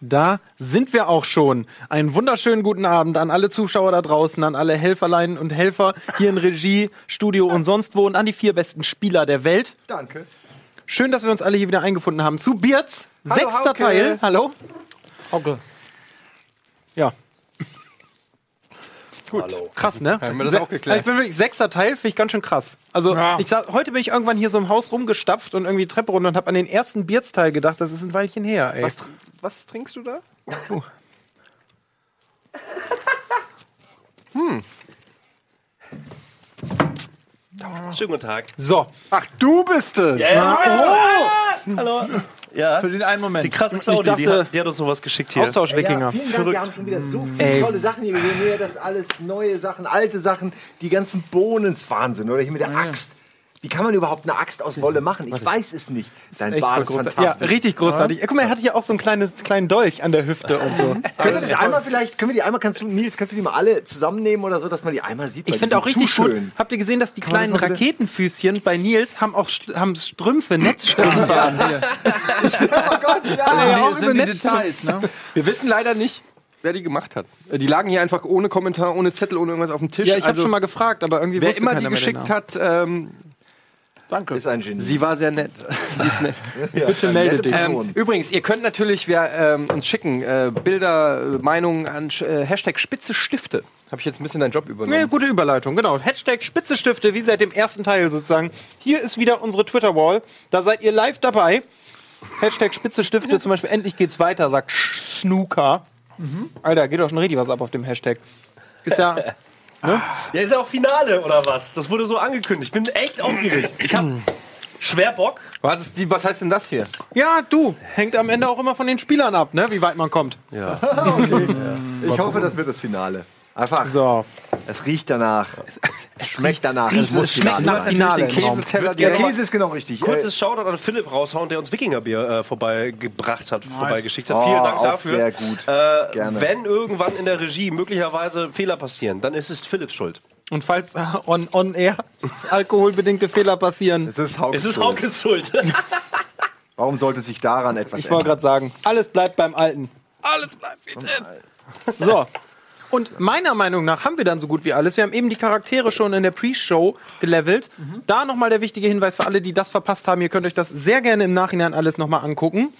da sind wir auch schon. Einen wunderschönen guten Abend an alle Zuschauer da draußen, an alle Helferlein und Helfer hier in Regie, Studio und sonst wo und an die vier besten Spieler der Welt. Danke. Schön, dass wir uns alle hier wieder eingefunden haben zu Bierz, sechster. Teil. Hallo. Hauke. Ja. Gut. Hallo. Krass, ne? Haben wir das auch geklärt? Ich bin wirklich sechster Teil, finde ich ganz schön krass. Also Ja. ich sag, heute bin ich irgendwann hier so im Haus rumgestapft und irgendwie die Treppe runter und habe an den ersten Bierzteil gedacht. Das ist ein Weilchen her. Ey. Was, was trinkst du da? Schönen guten Tag. So, Ach, du bist es. Hallo. Ja. Für den einen Moment. Die krasse Claudia, dachte- die, hat, die hat uns sowas geschickt hier. Austausch-Wikinger. Ja, vielen Dank, wir haben schon wieder so viele Ey. tolle Sachen hier gesehen. Hier das alles neue Sachen, alte Sachen, die ganzen Bohnens Wahnsinn. Oder hier mit der Axt. Wie kann man überhaupt eine Axt aus Wolle machen? Ich weiß es nicht. Dein voll Bart ist großartig. fantastisch. Ja, richtig großartig. Guck mal, er hat hier auch so einen kleines, kleinen Dolch an der Hüfte und so. Können wir das einmal vielleicht, können wir die einmal, kannst du, Nils, kannst du die mal alle zusammennehmen oder so, dass man die einmal sieht? Ich finde auch richtig zu gut. schön. Habt ihr gesehen, dass die man kleinen Raketenfüßchen bei Nils haben auch haben Strümpfe, Netzstrümpfe an? Oh Gott, ja. Ja, auch die, sind Details, ne? Wir wissen leider nicht, wer die gemacht hat. Die lagen hier einfach ohne Kommentar, ohne Zettel, ohne irgendwas auf dem Tisch. Ja, ich habe Also, schon mal gefragt, aber irgendwie Wer immer die geschickt hat, ähm, Danke. Ist ein Genie. sie war sehr nett. sie ist nett. Bitte melde dich. Ähm, übrigens, ihr könnt natürlich wer, ähm, uns schicken, äh, Bilder, äh, Meinungen an äh, Hashtag Spitze Stifte. Habe ich jetzt ein bisschen deinen Job übernommen. Nee, gute Überleitung, genau. Hashtag Spitzestifte, wie seit dem ersten Teil sozusagen. Hier ist wieder unsere Twitter-Wall. Da seid ihr live dabei. Hashtag Spitzestifte, zum Beispiel, endlich geht's weiter, sagt Snooker. Alter, geht doch schon richtig was ab auf dem Hashtag. Ist ja. Ja, ist ja auch Finale oder was? Das wurde so angekündigt. Ich bin echt aufgeregt. Ich hab schwer Bock. Was, ist die, was heißt denn das hier? Ja, du, hängt am Ende auch immer von den Spielern ab, ne? Wie weit man kommt. Ich hoffe, das wird das Finale. Einfach, So. es riecht danach. Es schmeckt danach. Es muss schmeckt nach. Finale. Den Käseteller Der direkt. Käse ist genau richtig. Kurzes Shoutout an Philipp raushauen, der uns Wikingerbier äh, vorbeigebracht hat, vorbeigeschickt hat. Oh, Vielen Dank auch dafür. sehr gut. Äh, Gerne. Wenn irgendwann in der Regie möglicherweise Fehler passieren, dann ist es Philipps Schuld. Und falls äh, on, on air alkoholbedingte Fehler passieren, es ist Haukes Es ist Schuld. Haukes Schuld. Warum sollte sich daran etwas ich wollte gerade sagen, alles bleibt beim Alten. Alles bleibt wie es ist. So. Und meiner Meinung nach haben wir dann so gut wie alles. Wir haben eben die Charaktere schon in der Pre-Show gelevelt. Da nochmal der wichtige Hinweis für alle, die das verpasst haben. Ihr könnt euch das sehr gerne im Nachhinein alles nochmal angucken.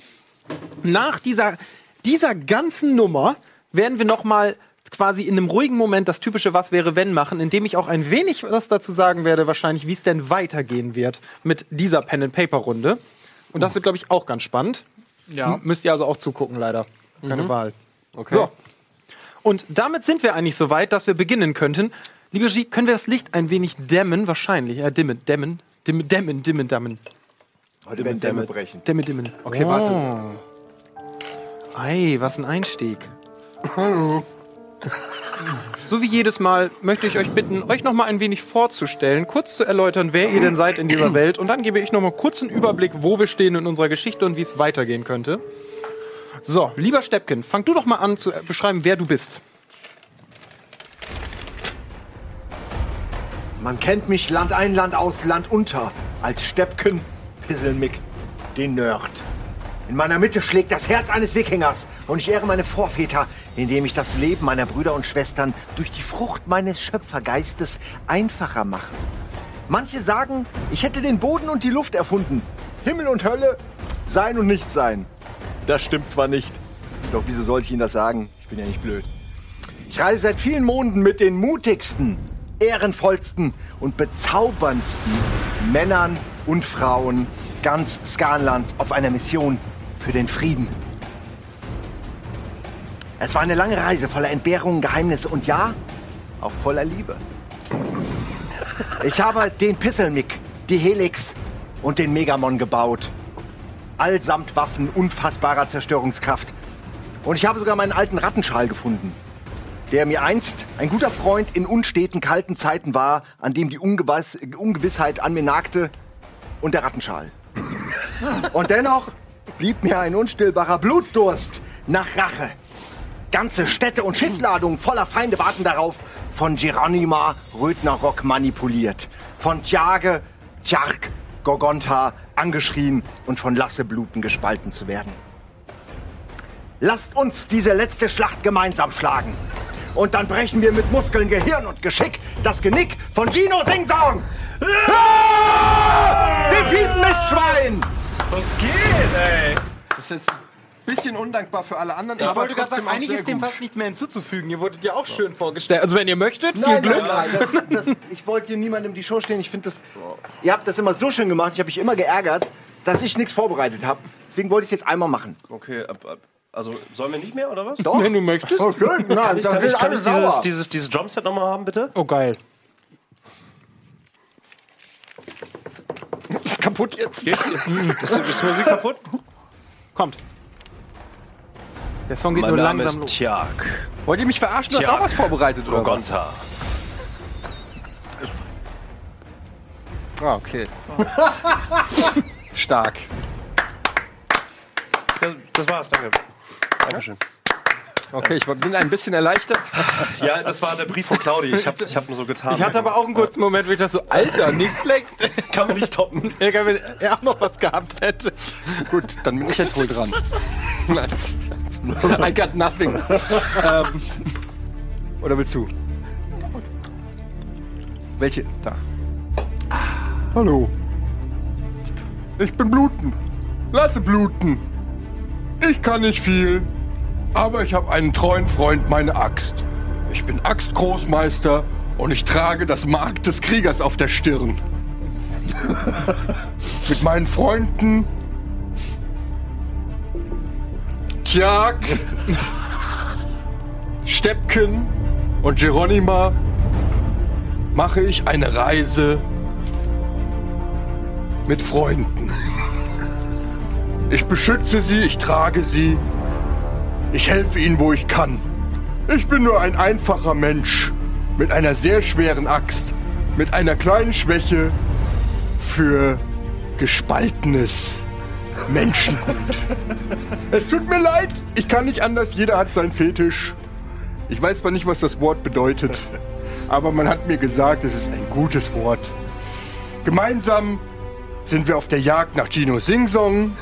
Nach dieser, dieser ganzen Nummer werden wir nochmal quasi in einem ruhigen Moment das typische Was wäre wenn machen, indem ich auch ein wenig was dazu sagen werde, wahrscheinlich, wie es denn weitergehen wird mit dieser Pen-and-Paper-Runde. Und das wird, glaube ich, auch ganz spannend. Ja. M- Müsst ihr also auch zugucken, leider. Keine Wahl. Okay. So. Und damit sind wir eigentlich so weit, dass wir beginnen könnten. Liebe Regie, können wir das Licht ein wenig dämmen? Wahrscheinlich. Äh, dimmen, dämmen. Dimmen, dämmen, dimmen, dämmen. Heute werden Dämme brechen. Dämmen, dimmen. Okay, warte. Ei, was ein Einstieg. So wie jedes Mal möchte ich euch bitten, euch noch mal ein wenig vorzustellen, kurz zu erläutern, wer ihr denn seid in dieser Welt. Und dann gebe ich noch mal kurz einen Überblick, wo wir stehen in unserer Geschichte und wie es weitergehen könnte. So, lieber Steppken, fang du doch mal an zu beschreiben, wer du bist. Man kennt mich Land ein, Land aus, Land unter als Steppken Pisselmick, den Nerd. In meiner Mitte schlägt das Herz eines Wikingers und ich ehre meine Vorväter, indem ich das Leben meiner Brüder und Schwestern durch die Frucht meines Schöpfergeistes einfacher mache. Manche sagen, ich hätte den Boden und die Luft erfunden. Himmel und Hölle, sein und nicht sein. Das stimmt zwar nicht, doch wieso sollte ich Ihnen das sagen? Ich bin ja nicht blöd. Ich reise seit vielen Monaten mit den mutigsten, ehrenvollsten und bezauberndsten Männern und Frauen ganz Skanlands auf einer Mission für den Frieden. Es war eine lange Reise voller Entbehrungen, Geheimnisse und ja, auch voller Liebe. Ich habe den Pisselmick, die Helix und den Megamon gebaut. Allsamt Waffen unfassbarer Zerstörungskraft. Und ich habe sogar meinen alten Rattenschal gefunden der mir einst ein guter Freund in unsteten, kalten Zeiten war, an dem die Ungewiss Ungewissheit an mir nagte und der Rattenschal. Und dennoch blieb mir ein unstillbarer Blutdurst nach Rache. Ganze Städte und Schiffsladungen voller Feinde warten darauf, von Geronima Rödnerrock manipuliert, von Tjage, Tjark, Gorgonta angeschrien und von Lassebluten gespalten zu werden. Lasst uns diese letzte Schlacht gemeinsam schlagen. Und dann brechen wir mit Muskeln, Gehirn und Geschick das Genick von Gino Sing Song. Ah! Dem fiesen Mistschwein! Was geht, ey? Das ist jetzt ein bisschen undankbar für alle anderen. Ich wollte gerade sagen, ist dem fast nichts mehr hinzuzufügen. Ihr wurdet ja auch schön vorgestellt. Also wenn ihr möchtet, viel Glück. Nein, das ist, das, ich wollte hier niemandem die Show stehen. Ich finde das. Ihr habt das immer so schön gemacht. Ich habe mich immer geärgert, dass ich nichts vorbereitet habe. Deswegen wollte ich es jetzt einmal machen. Okay, ab, ab, also sollen wir nicht mehr, oder was? Doch. Wenn du möchtest. Okay, nein, Kann ich, kann ich, kann ich dieses, dieses, dieses Drumset nochmal haben, bitte? Oh geil. ist kaputt jetzt. Ist, ist Musik kaputt? Kommt. Der Song geht Mein nur Name langsam ist los. Wollt ihr mich verarschen? Du hast auch was vorbereitet, oder? was? Rogonta. Ah, okay. Stark. Das, das war's, danke. Dankeschön. Okay, ich bin ein bisschen erleichtert. Ja, das war der Brief von Claudi. Ich habe ich hab nur so getan. Ich hatte aber auch einen kurzen Moment, wo ich dachte so, Alter, nicht schlecht. Kann man nicht toppen. Egal, wenn er auch noch was gehabt hätte. Gut, dann bin ich jetzt wohl dran. I got nothing. ähm, oder willst du? Welche? Da. Hallo. Ich bin Bluten. Lasse bluten. Ich kann nicht viel, aber ich habe einen treuen Freund, meine Axt. Ich bin Axtgroßmeister und ich trage das Mark des Kriegers auf der Stirn. Mit meinen Freunden Tjag, Steppken und Geronima mache ich eine Reise mit Freunden. Ich beschütze sie, ich trage sie, ich helfe ihnen, wo ich kann. Ich bin nur ein einfacher Mensch mit einer sehr schweren Axt, mit einer kleinen Schwäche für gespaltenes Menschengut. Es tut mir leid, ich kann nicht anders, jeder hat seinen Fetisch. Ich weiß zwar nicht, was das Wort bedeutet, aber man hat mir gesagt, es ist ein gutes Wort. Gemeinsam sind wir auf der Jagd nach Gino Singsong.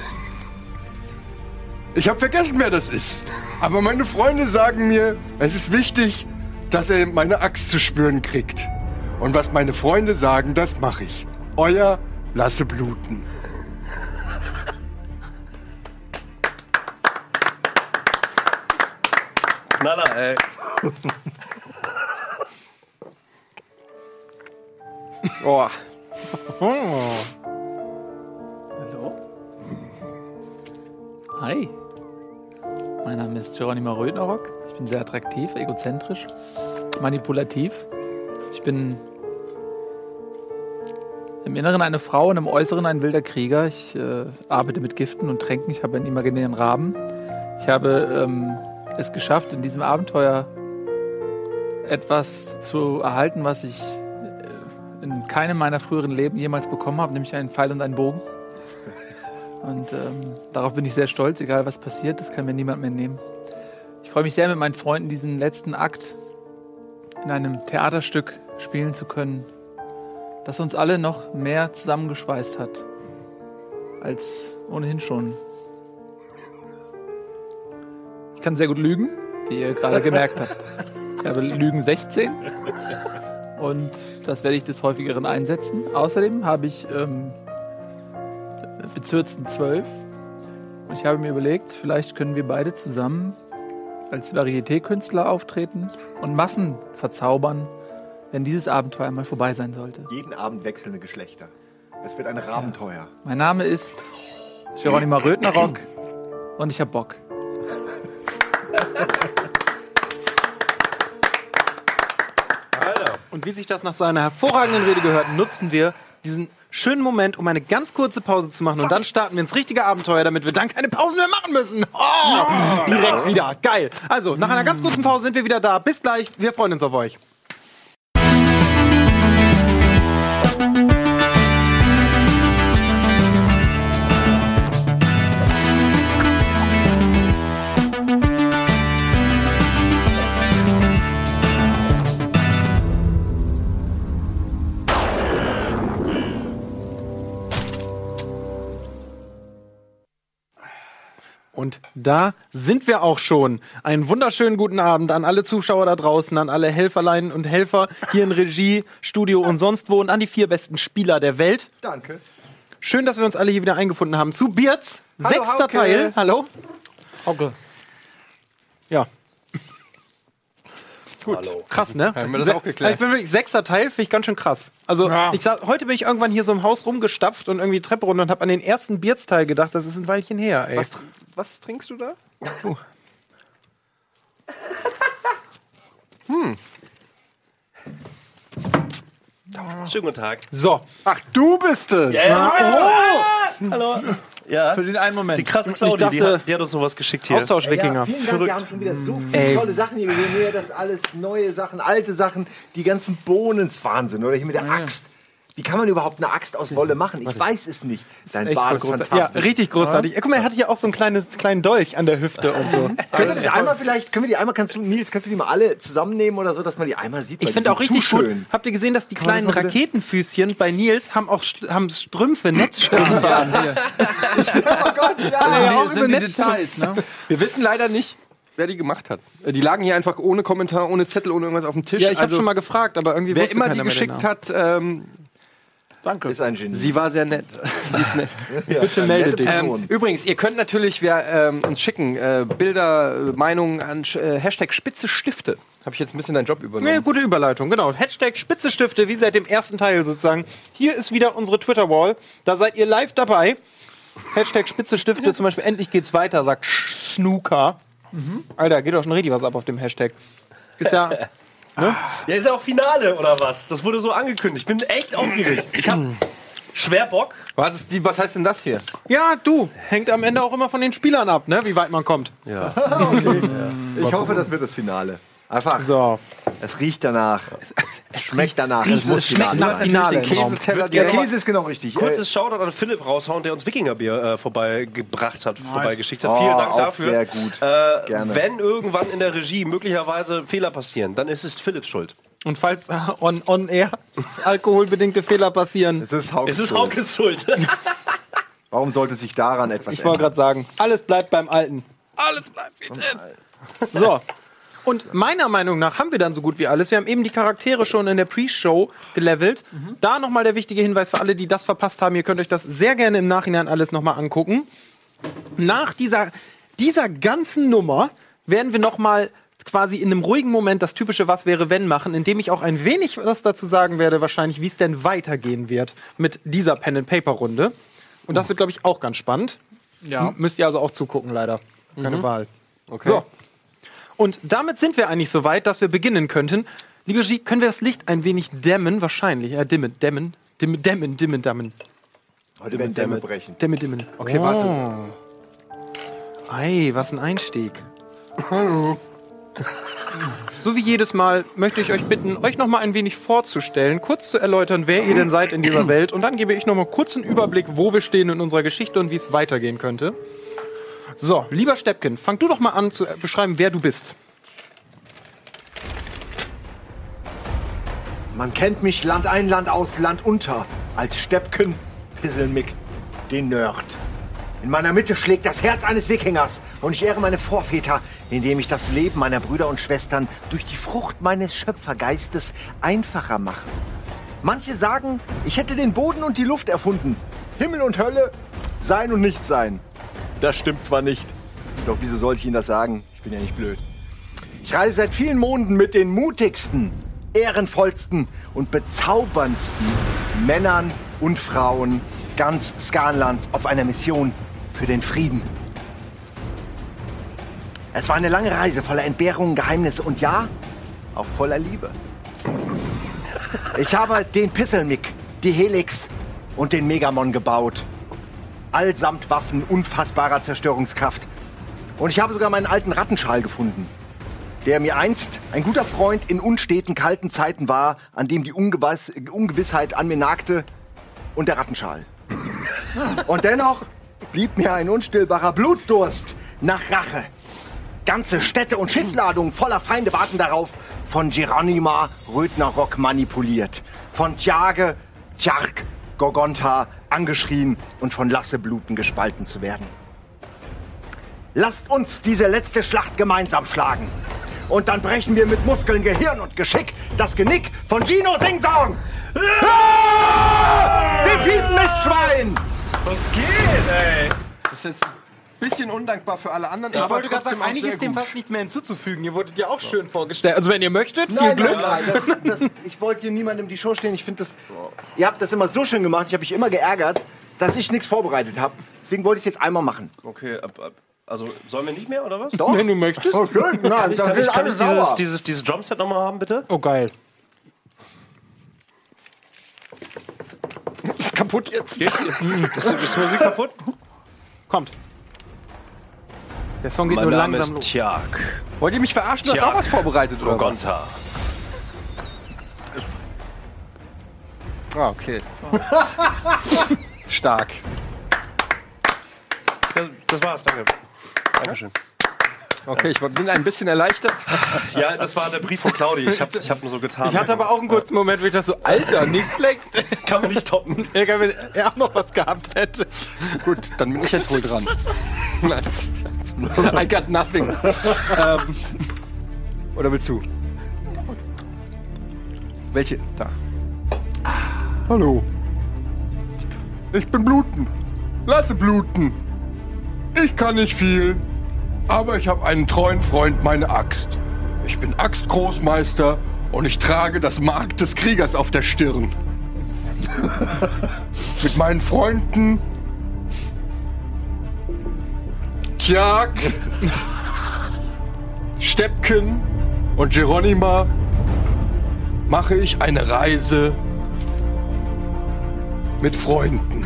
Ich habe vergessen, wer das ist. Aber meine Freunde sagen mir, es ist wichtig, dass er meine Axt zu spüren kriegt. Und was meine Freunde sagen, das mache ich. Euer Lasse bluten. Knaller, ey. Oh, Hallo? Hi. Mein Name ist Geronimo Rödnerock. Ich bin sehr attraktiv, egozentrisch, manipulativ. Ich bin im Inneren eine Frau und im Äußeren ein wilder Krieger. Ich äh, arbeite mit Giften und Tränken. Ich habe einen imaginären Raben. Ich habe ähm, es geschafft, in diesem Abenteuer etwas zu erhalten, was ich äh, in keinem meiner früheren Leben jemals bekommen habe, nämlich einen Pfeil und einen Bogen. Und ähm, darauf bin ich sehr stolz, egal was passiert, das kann mir niemand mehr nehmen. Ich freue mich sehr, mit meinen Freunden diesen letzten Akt in einem Theaterstück spielen zu können, das uns alle noch mehr zusammengeschweißt hat als ohnehin schon. Ich kann sehr gut lügen, wie ihr gerade gemerkt habt. Ich habe Lügen 16 und das werde ich des häufigeren einsetzen. Außerdem habe ich ähm, bezürzten 12 und ich habe mir überlegt, vielleicht können wir beide zusammen als Varieté-Künstler auftreten und Massen verzaubern, wenn dieses Abenteuer mal vorbei sein sollte. Jeden Abend wechselnde Geschlechter. Es wird ein Rabenteuer. Mein Name ist Geronimo Rödnerock und ich hab Bock. Und wie sich das nach so einer hervorragenden Rede gehört, nutzen wir diesen schönen Moment, um eine ganz kurze Pause zu machen. Und dann starten wir ins richtige Abenteuer, damit wir dann keine Pausen mehr machen müssen. Oh, direkt wieder. Geil. Also, nach einer ganz kurzen Pause sind wir wieder da. Bis gleich. Wir freuen uns auf euch. Und da sind wir auch schon. Einen wunderschönen guten Abend an alle Zuschauer da draußen, an alle Helferlein und Helfer hier in Regie, Studio und sonst wo und an die vier besten Spieler der Welt. Danke. Schön, dass wir uns alle hier wieder eingefunden haben zu Birz, Hallo, sechster Hauke. Teil. Hallo. Hauke. Ja, Hallo. krass, ne? Haben wir das auch geklärt? Ich bin wirklich sechster Teil, finde ich ganz schön krass. Also Ja. ich sag, heute bin ich irgendwann hier so im Haus rumgestapft und irgendwie Treppe runter und habe an den ersten Bierz-Teil gedacht. Das ist ein Weilchen her, ey. Was, was trinkst du da? Schönen guten Tag. So, Ach, du bist es! Hallo. Ja. Für den einen Moment. Die krasse Claudia, Ich die, dachte- hat, die hat uns sowas geschickt hier. Austausch-Wikinger. Ja, vielen Dank, wir haben schon wieder so viele Ey. tolle Sachen hier gesehen. Hier das alles neue Sachen, alte Sachen, die ganzen Bohnen ist Wahnsinn. Oder hier mit der Axt. Wie kann man überhaupt eine Axt aus Wolle machen? Ich weiß es nicht. Dein Bart ist großartig. fantastisch. Ja, richtig großartig. Guck mal, er hatte ja auch so einen kleinen, kleinen Dolch an der Hüfte und so. Können wir das einmal vielleicht, können wir die einmal, kannst du, Nils, kannst du die mal alle zusammennehmen oder so, dass man die einmal sieht? Ich finde auch sind richtig schön. Habt ihr gesehen, dass die kleinen Raketenfüßchen bei Nils haben auch St- haben Strümpfe, Netzstrümpfe an? Oh Gott, ja. Ja, auch Das sind über die. Details, ne? Wir wissen leider nicht, wer die gemacht hat. Die lagen hier einfach ohne Kommentar, ohne Zettel, ohne irgendwas auf dem Tisch. Ja, ich habe Also, schon mal gefragt, aber irgendwie Wer wusste immer die geschickt hat, ähm, Danke. Ist ein Genie. sie war sehr nett. Sie ist nett. Ja, Bitte melde dich. Ähm, übrigens, ihr könnt natürlich wir, ähm, uns schicken, äh, Bilder, äh, Meinungen an äh, Hashtag Spitze Stifte. Habe ich jetzt ein bisschen deinen Job übernommen. Nee, gute Überleitung, genau. Hashtag Spitze Stifte, wie seit dem ersten Teil sozusagen. Hier ist wieder unsere Twitter-Wall. Da seid ihr live dabei. Hashtag Spitze Stifte, zum Beispiel, endlich geht's weiter, sagt Snooker. Alter, geht doch schon richtig was ab auf dem Hashtag. Ist ja. Ja, ist ja auch Finale oder was? Das wurde so angekündigt. Ich bin echt aufgeregt. Ich hab schwer Bock. Was, ist die, was heißt denn das hier? Ja, du, hängt am Ende auch immer von den Spielern ab, ne? wie weit man kommt. Ich hoffe, das wird das Finale. Einfach, So. Es riecht danach. Es schmeckt danach. riecht- es muss es schmeckt nach. Finale. Den Käseteller Der Käse ist genau richtig. Kurzes Shoutout an Philipp raushauen, der uns Wikingerbier äh, vorbeigebracht hat, vorbeigeschickt hat. Oh, Vielen Dank auch dafür. sehr gut. Äh, Gerne. Wenn irgendwann in der Regie möglicherweise Fehler passieren, dann ist es Philipps Schuld. Und falls äh, on, on air alkoholbedingte Fehler passieren, es ist Haukes Es ist Schuld. Haukes Schuld. Warum sollte sich daran etwas ich wollte gerade sagen, alles bleibt beim Alten. Alles bleibt wie es ist. So. Und meiner Meinung nach haben wir dann so gut wie alles. Wir haben eben die Charaktere schon in der Pre-Show gelevelt. Da nochmal der wichtige Hinweis für alle, die das verpasst haben. Ihr könnt euch das sehr gerne im Nachhinein alles nochmal angucken. Nach dieser, dieser ganzen Nummer werden wir nochmal quasi in einem ruhigen Moment das typische Was wäre wenn machen, indem ich auch ein wenig was dazu sagen werde, wahrscheinlich, wie es denn weitergehen wird mit dieser Pen-and-Paper-Runde. Und das wird, glaube ich, auch ganz spannend. Ja. M- Müsst ihr also auch zugucken, leider. Keine Wahl. So. Und damit sind wir eigentlich so weit, dass wir beginnen könnten. Liebe Regie, können wir das Licht ein wenig dämmen? Wahrscheinlich. Ja, dimmen, dämmen. Dimmen, dämmen, dimmen, dämmen. Heute werden Dämme brechen. Dämme, dimmen. Okay, warte. Ei, was ein Einstieg. So wie jedes Mal möchte ich euch bitten, euch noch mal ein wenig vorzustellen, kurz zu erläutern, wer ihr denn seid in dieser Welt. Und dann gebe ich noch mal kurz einen Überblick, wo wir stehen in unserer Geschichte und wie es weitergehen könnte. So, lieber Steppken, fang du doch mal an zu beschreiben, wer du bist. Man kennt mich Land ein, Land aus, Land unter als Steppken Pisselmick, den Nerd. In meiner Mitte schlägt das Herz eines Wikingers und ich ehre meine Vorväter, indem ich das Leben meiner Brüder und Schwestern durch die Frucht meines Schöpfergeistes einfacher mache. Manche sagen, ich hätte den Boden und die Luft erfunden. Himmel und Hölle, sein und nicht sein. Das stimmt zwar nicht, doch wieso soll ich Ihnen das sagen? Ich bin ja nicht blöd. Ich reise seit vielen Monaten mit den mutigsten, ehrenvollsten und bezauberndsten Männern und Frauen ganz Skanlands auf einer Mission für den Frieden. Es war eine lange Reise voller Entbehrungen, Geheimnisse und ja, auch voller Liebe. Ich habe den Pisselmick, die Helix und den Megamon gebaut. Allsamt Waffen unfassbarer Zerstörungskraft. Und ich habe sogar meinen alten Rattenschal gefunden der mir einst ein guter Freund in unsteten, kalten Zeiten war, an dem die Ungewiss Ungewissheit an mir nagte und der Rattenschal. Und dennoch blieb mir ein unstillbarer Blutdurst nach Rache. Ganze Städte und Schiffsladungen voller Feinde warten darauf, von Geronima Rödnerrock manipuliert, von Tjage, Tjark, Gorgonta angeschrien und von Lassebluten gespalten zu werden. lasst uns diese letzte Schlacht gemeinsam schlagen. Und dann brechen wir mit Muskeln, Gehirn und Geschick das Genick von Gino Sing Song. Ja! Dem fiesen Mistschwein! Was geht, ey? Das ist jetzt bisschen undankbar für alle anderen. Ich aber wollte gerade sagen, auch ist dem fast nichts mehr hinzuzufügen. Ihr wurdet ja auch schön vorgestellt. Also wenn ihr möchtet, viel Glück. nein, das, das, ich wollte hier niemandem die Show stehen. Ich finde das. Ihr habt das immer so schön gemacht. Ich habe mich immer geärgert, dass ich nichts vorbereitet habe. Deswegen wollte ich es jetzt einmal machen. Okay, ab, ab. Also sollen wir nicht mehr oder was? Doch. Wenn du möchtest. Okay, nein, das Kann ich, kann ich alles dieses, sauer. dieses, dieses Drumset nochmal haben, bitte? Oh geil. Ist kaputt jetzt. Ist, ist Musik kaputt? Kommt. Der Song geht Mein nur Name langsam ist los. Wollt ihr mich verarschen? Du hast auch was vorbereitet, oder? was? Gogonta. Ah, okay. Stark. Das, das war's, danke. Dankeschön. Okay, ich bin ein bisschen erleichtert. Ja, das war der Brief von Claudi. Ich habe ich hab nur so getan. Ich hatte aber auch einen kurzen Moment, wo ich dachte so, Alter, nicht schlecht. Kann man nicht toppen. Egal, wenn er auch noch was gehabt hätte. Gut, dann bin ich jetzt wohl dran. Nein. I got nothing. ähm, oder willst du? Welche? Da. Hallo. Ich bin Bluten. Lasse bluten. Ich kann nicht viel, aber ich habe einen treuen Freund, meine Axt. Ich bin Axtgroßmeister und ich trage das Mark des Kriegers auf der Stirn. Mit meinen Freunden Tjag, Steppken und Geronima mache ich eine Reise mit Freunden.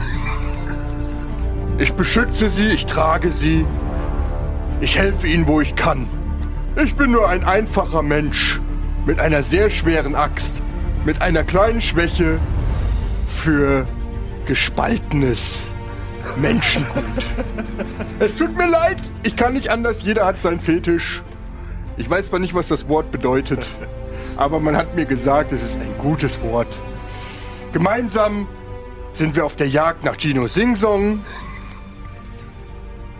Ich beschütze sie, ich trage sie, ich helfe ihnen, wo ich kann. Ich bin nur ein einfacher Mensch mit einer sehr schweren Axt, mit einer kleinen Schwäche für gespaltenes Menschengut. Es tut mir leid, ich kann nicht anders, jeder hat seinen Fetisch. Ich weiß zwar nicht, was das Wort bedeutet, aber man hat mir gesagt, es ist ein gutes Wort. Gemeinsam sind wir auf der Jagd nach Gino Singsong.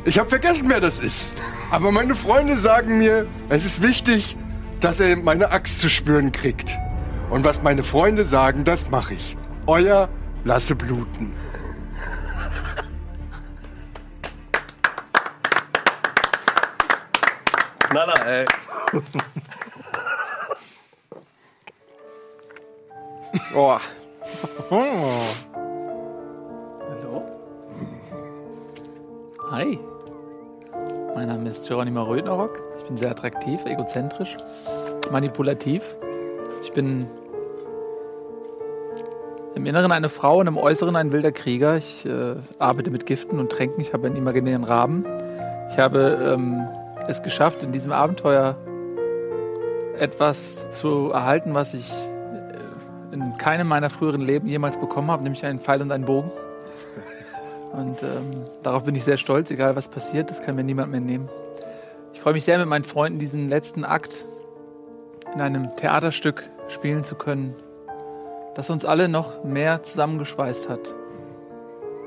Ich habe vergessen, wer das ist. Aber meine Freunde sagen mir, es ist wichtig, dass er meine Axt zu spüren kriegt. Und was meine Freunde sagen, das mache ich. Euer Lasse bluten. Knaller, ey. Oh. Hallo? Hi. Mein Name ist Geronimo Rödnerock. Ich bin sehr attraktiv, egozentrisch, manipulativ. Ich bin im Inneren eine Frau und im Äußeren ein wilder Krieger. Ich äh, arbeite mit Giften und Tränken. Ich habe einen imaginären Raben. Ich habe ähm, es geschafft, in diesem Abenteuer etwas zu erhalten, was ich äh, in keinem meiner früheren Leben jemals bekommen habe, nämlich einen Pfeil und einen Bogen. Und ähm, darauf bin ich sehr stolz, egal was passiert, das kann mir niemand mehr nehmen. Ich freue mich sehr, mit meinen Freunden diesen letzten Akt in einem Theaterstück spielen zu können, das uns alle noch mehr zusammengeschweißt hat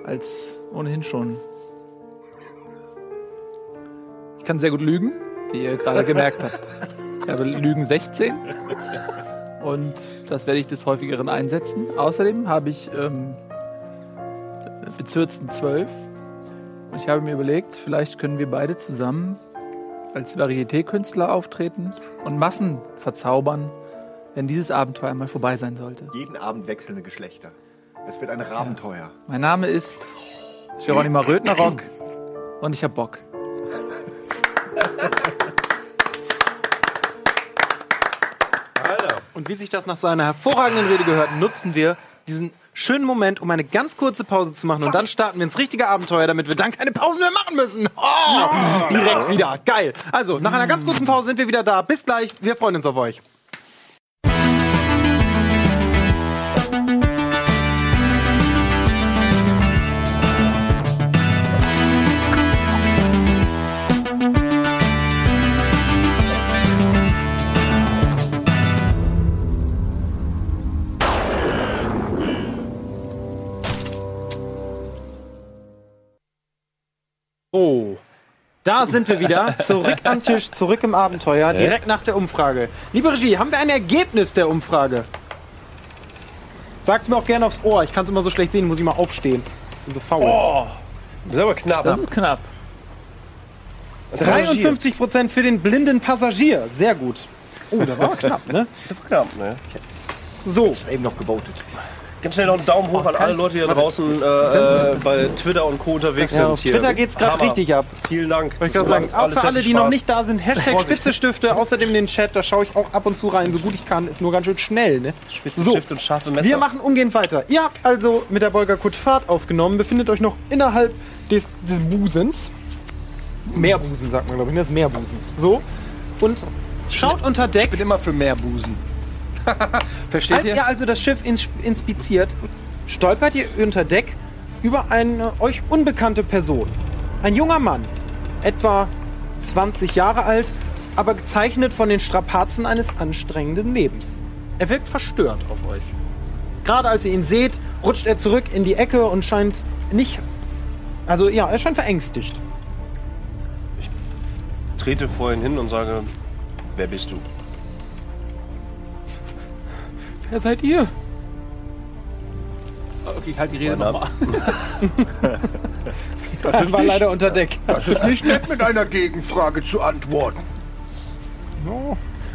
als ohnehin schon. Ich kann sehr gut lügen, wie ihr gerade gemerkt habt. Ich habe Lügen 16 und das werde ich des häufigeren einsetzen. Außerdem habe ich ähm, Bezirzen 12 und ich habe mir überlegt, vielleicht können wir beide zusammen als Varieté-Künstler auftreten und Massen verzaubern, wenn dieses Abenteuer einmal vorbei sein sollte. Jeden Abend wechselnde Geschlechter. Es wird ein Rabenteuer. Mein Name ist Geronimo Rödnerock und ich habe Bock. Und wie sich das nach so einer hervorragenden Rede gehört, nutzen wir diesen schönen Moment, um eine ganz kurze Pause zu machen. Und dann starten wir ins richtige Abenteuer, damit wir dann keine Pausen mehr machen müssen. Oh, direkt wieder. Geil. Also, nach einer ganz kurzen Pause sind wir wieder da. Bis gleich. Wir freuen uns auf euch. Oh. Da sind wir wieder. Zurück am Tisch, zurück im Abenteuer, direkt nach der Umfrage. Liebe Regie, haben wir ein Ergebnis der Umfrage? Sagt mir auch gerne aufs Ohr. Ich kann es immer so schlecht sehen, muss ich mal aufstehen. Bin so faul. Oh, das ist aber knapp. Das ist knapp. 53% für den blinden Passagier. Sehr gut. Oh, da war aber knapp, ne? knapp, ne? So, Ist eben noch gewotet. Ganz schnell noch einen Daumen hoch an alle Leute, die da draußen äh, bei Twitter und Co. unterwegs ja, sind. auf hier. Twitter geht's gerade richtig ab. Vielen Dank. Ich gerade sagen, auch für alle, die noch nicht da sind, Hashtag Spitzestifte, außerdem den Chat, da schaue ich auch ab und zu rein, so gut ich kann, ist nur ganz schön schnell, ne? So, Stift und scharfe Messer. wir machen umgehend weiter. Ihr habt also mit der Bolger Kut Fahrt aufgenommen, befindet euch noch innerhalb des, des Busens. Meerbusen, sagt man, glaube ich, ne? des Meerbusens. So. Und schaut unter Deck. Ich bin immer für mehr Busen. Versteht Als ihr also das Schiff ins inspiziert, stolpert ihr unter Deck über eine euch unbekannte Person. Ein junger Mann, etwa 20 Jahre alt, aber gezeichnet von den Strapazen eines anstrengenden Lebens. Er wirkt verstört auf euch. Gerade als ihr ihn seht, rutscht er zurück in die Ecke und scheint nicht. Also ja, er scheint verängstigt. trete vor ihn hin und sage, wer bist du? Wer seid ihr? Okay, ich halte die Rede nochmal. Das war leider unter Deck. Das ist nicht nett, mit einer Gegenfrage zu antworten.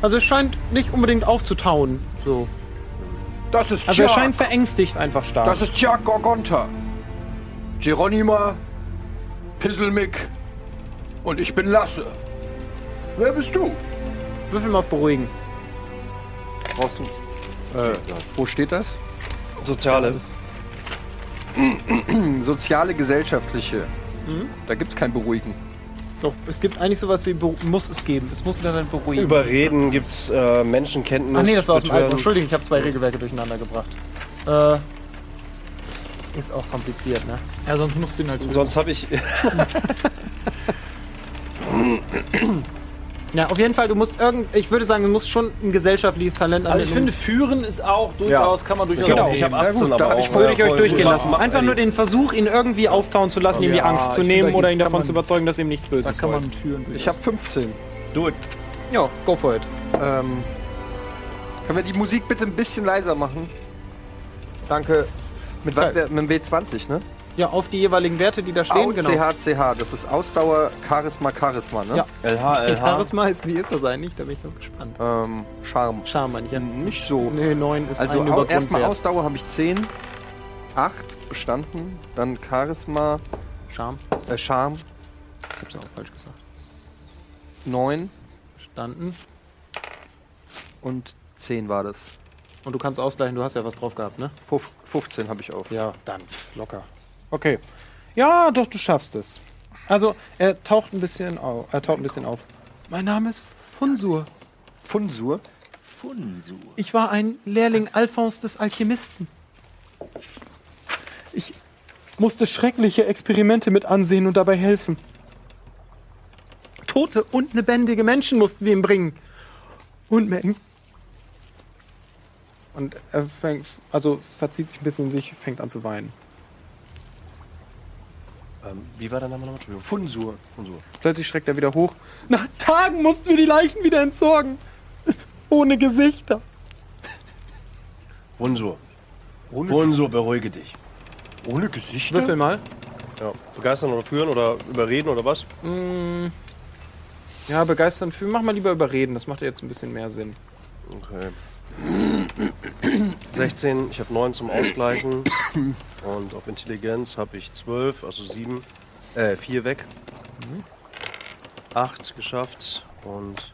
Also es scheint nicht unbedingt aufzutauen. So. Das ist Also er Tja. scheint verängstigt einfach stark. Das ist Tja Gorgonta. Geronima, Pisselmick und ich bin Lasse. Wer bist du? Würfel mal auf beruhigen. Brauchst du, äh, wo steht das? Soziale. Soziale, gesellschaftliche. Da gibt's kein Beruhigen. Doch, es gibt eigentlich sowas wie Beru muss es geben. Es muss dann beruhigen. Überreden gibt's äh, Menschenkenntnis. Ach nee, das war aus dem alten. Entschuldigung, ich habe zwei Regelwerke durcheinander gebracht. Äh, ist auch kompliziert, ne? Ja, sonst musst du ihn halt. Sonst habe ich. Ja, auf jeden Fall, du musst irgend. Ich würde sagen, du musst schon ein gesellschaftliches Talent Also ich finde, führen ist auch durchaus, kann man durchaus Genau. Ich habe 18, gut, da aber auch. ich- würde ich euch durchgehen lassen. Einfach nur den Versuch, ihn irgendwie auftauen zu lassen, ihm die Ja, Angst zu nehmen oder ihn davon zu überzeugen, dass ihm nichts Böses kann man wollt. führen. Ich habe 15. Do it. Ja, go for it. Ähm, können wir die Musik bitte ein bisschen leiser machen? Danke. Mit was? Okay. wär- Mit dem W20, ne? Ja, auf die jeweiligen Werte, die da stehen, genau. CH, das ist Ausdauer, Charisma, Charisma, ne? Ja. LH, LH. Charisma ist, wie ist das eigentlich? Da bin ich ganz gespannt. Ähm, Charme. Charme, meine ich ja. Nicht so. Nee, 9 ist Also ein au- erstmal. Ausdauer habe ich 10. 8 bestanden. Dann Charisma, Charme. äh, Charme Ich hab's ja auch falsch gesagt. 9 Standen. und 10 war das. Und du kannst ausgleichen, du hast ja was drauf gehabt, ne? Fuf- 15 habe ich auch. Ja, dann locker. Okay. Ja, doch, du schaffst es. Also, er taucht ein bisschen auf. Er taucht ein bisschen auf. Mein Name ist Funsur. Funsur. Funsu. Ich war ein Lehrling Alphons des Alchemisten. Ich musste schreckliche Experimente mit ansehen und dabei helfen. Tote und lebendige Menschen mussten wir ihm bringen. Unmengen. Und er fängt, also verzieht sich ein bisschen in sich, fängt an zu weinen. Ähm, wie war der Name nochmal? Entschuldigung. Funsur. Funsur. Plötzlich schreckt er wieder hoch. Nach Tagen mussten wir die Leichen wieder entsorgen. Ohne Gesichter. Funsur. Ohne, Funsur, beruhige dich. ohne Gesichter? Würfel mal. Ja. Begeistern oder führen oder überreden oder was? Ja, begeistern für. Mach mal lieber überreden. Das macht ja jetzt ein bisschen mehr Sinn. Okay. 16, ich habe 9 zum Ausgleichen. Und auf Intelligenz habe ich 12, also 7, äh, 4 weg. 8 geschafft und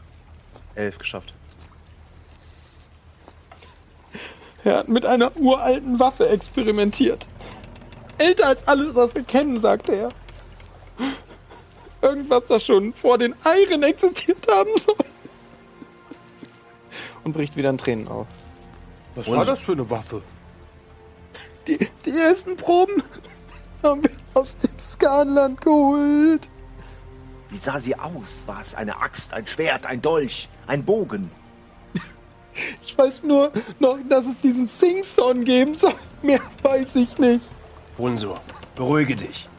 11 geschafft. Er hat mit einer uralten Waffe experimentiert. Älter als alles, was wir kennen, sagte er. Irgendwas, das schon vor den Eiren existiert haben soll. Und bricht wieder in Tränen aus. Was war das für eine Waffe? Die, die ersten Proben haben wir aus dem Skanland geholt. Wie sah sie aus? War es eine Axt, ein Schwert, ein Dolch, ein Bogen? Ich weiß nur noch, dass es diesen Sing-Song geben soll. Mehr weiß ich nicht. Funsur, beruhige dich.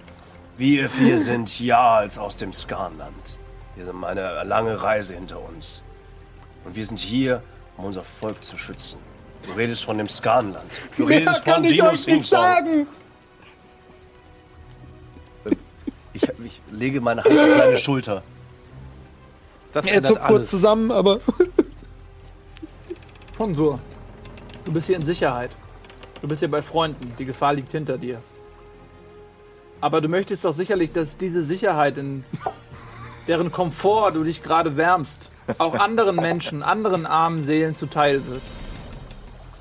Wir vier sind Jarls aus dem Skanland. Wir haben eine lange Reise hinter uns. Und wir sind hier, um unser Volk zu schützen. Du redest von dem Skanland. Du redest von Dino Singsong. Ich, ich lege meine Hand auf seine Schulter. Das Er zuckt kurz zusammen, aber. Sponsor. Du bist hier in Sicherheit. Du bist hier bei Freunden. Die Gefahr liegt hinter dir. Aber du möchtest doch sicherlich, dass diese Sicherheit, in deren Komfort du dich gerade wärmst, auch anderen Menschen, anderen armen Seelen zuteil wird.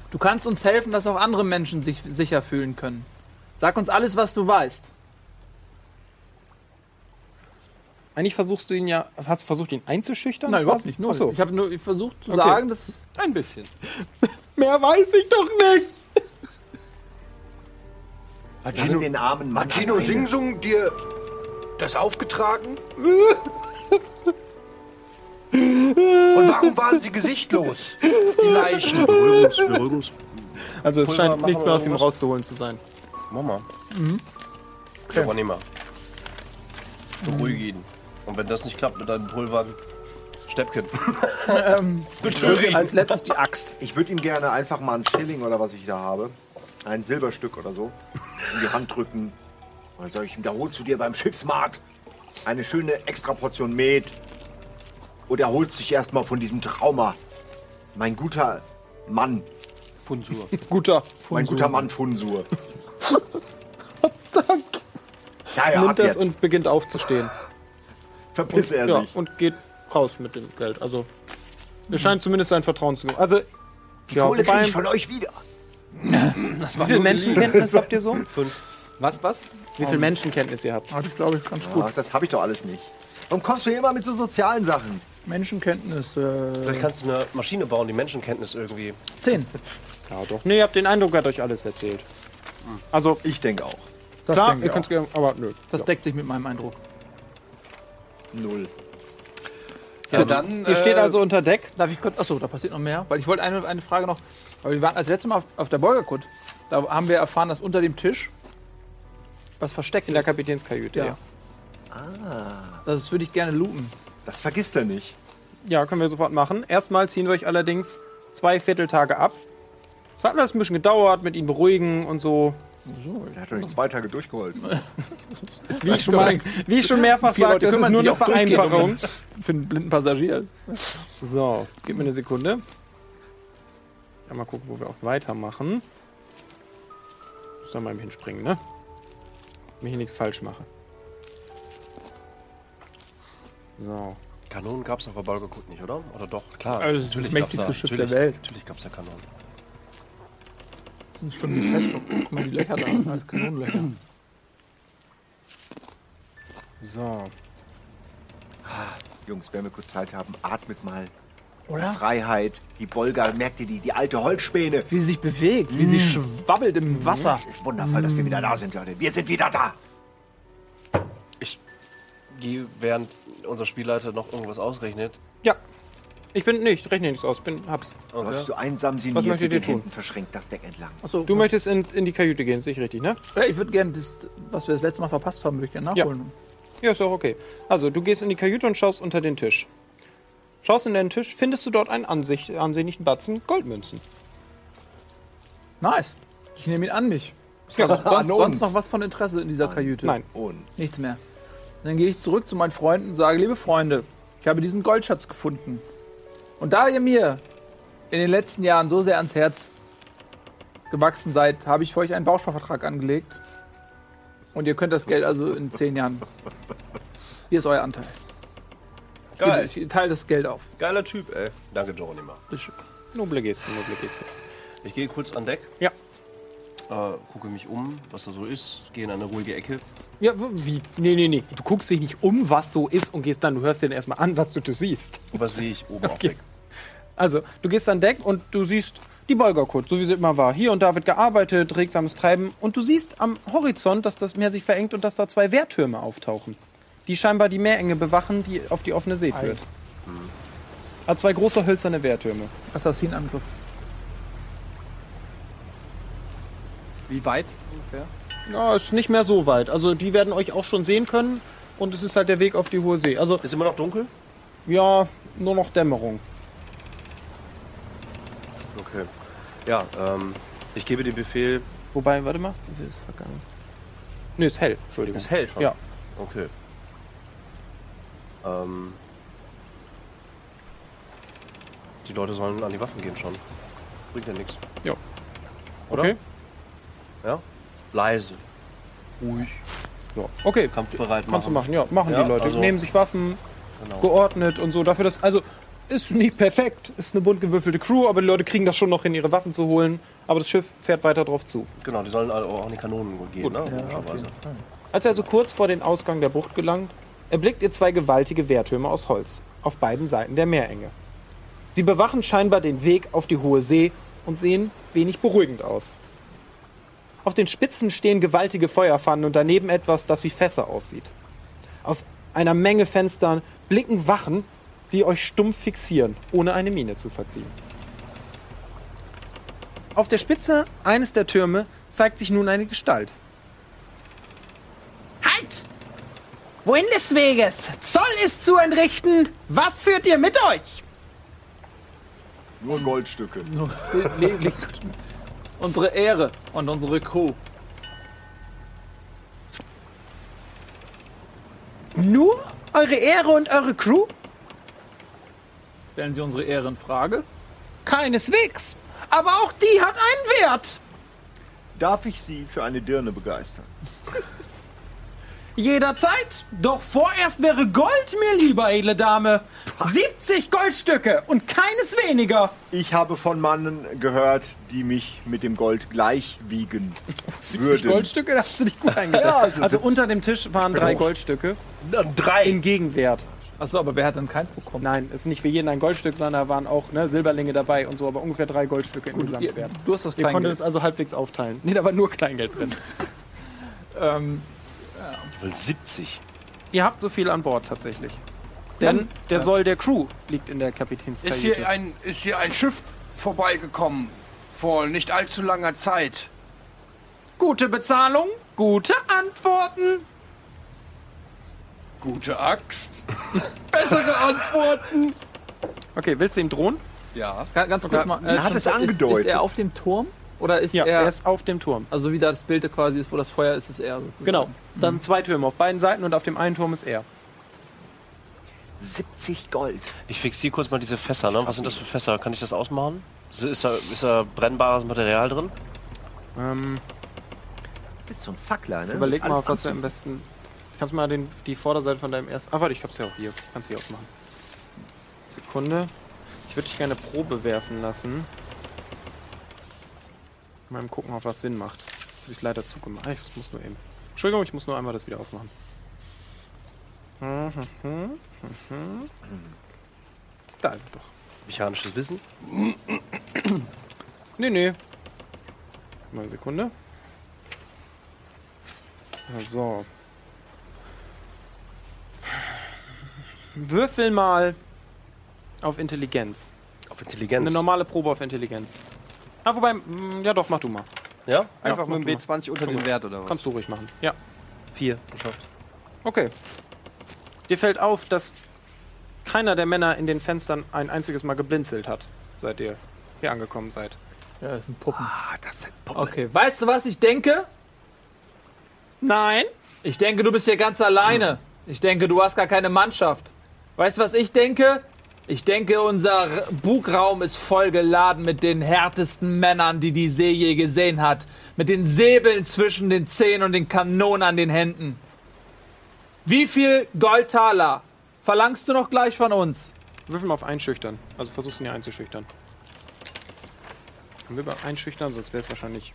Du kannst uns helfen, dass auch andere Menschen sich sicher fühlen können. Sag uns alles, was du weißt. Eigentlich versuchst du ihn ja. Hast du versucht, ihn einzuschüchtern? Nein, überhaupt nicht. Nur. So. Ich habe nur versucht zu Okay. sagen, dass Ein bisschen. Mehr weiß ich doch nicht! Hat Gino, den armen Mann hat Gino. Singsung dir das aufgetragen? Und warum waren sie gesichtlos? Die Leichen. Beruhigungs, Beruhigungs. Also, es Pulver scheint nichts mehr aus ihm rauszuholen zu sein. Mama. Mhm. Okay. Mal. Beruhige ihn. Und wenn das nicht klappt mit deinem Pulvern, Steppken. ähm, als letztes die Axt. Ich würde ihm gerne einfach mal einen Schilling oder was ich da habe, ein Silberstück oder so, in die Hand drücken. Oder soll ich ihm, da holst du dir beim Schiffsmarkt eine schöne Extraportion Met. Oder erholst dich erstmal von diesem Trauma. Mein guter Mann, Funsur. Guter. mein guter Mann Funsur. Dank. Ja, ja, ab Nimmt das jetzt. und beginnt aufzustehen. verpiss er Ja, sich. und geht raus mit dem Geld. Also, mir scheint zumindest sein Vertrauen zu geben. Also, Die ja, Kohle krieg wobei, ich von euch wieder. wie viel Menschenkenntnis habt ihr so? Was, was? Wie viel Menschenkenntnis ihr habt? Ah, das glaube ich ganz gut. Ach, das habe ich doch alles nicht. Warum kommst du immer mit so sozialen Sachen? Menschenkenntnis, äh, Vielleicht kannst du eine Maschine bauen, die Menschenkenntnis irgendwie. 10. Ja, doch. Nee, ihr habt den Eindruck, er hat euch alles erzählt. Also, Ich denke auch. Das, klar, denke ihr ich könnt auch. gerne, aber nö. das deckt sich mit meinem Eindruck. Null. Ja, dann. Ihr steht äh, also unter Deck. Darf ich kurz. Achso, da passiert noch mehr. Weil ich wollte eine, eine Frage noch. Weil wir waren als letztes Mal auf, auf der Bolgerkut. Da haben wir erfahren, dass unter dem Tisch was versteckt In der ist. Kapitänskajüte, Ja. ja. Das würde ich gerne looten. Das vergisst er nicht. Ja, können wir sofort machen. Erstmal ziehen wir euch allerdings zwei Vierteltage ab. Es hat alles ein bisschen gedauert, mit ihm beruhigen und so. Er hat euch zwei Tage durchgeholfen. Wie ich schon, mal, wie ich schon mehrfach sagte, das ist nur eine Vereinfachung. Für einen blinden Passagier. So, gib mir eine Sekunde. Ja, mal gucken, wo wir auch weitermachen. Muss da mal eben hinspringen, ne? Damit ich hier nichts falsch mache. So. Kanonen gab es auf der Balgokut nicht, oder? Oder doch? Klar. Also das ist das natürlich mächtigste Schiff natürlich- der Welt. Natürlich gab es ja Kanonen. Das sind schon die Festung. Guck mal, die Löcher da sind als Kanonenlöcher. So. Jungs, wenn wir kurz Zeit haben, atmet mal. Oder? Freiheit, die Bolga, merkt ihr die, die alte Holzspäne. Wie sie sich bewegt, wie sie schwabbelt im Wasser. Es ist wundervoll, dass wir wieder da sind, Leute. Wir sind wieder da. Ich gehe, während unser Spielleiter noch irgendwas ausrechnet. Ja. Ich bin nicht, ich rechne nichts aus. Bin, hab's. Okay. Läufst du einsam Was sinniert möchtet mit ihr den tun? Händen verschränkt das Deck entlang. Achso, Du möchtest in, in die Kajüte gehen, sehe ich richtig, ne? Ja, ich würde gerne das, was wir das letzte Mal verpasst haben, würde ich gerne nachholen. Ja, ist auch okay. Also, du gehst in die Kajüte und schaust unter den Tisch. Schaust in den Tisch, findest du dort einen ansicht, ansehnlichen Batzen Goldmünzen. Nice. Ich nehme ihn an mich. Ja, Sonst, sonst noch was von Interesse in dieser Kajüte? Nein. Und Nichts mehr. Dann gehe ich zurück zu meinen Freunden und sage, liebe Freunde, ich habe diesen Goldschatz gefunden. Und da ihr mir in den letzten Jahren so sehr ans Herz gewachsen seid, habe ich für euch einen Bausparvertrag angelegt. Und ihr könnt das Geld also in zehn Jahren. Hier ist euer Anteil. Geil. Ich teile das Geld auf. Geiler Typ, ey. Danke, Geronima. Noble Geste, noble Geste. Ich gehe kurz an Deck. Ja. Äh, gucke mich um, was da so ist. Gehe in eine ruhige Ecke. Ja, w- wie? Nee, nee, nee. Du guckst dich nicht um, was so ist und gehst dann, du hörst dir dann erstmal an, was du, du siehst. Und was sehe ich oben auf Okay. Deck? Also, du gehst an Deck und du siehst die Bolgerkut, so wie sie immer war. Hier und da wird gearbeitet, regsames Treiben. Und du siehst am Horizont, dass das Meer sich verengt und dass da zwei Wehrtürme auftauchen. Die scheinbar die Meerenge bewachen, die auf die offene See führt. Also zwei große hölzerne Wehrtürme. Assassinenangriff. Wie weit ungefähr? Ja, ist nicht mehr so weit. Also die werden euch auch schon sehen können und es ist halt der Weg auf die hohe See. Also Ist immer noch dunkel? ja, nur noch Dämmerung. Okay. Ja, ähm, ich gebe den Befehl. Wobei, warte mal, wie viel ist vergangen? Nö, ist hell, Entschuldigung. Ist hell schon? Ja. Okay. Ähm, die Leute sollen an die Waffen gehen schon. Bringt ja nichts. Ja. Oder? Okay. Ja? Leise. Ruhig. Ja. Okay, Kampfbereit machen. kannst du machen. Ja, machen Ja, die Leute. also- Nehmen sich Waffen, Genau. geordnet und so. Dafür, dass, also, ist nicht perfekt, ist eine bunt gewürfelte Crew, aber die Leute kriegen das schon noch hin, ihre Waffen zu holen. Aber das Schiff fährt weiter drauf zu. Genau, die sollen auch an die Kanonen gehen, Gut. ne? Ja, auf Logischerweise. jeden Fall. Als er also kurz vor den Ausgang der Bucht gelangt, erblickt ihr zwei gewaltige Wehrtürme aus Holz auf beiden Seiten der Meerenge. Sie bewachen scheinbar den Weg auf die hohe See und sehen wenig beruhigend aus. Auf den Spitzen stehen gewaltige Feuerpfannen und daneben etwas, das wie Fässer aussieht. Aus einer Menge Fenstern blicken Wachen, die euch stumpf fixieren, ohne eine Miene zu verziehen. Auf der Spitze eines der Türme zeigt sich nun eine Gestalt. Halt! Wohin des Weges? Zoll ist zu entrichten. Was führt ihr mit euch? Nur Goldstücke. Lediglich unsere Ehre und unsere Crew. Nur eure Ehre und eure Crew? Stellen Sie unsere Ehre in Frage? Keineswegs. Aber auch die hat einen Wert. Darf ich Sie für eine Dirne begeistern? Jederzeit. Doch vorerst wäre Gold mir lieber, edle Dame. 70 Goldstücke und keines weniger. Ich habe von Mannen gehört, die mich mit dem Gold gleich wiegen 70 würden. Goldstücke, da hast du dich gut eingeschätzt. Ja, also also 70 unter dem Tisch waren drei hoch. Goldstücke drei. im Gegenwert. Achso, aber wer hat dann keins bekommen? Nein, ist nicht für jeden ein Goldstück, sondern da waren auch ne, Silberlinge dabei und so, aber ungefähr drei Goldstücke im Ihr, Gesamtwert. du hast das Ihr konntet Kleingeld. es also halbwegs aufteilen. Nee, da war nur Kleingeld drin. Ähm, Will 70. Ihr habt so viel an Bord tatsächlich. Denn der Soll der Crew liegt in der Ist Kapitänskajüte. hier, ein, ist hier ein Schiff vorbeigekommen vor nicht allzu langer Zeit. Gute Bezahlung, gute Antworten. Gute Axt. Bessere Antworten. Okay, willst du ihm drohen? Ja. ga- ganz kurz mal. er hat schon- es ist, angedeutet. Ist er auf dem Turm? Oder ist Ja, er. er ist auf dem Turm. also wie da das Bild quasi ist, wo das Feuer ist, ist er sozusagen. Genau. Dann zwei Türme auf beiden Seiten und auf dem einen Turm ist er. 70 Gold. Ich fixiere kurz mal diese Fässer, ne? Was sind das für Fässer? Kann ich das ausmachen? Ist, da, ist da brennbares Material drin? Ähm, Bist so ein Fackler, ne? überleg mal, was wir am besten. Kannst du mal den, die Vorderseite von deinem ersten. Ah, warte, ich hab's ja auch hier. Kannst du hier aufmachen. Sekunde. Ich würde dich gerne Probe werfen lassen. Mal gucken, ob was Sinn macht. Jetzt habe ich es leider zugemacht. Ich muss nur eben. Entschuldigung, ich muss nur einmal das wieder aufmachen. Da ist es doch. Mechanisches Wissen? Nee, nee. Mal eine Sekunde. So. Würfel mal auf Intelligenz. Auf Intelligenz. Eine normale Probe auf Intelligenz. Ah, wobei, mm, ja doch, mach du mal. ja? Einfach mit dem mach du mal. W20 unter den Wert oder was? Kannst du ruhig machen. Ja. Vier. Geschafft. Okay. Dir fällt auf, dass keiner der Männer in den Fenstern ein einziges Mal geblinzelt hat, seit ihr hier angekommen seid. Ja, das sind Puppen. Ah, das sind Puppen. Okay, weißt du, was ich denke? Nein. Ich denke, du bist hier ganz alleine. Ich denke, du hast gar keine Mannschaft. Weißt du, was ich denke? Ich denke, unser Bugraum ist voll geladen mit den härtesten Männern, die die See je gesehen hat. Mit den Säbeln zwischen den Zehen und den Kanonen an den Händen. Wie viel Goldtaler verlangst du noch gleich von uns? Würfel mal auf Einschüchtern. Also versuchst ihn ja einzuschüchtern. Können wir über Einschüchtern, sonst wäre es wahrscheinlich.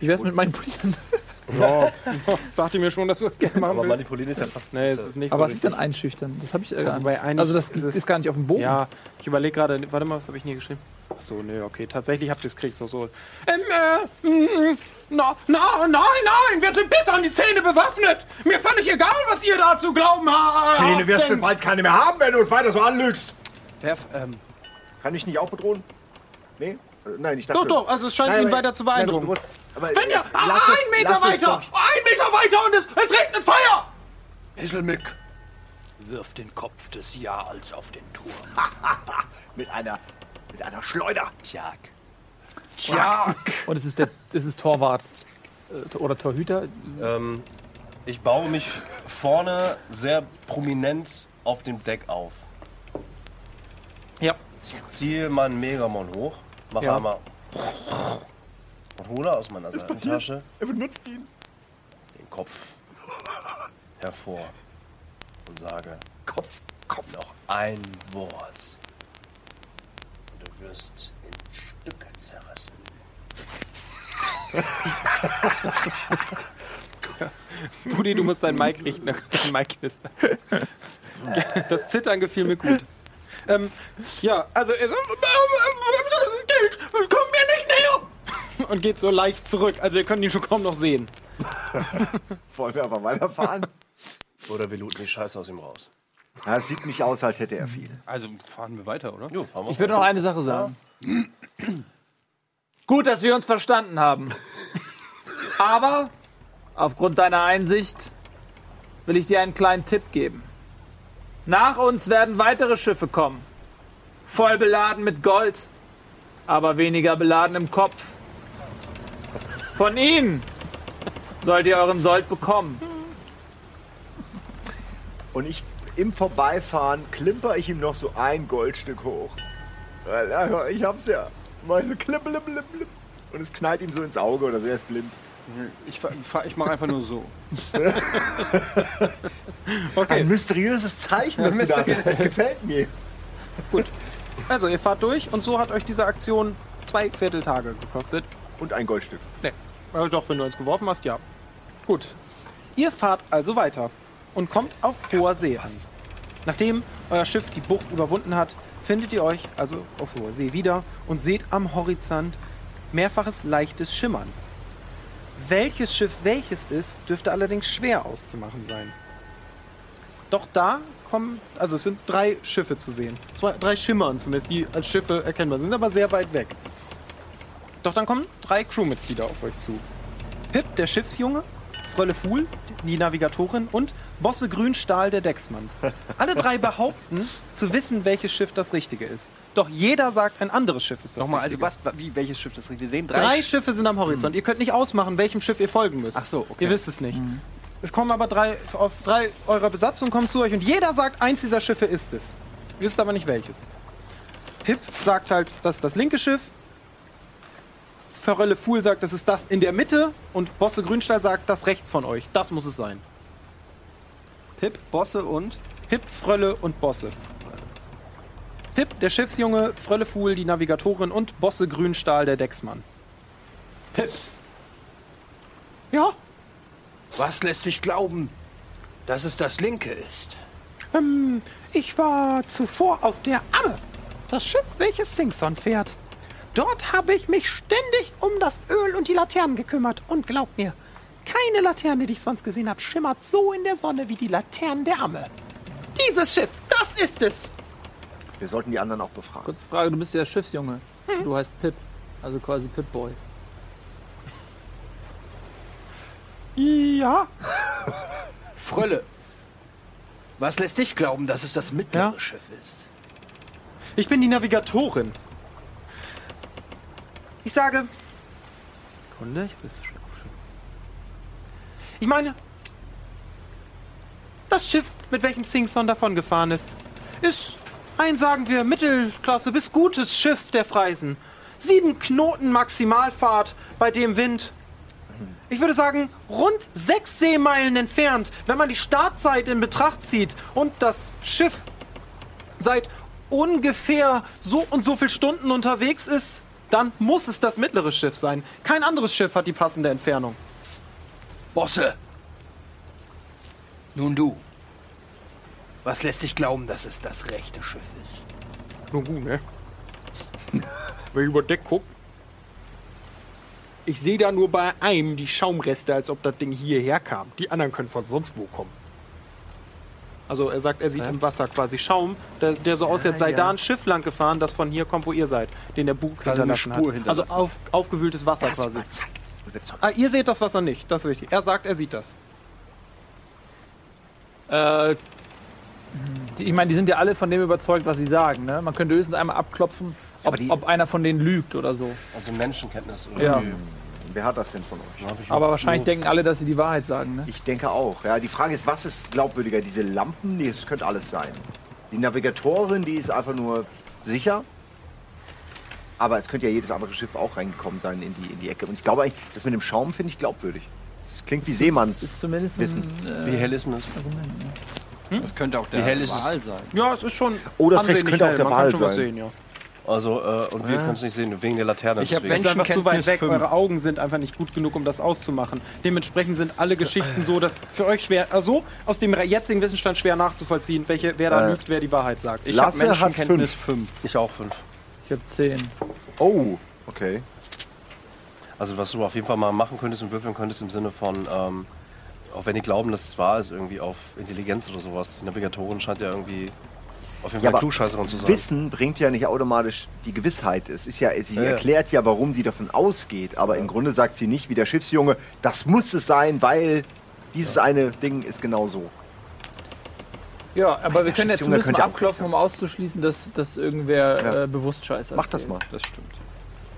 Wie wär's mit meinen Brüdern? Ja, dachte mir schon, dass du das gerne machen Aber willst. manipulieren ist ja fast. Nee, es ist nicht Aber so was ist denn einschüchtern? Das habe ich äh, gar Wobei nicht. eigentlich Also das ist es- ist gar nicht auf dem Bogen. Ja, ich überlege gerade, warte mal, was habe ich nie geschrieben? Ach so, nee, okay, tatsächlich habt ihr es kriegst du so. Ähm, äh, mm, na, na, nein, nein, wir sind bis an die Zähne bewaffnet. Mir völlig egal, was ihr dazu glauben habt. Zähne wirst du bald keine mehr haben, wenn du uns weiter so anlügst. Wer, ähm, Kann ich nicht auch bedrohen? Nee? Nein, ich dachte... Doch, doch, also es scheint ihn weiter zu beeindrucken. Nein, du musst- aber, Wenn ihr äh, lass es- ein Meter weiter, ein Meter weiter und es, es regnet Feuer! Hisselmick, wirf den Kopf des Jaals auf den Turm. Mit einer, mit einer Schleuder. Tjag. Und es ist der es ist Torwart äh, oder Torhüter. Ähm, ich baue mich vorne sehr prominent auf dem Deck auf. Ja. Ziehe meinen Megamon hoch, mache Ja. einmal und hole aus meiner Seitentasche Er benutzt ihn. den Kopf hervor und sage Kopf, Kopf. noch ein Wort. Und du wirst in Stücke zerrissen. Budi, du musst dein Mic richten. Dein Mic knistert. Das Zittern gefiel mir gut. Ähm, ja, also er sagt, das ist Geld, komm mir nicht näher! Und geht so leicht zurück. Also ihr könnt ihn schon kaum noch sehen. Wollen wir aber weiterfahren? Oder wir looten die Scheiße aus ihm raus. Ja, es sieht nicht aus, als hätte er viel. Also fahren wir weiter, oder? Jo, fahren wir Ich würde noch eine Sache sagen. Gut, dass wir uns verstanden haben. Aber aufgrund deiner Einsicht will ich dir einen kleinen Tipp geben. Nach uns werden weitere Schiffe kommen. Voll beladen mit Gold, aber weniger beladen im Kopf. Von ihnen sollt ihr euren Sold bekommen. Und ich im Vorbeifahren klimper ich ihm noch so ein Goldstück hoch. Ich hab's ja. Und es knallt ihm so ins Auge oder so, er ist blind. Ich, ich mache einfach nur so. Ein mysteriöses Zeichen, das du da Das gefällt mir. Also ihr fahrt durch und so hat euch diese Aktion zwei Vierteltage gekostet. Und ein Goldstück. Nee. Also doch, wenn du eins geworfen hast, ja. Gut. Ihr fahrt also weiter und kommt auf hoher See an. Nachdem euer Schiff die Bucht überwunden hat, findet ihr euch also auf hoher See wieder und seht am Horizont mehrfaches leichtes Schimmern. Welches Schiff welches ist, dürfte allerdings schwer auszumachen sein. Doch da kommen, also es sind drei Schiffe zu sehen. Zwei, drei Schimmern zumindest, die als Schiffe erkennbar sind, aber sehr weit weg. Doch dann kommen drei Crewmitglieder auf euch zu. Pip, der Schiffsjunge, Frölle Fuhl, die Navigatorin und Bosse Grünstahl, der Decksmann. Alle drei behaupten, zu wissen, welches Schiff das Richtige ist. Doch jeder sagt, ein anderes Schiff ist das Nochmal, also Richtige. was, wie, welches Schiff das richtig? Wir sehen drei. Drei Schiffe sind am Horizont. Ihr könnt nicht ausmachen, welchem Schiff ihr folgen müsst. Ach so, okay. Ihr wisst es nicht. Es kommen aber drei, auf drei eurer Besatzung kommen zu euch und jeder sagt, eins dieser Schiffe ist es. Ihr wisst aber nicht welches. Pip sagt halt, das ist das linke Schiff. Verrölle Fuhl sagt, das ist das in der Mitte. Und Bosse Grünstahl sagt, das rechts von euch. Das muss es sein. Pip, Bosse und. Pip, Frölle und Bosse. Pip, der Schiffsjunge, Frölle Fuhl, die Navigatorin und Bosse Grünstahl, der Decksmann. Pip, Ja, was lässt dich glauben, dass es das linke ist? Ähm, ich war zuvor auf der Amme, das Schiff, welches Singson fährt. Dort habe ich mich ständig um das Öl und die Laternen gekümmert. Und glaubt mir, keine Laterne, die ich sonst gesehen habe, schimmert so in der Sonne wie die Laternen der Amme. Dieses Schiff, das ist es. Wir sollten die anderen auch befragen. Kurze Frage, du bist ja der Schiffsjunge. Du heißt Pip, also quasi Pip-Boy. Ja, Frölle, was lässt dich glauben, dass es das mittlere Ja? Schiff ist? Ich bin die Navigatorin. Ich sage. Kunde, ich weiß schon. Ich meine. Das Schiff, mit welchem Singson davon gefahren ist, ist ein, sagen wir, Mittelklasse bis gutes Schiff der Freisen. Sieben Knoten Maximalfahrt bei dem Wind. Ich würde sagen, rund sechs Seemeilen entfernt, wenn man die Startzeit in Betracht zieht und das Schiff seit ungefähr so und so viel Stunden unterwegs ist, dann muss es das mittlere Schiff sein. Kein anderes Schiff hat die passende Entfernung. Bosse! Nun du. Was lässt dich glauben, dass es das rechte Schiff ist? Nun gut, ne? Wenn ich über Deck guck, ich sehe da nur bei einem die Schaumreste, als ob das Ding hierher kam. Die anderen können von sonst wo kommen. Also er sagt, er sieht im Wasser quasi Schaum, der, der so aussieht, als sei ja. da ein Schiff lang gefahren, das von hier kommt, wo ihr seid, den der Bug Quasi eine hinterlassen Spur hat. Also auf, aufgewühltes Wasser quasi. Erstmal zack. Ah, ihr seht das Wasser nicht, das ist wichtig. Er sagt, er sieht das. Äh, die, ich meine, die sind ja alle von dem überzeugt, was sie sagen. Ne? Man könnte höchstens einmal abklopfen, ob, die- ob einer von denen lügt oder so. Also Menschenkenntnis. Oder Ja. Wer hat das denn von euch? Aber wahrscheinlich denken alle, dass sie die Wahrheit sagen. Ne? Ich denke auch. Ja, die Frage ist, was ist glaubwürdiger? Diese Lampen, nee, das könnte alles sein. Die Navigatorin, die ist einfach nur sicher. Aber es könnte ja jedes andere Schiff auch reingekommen sein in die, in die Ecke. Und ich glaube eigentlich, das mit dem Schaum finde ich glaubwürdig. Das klingt wie Das Seemanns. ist zumindest Wissen. ein, Wie äh, hell ist denn das? Argument. Ne? Das könnte auch der Wie hell ist es? Wal sein. Ja, es ist schon. Oh, das könnte auch hell. der Man kann Wal sein. sehen, ja. Also, äh, und wir können es nicht sehen, wegen der Laterne. Ich hab deswegen. Es ist einfach zu weit Menschenkenntnis weg. fünf. Eure Augen sind einfach nicht gut genug, um das auszumachen. Dementsprechend sind alle Geschichten so, dass für euch schwer, also aus dem jetzigen Wissensstand schwer nachzuvollziehen, welche, wer da Äh, lügt, wer die Wahrheit sagt. Ich habe Menschenkenntnis 5. Ich auch fünf. Ich habe zehn. Oh, okay. Also, was du auf jeden Fall mal machen könntest und würfeln könntest im Sinne von, ähm, auch wenn die glauben, dass es wahr ist, irgendwie auf Intelligenz oder sowas. Die Navigatorin scheint ja irgendwie auf jeden Ja, Fall aber Klugscheißerin zu sein. Wissen bringt ja nicht automatisch die Gewissheit. Es ist ja, sie Ja, ja. erklärt ja, warum sie davon ausgeht. Aber im Grunde sagt sie nicht wie der Schiffsjunge, das muss es sein, weil dieses eine Ding ist genau so. Ja, aber wir können ja zumindest mal abklopfen, um auszuschließen, dass, dass irgendwer Ja. äh, bewusst Scheiße Mach das mal. Das stimmt.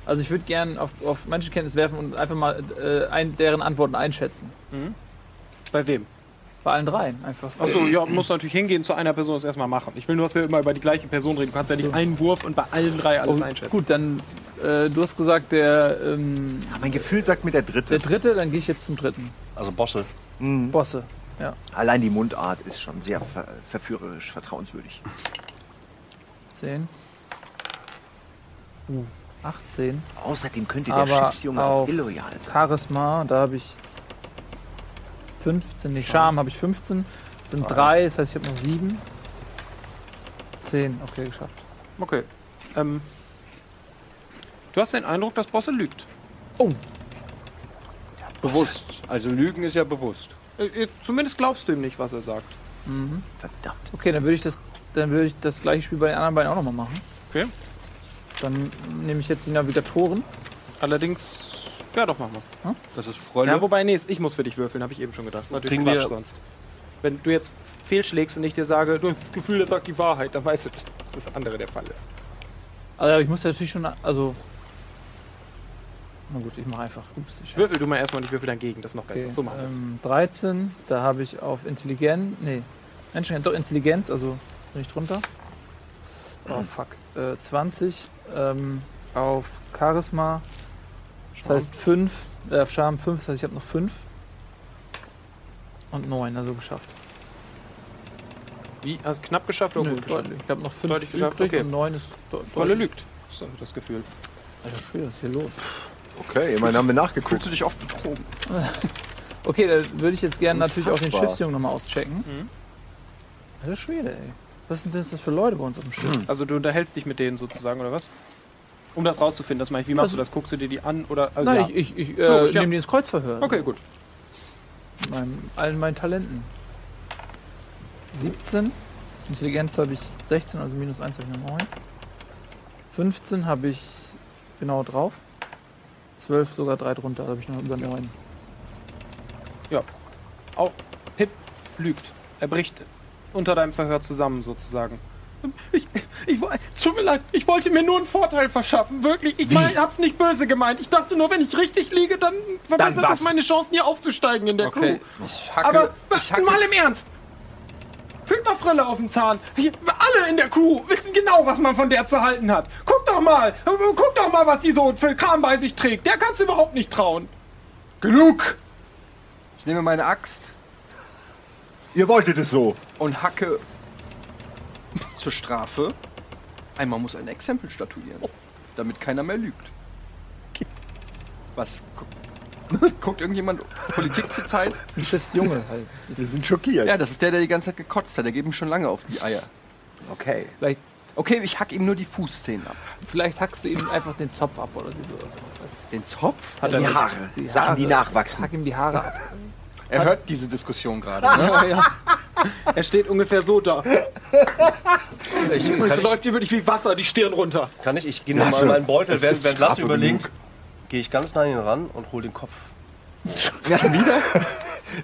Also ich würde gern auf, auf Menschenkenntnis werfen und einfach mal äh, ein, deren Antworten einschätzen. Bei wem? Bei allen dreien einfach. Achso, ja, muss natürlich hingehen zu einer Person das erstmal machen. Ich will nur, dass wir immer über die gleiche Person reden. Du kannst ja nicht einen Wurf und bei allen drei alles Oh, einschätzen. Gut, dann äh, du hast gesagt, der, ähm, Ja, mein Gefühl sagt mir der dritte. der dritte, dann gehe ich jetzt zum dritten. Also Bosse. Mhm. Bosse. Ja. Allein die Mundart ist schon sehr ver verführerisch, vertrauenswürdig. 10. Uh, 18. Außerdem könnte der Aber Schiffsjunge auch illoyal sein. Charisma, da habe ich 15. Nee, Charme habe ich 15. Sind 3, das heißt, ich habe noch 7. 10, okay, geschafft. Okay. Ähm, du hast den Eindruck, dass Bosse lügt. Bewusst. Also Lügen ist ja bewusst. Äh, zumindest glaubst du ihm nicht, was er sagt. Verdammt. Okay, dann würde ich das, dann würde ich das gleiche Spiel bei den anderen beiden auch nochmal machen. Okay. Dann nehme ich jetzt die Navigatoren. Allerdings, ja doch, mach mal. Das ist Freude. Ja, wobei, nee, ich muss für dich würfeln, habe ich eben schon gedacht. Das ist natürlich Kriegen Quatsch wir- sonst. Wenn du jetzt fehlschlägst und ich dir sage, du hast das Gefühl, er sagt die Wahrheit, dann weißt du, dass das andere der Fall ist. Also ich muss ja natürlich schon, also na gut, ich mache einfach. Ups, ich Würfel du mal erstmal und ich würfel dann gegen, das ist noch besser. Okay, so machen wir ähm, 13, da habe ich auf Intelligenz, nee, Menschen, doch Intelligenz, also bin ich drunter. Oh fuck. Äh, 20 ähm, auf Charisma, das heißt 5, äh, auf Charme 5, das heißt ich habe noch 5. Und 9, also geschafft. Wie? Hast du knapp geschafft oder Nö, gut geschafft? Ich habe noch 5 Deutlich geschafft, okay. und 9 ist de Volle lügt. So, das Gefühl. Alter Schwede, was ist hier los? Okay, immerhin haben wir nachgeguckt. Fühlst du dich oft betrogen? Okay, da würde ich jetzt gerne natürlich auch den. Schiffsjungen nochmal auschecken. Mhm. Alter Schwede, ey. Was sind denn das für Leute bei uns auf dem Schiff? Also du unterhältst dich mit denen sozusagen, oder was? Um das rauszufinden, das meine ich. Wie machst Also- du das? Guckst du dir die an oder? Also, Nein, ja. ich, ich, ich äh, Logisch, ja. nehme die ins Kreuzverhör. Okay, gut. Mit meinem, allen meinen Talenten. 17. Intelligenz habe ich 16, also minus 1 habe ich noch 9. 15 habe ich genau drauf. 12 sogar 3 drunter, da habe ich noch über 9. Auch Pip lügt. Er bricht unter deinem Verhör zusammen sozusagen. Ich, ich, tut mir leid, ich wollte mir nur einen Vorteil verschaffen, wirklich. Ich mein, hab's nicht böse gemeint. Ich dachte nur, wenn ich richtig liege, dann verbessert was? das meine Chancen, hier aufzusteigen in der Okay. Crew. Ich hacke. Aber ich hacke. mal im Ernst. Fühlt mal Frille auf den Zahn. Alle in der Crew wissen genau, was man von der zu halten hat. Guck doch mal. Guck doch mal, was die so für Kram bei sich trägt. Der kannst du überhaupt nicht trauen. Genug! Ich nehme meine Axt Ihr wolltet es so. und hacke zur Strafe. Einmal muss ein Exempel statuieren, damit keiner mehr lügt. Was? Gu guckt irgendjemand Politik zur Zeit? Das ist ein Schiffsjunge halt. Wir sind schockiert. Ja, das ist der, der die ganze Zeit gekotzt hat. Der geht ihm schon lange auf die Eier. Okay. vielleicht, Okay, ich hack ihm nur die Fußzehen ab. vielleicht hackst du ihm einfach den Zopf ab oder so. Oder sowas. Als- Den Zopf? Hat Die er Haare. die Sachen, die nachwachsen. Hack ihm die Haare ab. Er hört diese Diskussion gerade. Ne? Er steht ungefähr so da. Ich, Und ich, läuft dir wirklich wie Wasser die Stirn runter. kann ich, ich gehe nochmal Lasse, in meinen Beutel, es während, ist während Lasse überlegt. Gehe ich ganz nah an ihn ran und hole den Kopf.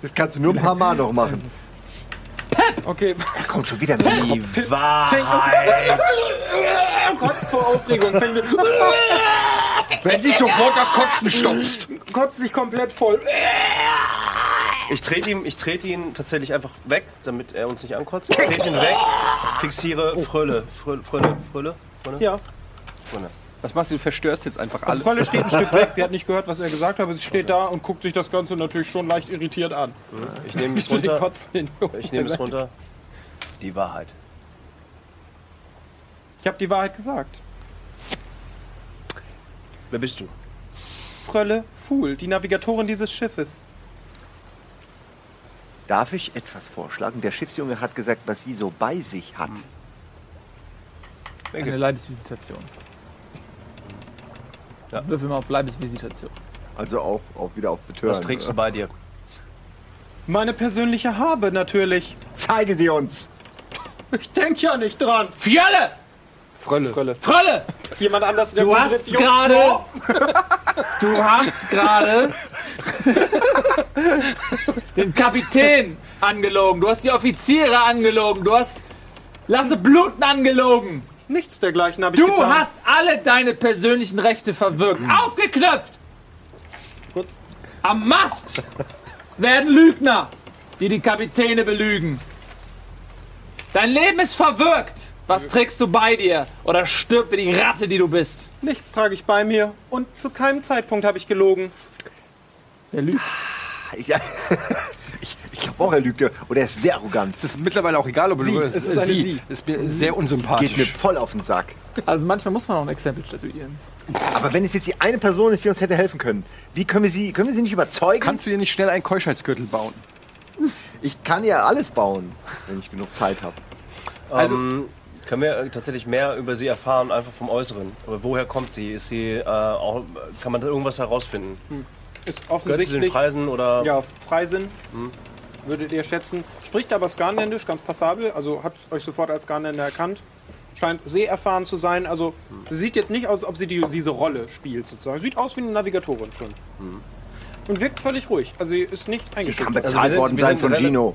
Das kannst du nur ein paar Mal noch machen. Okay, Er kommt schon wieder mit dem Kopf. Die Wahrheit! kotzt vor Aufregung, Wenn nicht sofort das Kotzen stoppst. kotzt sich komplett voll. Ich trete ihn, ich trete ihn tatsächlich einfach weg, damit er uns nicht ankotzt. Ich trete ihn weg, fixiere Frölle. Frölle, Frölle, Frölle, Frölle. Ja, Frölle. Was machst du? Du verstörst jetzt einfach also alles. Volle steht ein Stück weg. Sie hat nicht gehört, was er gesagt hat, aber sie steht da und guckt sich das Ganze natürlich schon leicht irritiert an. Ich nehme es runter. Kotzen. Ich nehme es runter. Die Wahrheit. Ich habe die Wahrheit gesagt. Wer bist du? Frölle Fuhl, die Navigatorin dieses Schiffes. Darf ich etwas vorschlagen? Der Schiffsjunge hat gesagt, was sie so bei sich hat. Eine Leibesvisitation. Ja. Würfel mal auf Leibesvisitation. Also auch, auch wieder auf Betören. Was trägst du bei dir? Meine persönliche Habe natürlich. Zeige sie uns! Ich denke ja nicht dran. Fiolle! Frölle. Frölle. Frölle! Jemand anders. der Du hast Position- gerade. Du hast gerade. den Kapitän angelogen. Du hast die Offiziere angelogen. Du hast Lasse Bluten angelogen. Nichts dergleichen habe ich Du getan. hast alle deine persönlichen Rechte verwirkt. Aufgeknöpft! Kurz. Am Mast werden Lügner, die die Kapitäne belügen. Dein Leben ist verwirkt. Was trägst du bei dir? Oder stirb wie die Ratte, die du bist. Nichts trage ich bei mir. Und zu keinem Zeitpunkt habe ich gelogen. Der lügt. Ich, ich, glaube auch, er lügt. Oder er ist sehr arrogant. Es ist mittlerweile auch egal, ob du es ist eine sie. Sie. ist mir sehr Geht mir unsympathisch. voll auf den Sack. Also manchmal muss man auch ein Exempel statuieren. Aber wenn es jetzt die eine Person ist, die uns hätte helfen können, wie können wir sie, können wir sie nicht überzeugen? Kannst du dir nicht schnell einen Keuschheitsgürtel bauen? ich kann ja alles bauen, wenn ich genug Zeit habe. Also- ähm, können wir tatsächlich mehr über sie erfahren, einfach vom Äußeren? Aber woher kommt sie? Ist sie äh, auch, kann man da irgendwas herausfinden? Ist Gehört sie zu den offensichtlich. Freisen oder? Ja, Freisinn. Würdet ihr schätzen. Spricht aber Skanländisch, ganz passabel. Also hat euch sofort als Skanländer erkannt. Scheint sehr erfahren zu sein. Also sie sieht jetzt nicht aus, als ob sie die, diese Rolle spielt sozusagen. Sieht aus wie eine Navigatorin schon. Und wirkt völlig ruhig. Also sie ist nicht Sie kann eingeschüchtert. bezahlt Also sind- worden sein von Gino.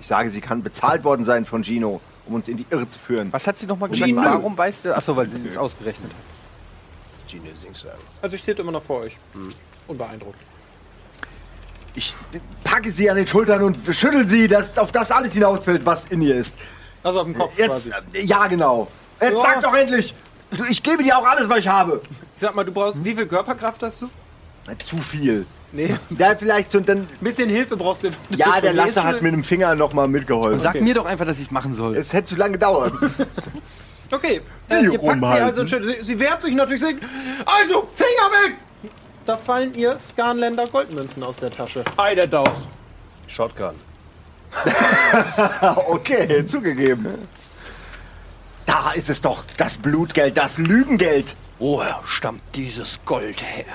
Ich sage, sie kann bezahlt worden sein von Gino, um uns in die Irre zu führen. Was hat sie nochmal gesagt? Gino. Warum weißt du? Achso, weil sie das ausgerechnet hat. Gino Singsang. Also ich stehe immer noch vor euch. Unbeeindruckt. Ich packe sie an den Schultern und schüttel sie, dass auf das alles hinausfällt, was in ihr ist. Also auf dem Kopf Jetzt, quasi. äh, ja genau. Jetzt Ja. sag doch endlich! Ich gebe dir auch alles, was ich habe. Ich sag mal, du brauchst. Wie viel Körperkraft hast du? Zu viel. Nee. Ja, vielleicht so, dann. Ein bisschen Hilfe brauchst du. Ja, der Lasse hat mit dem Finger noch mal mitgeholfen. Sag mir doch einfach, dass ich es machen soll. Es hätte zu lange gedauert. Okay, äh, ihr packt sie also schön. Sie, sie wehrt sich natürlich. Sie, also, Finger weg! Da fallen ihr Skanländer Goldmünzen aus der Tasche. Ei, der Daus. Shotgun. okay, zugegeben. Da ist es doch. Das Blutgeld, das Lügengeld. Woher stammt dieses Gold her?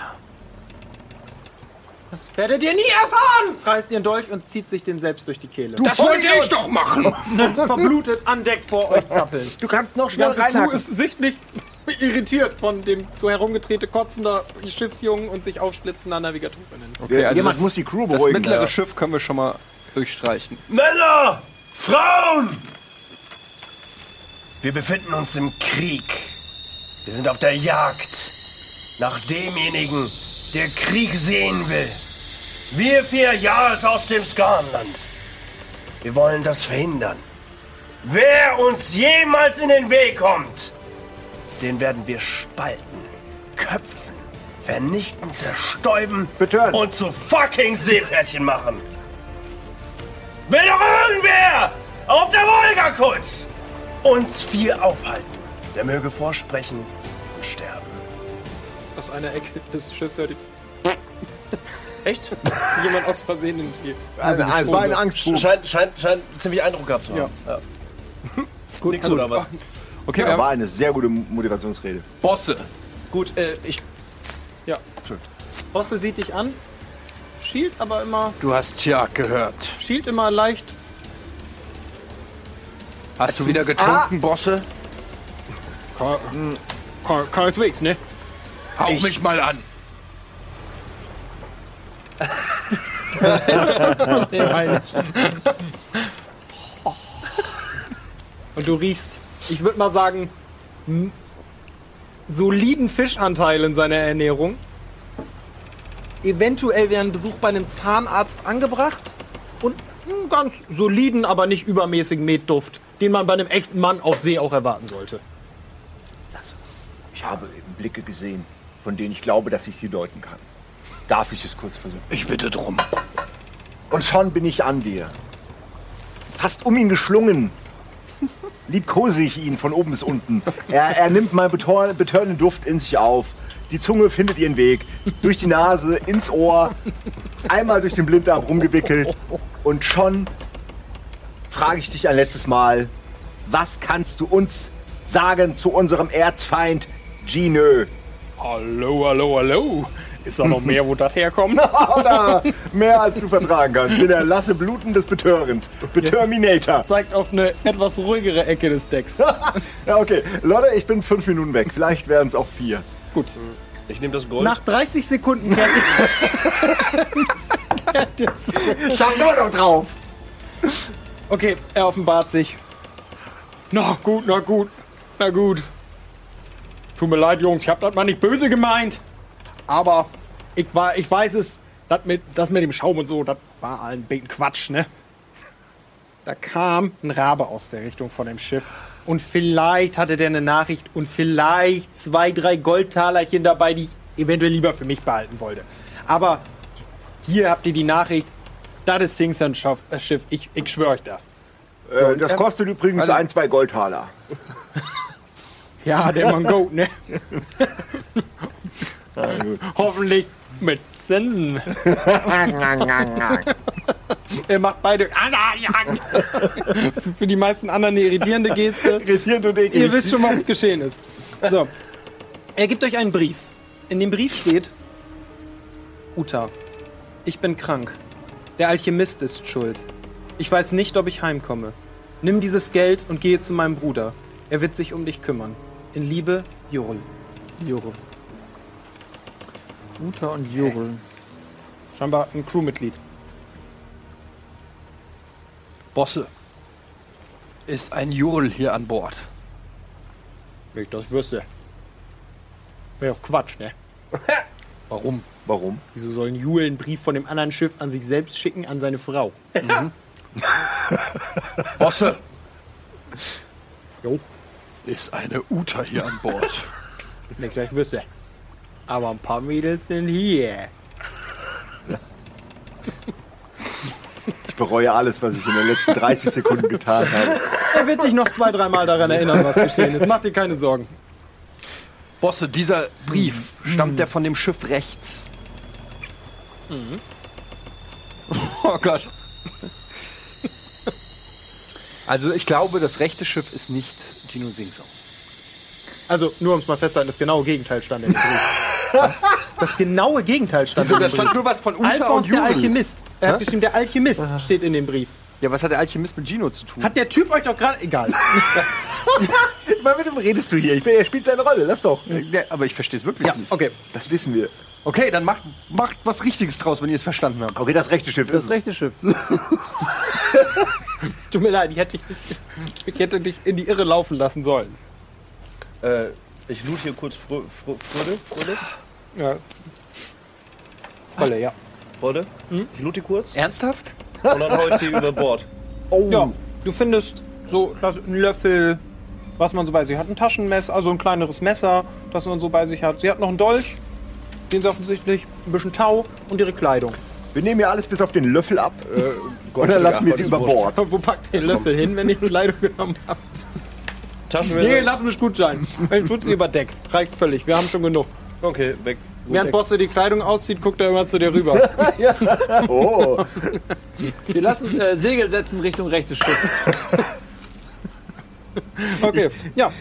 Das werdet ihr nie erfahren! Reißt ihren Dolch und zieht sich den selbst durch die Kehle. Das wollte ich doch machen. verblutet an Deck vor euch zappeln. Du kannst noch schnell Crew reinhacken. ist sichtlich irritiert von dem so herumgedrehte kotzender Schiffsjungen und sich aufschlitzender Navigatorinnen. Okay, also Jemand das, muss die Crew das beruhigen. mittlere Ja. Schiff können wir schon mal durchstreichen. Männer! Frauen! Wir befinden uns im Krieg. Wir sind auf der Jagd nach demjenigen, der Krieg sehen will. Wir vier Jarls aus dem Skarnland. Wir wollen das verhindern. Wer uns jemals in den Weg kommt, den werden wir spalten, köpfen, vernichten, zerstäuben Betören. und zu fucking Seepferdchen machen. Will doch irgendwer auf der Wolga-Kut uns vier aufhalten. Der möge vorsprechen und sterben. Aus einer Ecke des Schiffs hört Echt? jemand aus Versehen in die. Also, es war ein Angstbuch. Scheint, scheint, scheint ziemlich Eindruck gehabt zu haben. Ja. Gut, Nix oder was? Okay, wir Ja, war eine sehr gute schielt aber immer, Du hast Tjag gehört. schielt immer leicht. Hast du wieder getrunken, Bosse? Ke- Keineswegs, ne? Hau mich mal an. Und du riechst, ich würde mal sagen, soliden Fischanteil in seiner Ernährung. Eventuell wäre ein Besuch bei einem Zahnarzt angebracht. Und einen ganz soliden, aber nicht übermäßigen Metduft, den man bei einem echten Mann auf See auch erwarten sollte. Ich habe eben Blicke gesehen, von denen ich glaube, dass ich sie deuten kann. Darf ich es kurz versuchen? Ich bitte drum. Und schon bin ich an dir. Fast um ihn geschlungen. Liebkose ich ihn von oben bis unten. Er, er nimmt meinen betörenden Duft in sich auf. Die Zunge findet ihren Weg. Durch die Nase, ins Ohr. Einmal durch den Blinddarm rumgewickelt. Und schon frage ich dich ein letztes Mal, was kannst du uns sagen zu unserem Erzfeind Ginö? Hallo, hallo, hallo. Ist da noch mehr, wo das herkommt? Oder mehr als du vertragen kannst. Ich bin der Lasse Bluten des Betörens. Beterminator. Zeigt auf eine etwas ruhigere Ecke des Decks. Ja, okay. Leute, ich bin fünf Minuten weg. Vielleicht werden es auch vier. Gut. Ich nehme das Gold. Nach 30 Sekunden kehrt Sag immer noch drauf. Okay, er offenbart sich. Na gut, na gut, na gut. Tut mir leid, Jungs, ich hab das mal nicht böse gemeint. Aber ich, war, ich weiß es, das mit, das mit dem Schaum und so, das war ein bisschen Quatsch, ne? Da kam ein Rabe aus der Richtung von dem Schiff. Und vielleicht hatte der eine Nachricht und vielleicht zwei, drei Goldtalerchen dabei, die ich eventuell lieber für mich behalten wollte. Aber hier habt ihr die Nachricht. Das ist Singson Schiff. Ich, ich schwöre euch das. Äh, das kostet übrigens ein, zwei Goldtaler. Ja, der Mann Goat, ne? Hoffentlich mit Zinsen. er macht beide. Für die meisten anderen eine irritierende Geste. Irritierend und eklig. Ihr wisst schon, was geschehen ist. So. Er gibt euch einen Brief. In dem Brief steht: Uta, ich bin krank. Der Alchemist ist schuld. Ich weiß nicht, ob ich heimkomme. Nimm dieses Geld und gehe zu meinem Bruder. Er wird sich um dich kümmern. In Liebe, Jorl. Jure. Uta und Jure. Scheinbar ein Crewmitglied. Bosse. Ist ein Jurl hier an Bord? Wenn ich das wüsste. Wäre doch Quatsch, ne? Warum? Warum? Wieso soll ein Jule einen Brief von dem anderen Schiff an sich selbst schicken, an seine Frau? Bosse. Jo. Ist eine Uta hier an Bord? Wenn ich gleich wüsste. Aber ein paar Mädels sind hier. Ich bereue alles, was ich in den letzten 30 Sekunden getan habe. Er wird dich noch zwei, dreimal daran erinnern, was geschehen ist. Mach dir keine Sorgen. Bosse, dieser Brief, stammt der von dem Schiff rechts? Oh Gott. Also ich glaube, das rechte Schiff ist nicht Gino Singson. Also, nur um es mal festzuhalten, das genaue Gegenteil stand in dem Brief. Das genaue Gegenteil stand Wieso, in da dem stand Brief. nur was von Uta Alphons und der. Alchemist. Er hat geschrieben, der Alchemist steht in dem Brief. Ja, was hat der Alchemist mit Gino zu tun? Hat der Typ euch doch gerade... Egal. Mal mit dem redest du hier? Ich bin, er spielt seine Rolle, lass doch. Ja, aber ich verstehe es wirklich Ja, nicht. okay. Das wissen wir. Okay, dann macht, macht was Richtiges draus, wenn ihr es verstanden habt. Okay, das rechte Schiff ist. rechte Schiff. Tut mir leid, ich hätte, dich, ich hätte dich in die Irre laufen lassen sollen. Äh, ich loot hier kurz Frode. Frode? Ja. Volle, ja. Frode? Ich loot die kurz Ernsthaft? und dann hau ich sie über Bord. Oh. Ja, du findest so einen Löffel, was man so bei sich hat. Ein Taschenmesser, also ein kleineres Messer, das man so bei sich hat. Sie hat noch einen Dolch, den sie offensichtlich, ein bisschen Tau und ihre Kleidung. Wir nehmen hier alles bis auf den Löffel ab. Äh, und dann lassen wir sie über Bord. Wo packt ihr den Löffel hin, wenn ich die Kleidung genommen habe? Taschenmesser. Nee, lass mich gut sein. Dann tut sie über Deck. Reicht völlig. Wir haben schon genug. Okay, weg. Während Bosse die Kleidung auszieht, guckt er immer zu dir rüber. Oh, Wir lassen äh, Segel setzen Richtung rechtes Schiff. Okay, ja.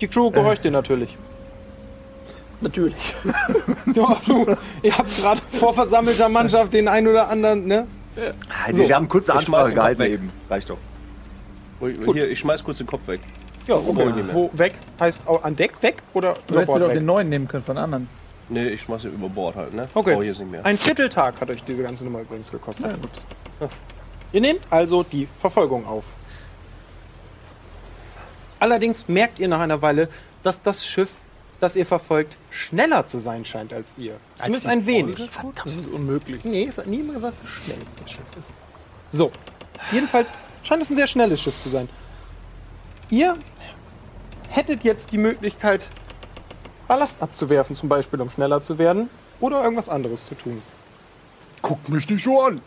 Die Crew gehorcht dir natürlich. Natürlich. Ja, du, ihr habt gerade vor versammelter Mannschaft den einen oder anderen, ne? Also, wir haben kurze Ich schmeiß Ansprache den Kopf gehalten weg. eben. Reicht doch. Hier, ich schmeiß kurz den Kopf weg. Ja, ich nicht mehr. Wo weg? Heißt auch an Deck weg oder Du über hättest doch weg? den neuen nehmen können von anderen. Nee, ich schmeiß ihn über Bord halt, ne? Okay. Brauche ich jetzt nicht mehr. Ein Vierteltag hat euch diese ganze Nummer übrigens gekostet. Ihr nehmt also die Verfolgung auf. Allerdings merkt ihr nach einer Weile, dass das Schiff, das ihr verfolgt, schneller zu sein scheint als ihr. Zumindest ein wenig. Das ist unmöglich. Nee, es hat niemand gesagt, dass es das schnellste Schiff ist. So. Jedenfalls scheint es ein sehr schnelles Schiff zu sein. Ihr hättet jetzt die Möglichkeit, Ballast abzuwerfen, zum Beispiel, um schneller zu werden, oder irgendwas anderes zu tun. Guck mich nicht so an.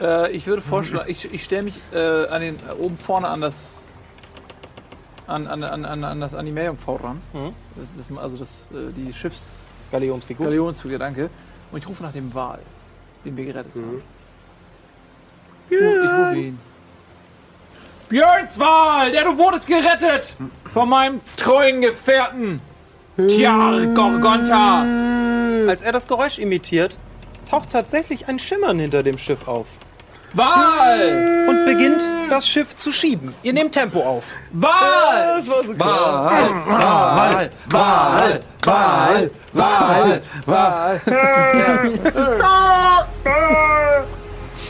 Äh, ich würde vorschlagen, ich, ich stelle mich äh, an den, äh, oben vorne an das an, an, an, an, an das Anime-Jungfrau ran. Mhm. Das ist also das, äh, die Schiffs Galionsfigur. Galionsfigur, danke. Und ich rufe nach dem Wal, den wir gerettet haben. Ich, ich rufe ihn. Björnswal, der du wurdest gerettet von meinem treuen Gefährten. Tja, Gorgonta. Als er das Geräusch imitiert, taucht tatsächlich ein Schimmern hinter dem Schiff auf Wal! und beginnt das Schiff zu schieben. Ihr nehmt Tempo auf. Wal! Wahl, Wahl, Wahl, Wahl, Wahl.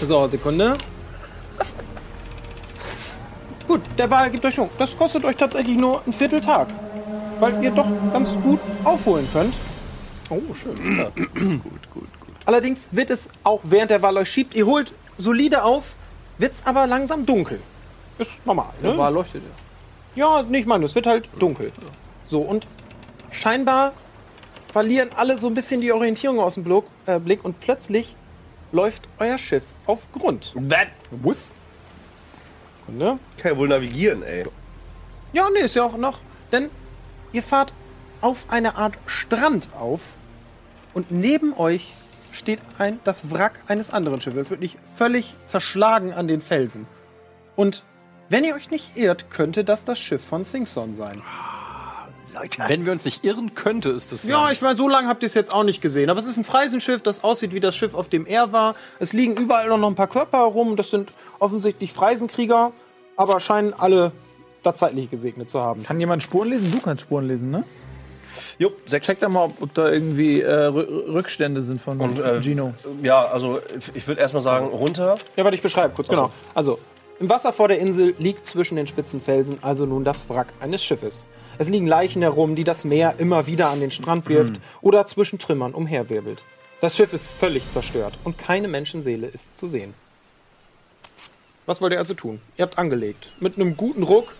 So, Sekunde. Gut, der Wal gibt euch Schwung. Das kostet euch tatsächlich nur einen Vierteltag. Weil ihr doch ganz gut aufholen könnt. Oh, schön. Ja. Allerdings wird es auch während der Wal euch schiebt, ihr holt solide auf, wird es aber langsam dunkel. Ist normal, ne? Der Wal leuchtet ja. Ja, nicht meine, es wird halt dunkel. So, und scheinbar verlieren alle so ein bisschen die Orientierung aus dem äh, Blick und plötzlich läuft euer Schiff auf Grund. That Ne? kann ja wohl navigieren, ey. Ja, nee, ist ja auch noch. Denn ihr fahrt auf eine Art Strand auf und neben euch steht ein, das Wrack eines anderen Schiffes. Es wird nicht völlig zerschlagen an den Felsen. Und wenn ihr euch nicht irrt, könnte das das Schiff von Singson sein. Leute. Wenn wir uns nicht irren, könnte es das sein. Ja, ich meine, so lange habt ihr es jetzt auch nicht gesehen. Aber es ist ein Freisenschiff, das aussieht wie das Schiff, auf dem er war. Es liegen überall noch ein paar Körper herum. Das sind offensichtlich Freisenkrieger, aber scheinen alle da zeitlich gesegnet zu haben. Kann jemand Spuren lesen? Du kannst Spuren lesen, ne? Jupp, sechs. Check da mal, ob, ob da irgendwie äh, Rü- Rückstände sind von Und, äh, Gino. Ja, also ich würde erstmal sagen, runter. Ja, warte, ich beschreibe kurz, genau. Also, im Wasser vor der Insel liegt zwischen den spitzen Felsen also nun das Wrack eines Schiffes. Es liegen Leichen herum, die das Meer immer wieder an den Strand wirft oder zwischen Trümmern umherwirbelt. Das Schiff ist völlig zerstört und keine Menschenseele ist zu sehen. Was wollt ihr also tun? Ihr habt angelegt. Mit einem guten Ruck.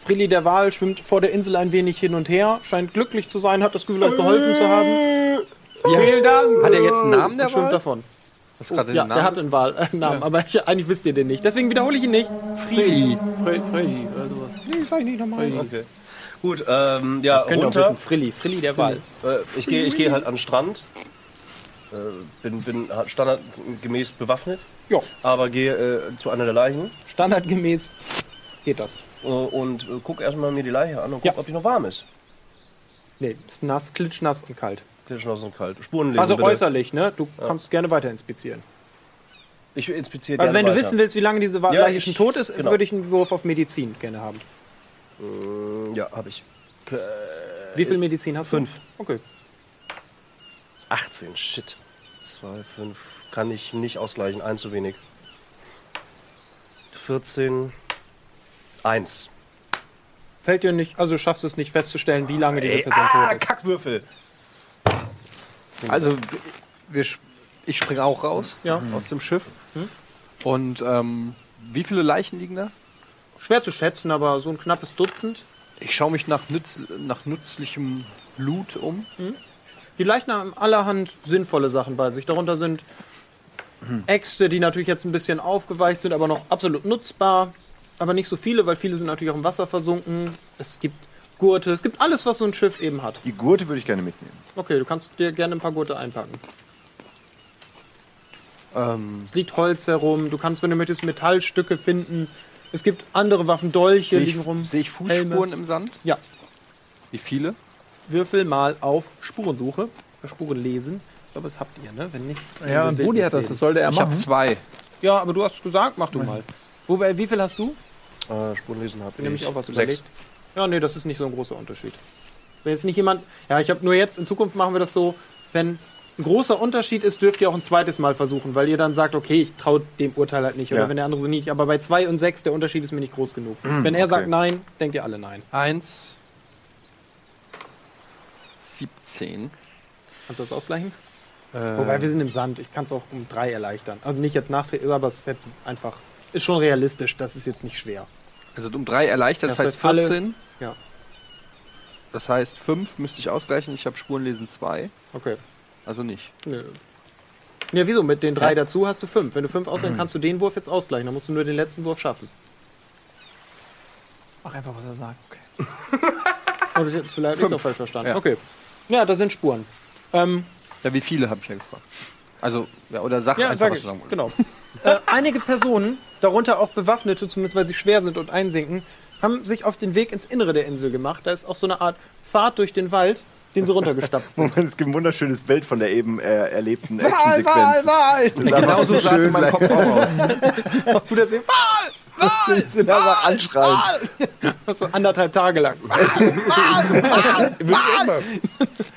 Frilli der Wal schwimmt vor der Insel ein wenig hin und her, scheint glücklich zu sein, hat das Gefühl, euch geholfen zu haben. Vielen Dank! Hat er jetzt einen Namen, und der schwimmt Wal? davon. Du gerade Ja, den der Namen? hat einen Wahl, äh, Namen, aber ich, eigentlich wisst ihr den nicht. Deswegen wiederhole ich ihn nicht. Freddy. Fre Freddy oder sowas. Nee, sag ich nicht nochmal. Okay. Gut, ähm, ja, Könnt ihr auch wissen, Frilli, Frilli der Wal. Äh, ich gehe ich geh halt an den Strand. Äh, bin, bin standardgemäß bewaffnet, Ja, aber gehe äh, zu einer der Leichen standardgemäß geht das. äh, und äh, gucke erstmal mir die Leiche an und gucke, Ja. ob die noch warm ist. Nee, ist nass, klitschnass und kalt. Klitschnass und kalt. Spuren lesen, Also bitte. äußerlich, ne? Du kannst gerne weiter inspizieren. Ich inspiziere Also wenn gerne du weiter. wissen willst, wie lange diese Wa- Ja, Leiche ich- schon tot ist, genau. würde ich einen Wurf auf Medizin gerne haben. Ja, habe ich. Wie viel Medizin hast fünf. du? Okay. 18, shit. 2, 5. Kann ich nicht ausgleichen, ein zu wenig. 14, 1. Fällt dir nicht, also schaffst du es nicht festzustellen, wie lange diese Person ah, tot ist. Kackwürfel. Also, wir, ich springe auch raus Ja. aus dem Schiff. Und ähm, wie viele Leichen liegen da? Schwer zu schätzen, aber so ein knappes Dutzend. Ich schaue mich nach, nütz, nach nützlichem Loot um. Die Leichen haben allerhand sinnvolle Sachen bei sich. Darunter sind Äxte, die natürlich jetzt ein bisschen aufgeweicht sind, aber noch absolut nutzbar. Aber nicht so viele, weil viele sind natürlich auch im Wasser versunken. Es gibt Gurte, es gibt alles, was so ein Schiff eben hat. Die Gurte würde ich gerne mitnehmen. Okay, du kannst dir gerne ein paar Gurte einpacken. Ähm, Es liegt Holz herum, du kannst, wenn du möchtest, Metallstücke finden. Es gibt andere Waffen, Dolche Sehe ich, liegen rum. ich Fußspuren Helme. im Sand? Ja, Wie viele? Würfel mal auf Spurensuche. Spuren lesen. Ich glaube, das habt ihr, ne? Wenn nicht. dann Ja, und Budi hat das, das sollte er Ich habe machen. zwei. Ja, aber du hast gesagt, mach du mal. Wobei, wie viel hast du? Äh, Spuren lesen habe Bin nämlich auch was Sechs. überlegt. Ja, nee, das ist nicht so ein großer Unterschied. Wenn jetzt nicht jemand. Ja, ich habe nur jetzt, in Zukunft machen wir das so, wenn ein großer Unterschied ist, dürft ihr auch ein zweites Mal versuchen, weil ihr dann sagt, okay, ich traue dem Urteil halt nicht. Oder Ja. wenn der andere so nicht. Aber bei 2 und 6, der Unterschied ist mir nicht groß genug. wenn er sagt nein, denkt ihr alle nein. Eins. 17. Kannst du das ausgleichen? Äh, Wobei wir sind im Sand. Ich kann es auch um drei erleichtern. Also nicht jetzt nachträglich, aber es ist jetzt einfach. Ist schon realistisch. Das ist jetzt nicht schwer. also um drei erleichtert, das, Das heißt heißt, alle- 14. Ja. Das heißt 5 müsste ich ausgleichen. Ich habe Spurenlesen 2. Okay. Also nicht. Nö. Ja, wieso? Mit den drei Ja. dazu hast du fünf. Wenn du fünf ausgleichen kannst du den Wurf jetzt ausgleichen. Dann musst du nur den letzten Wurf schaffen. Mach einfach, was er sagt. Okay. Oh, das ist jetzt vielleicht ist auch falsch verstanden. Ja. Okay. Ja, das sind Spuren. Ähm, Ja, wie viele habe ich ja gefragt. Also, ja, oder sag ja, einfach, sag was sagen. Genau. äh, einige Personen, darunter auch Bewaffnete, zumindest weil sie schwer sind und einsinken, haben sich auf den Weg ins Innere der Insel gemacht. Da ist auch so eine Art Pfad durch den Wald, den sie runtergestapft sind. Moment, es gibt ein wunderschönes Bild von der eben äh, erlebten Actionsequenz. Wahl! Das ist Genau so sah es in meinem Kopf auch aus. Gut, dass ihr Die sind einfach anschreien. so anderthalb Tage lang.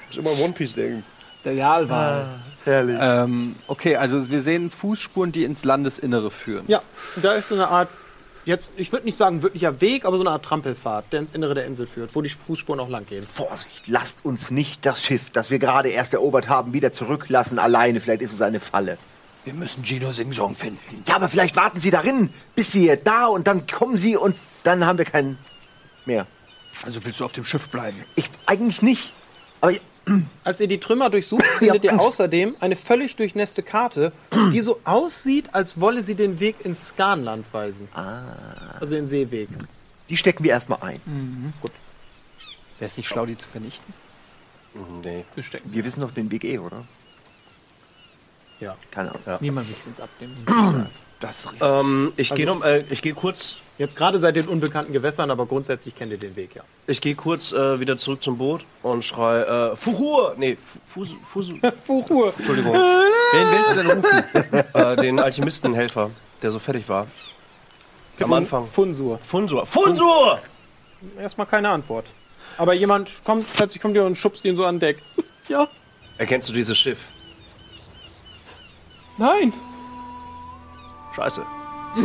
ist immer One Piece denken. Der Jalwal. Herrlich. ähm, okay, also wir sehen Fußspuren, die ins Landesinnere führen. Ja, da ist so eine Art, jetzt, ich würde nicht sagen wirklicher Weg, aber so eine Art Trampelpfad, der ins Innere der Insel führt, wo die Fußspuren auch lang gehen. Vorsicht, lasst uns nicht das Schiff, das wir gerade erst erobert haben, wieder zurücklassen alleine. Vielleicht ist es eine Falle. Wir müssen Gino Singsong finden. Ja, aber vielleicht warten Sie darin, bis wir da und dann kommen Sie und dann haben wir keinen mehr. Also willst du auf dem Schiff bleiben? Ich eigentlich nicht. Aber Als ihr die Trümmer durchsucht, findet ihr außerdem eine völlig durchnässte Karte, die so aussieht, als wolle sie den Weg ins Skanland weisen. Also den Seeweg. die stecken wir erstmal ein. Wäre es nicht schlau, die zu vernichten? Nee. Wir wissen doch den Weg eh, oder? Ja. Keine Ahnung. Niemand will es uns abnehmen. Das Ähm, ich gehe noch, äh, ich gehe kurz, Jetzt gerade seid ihr in unbekannten Gewässern, aber grundsätzlich kennt ihr den Weg, ja. ich gehe kurz äh, wieder zurück zum Boot und schrei äh, Fuhur, nee, Fusu, Fusu, Fuchur. Entschuldigung, Wen willst du denn rufen? äh, den Alchemistenhelfer, der so fertig war. Am Anfang. Funsur. Funsur, Funsur! Erstmal keine Antwort. Aber jemand kommt, plötzlich kommt ihr und schubst ihn so an Deck. Ja. Erkennst du dieses Schiff? Nein. Scheiße.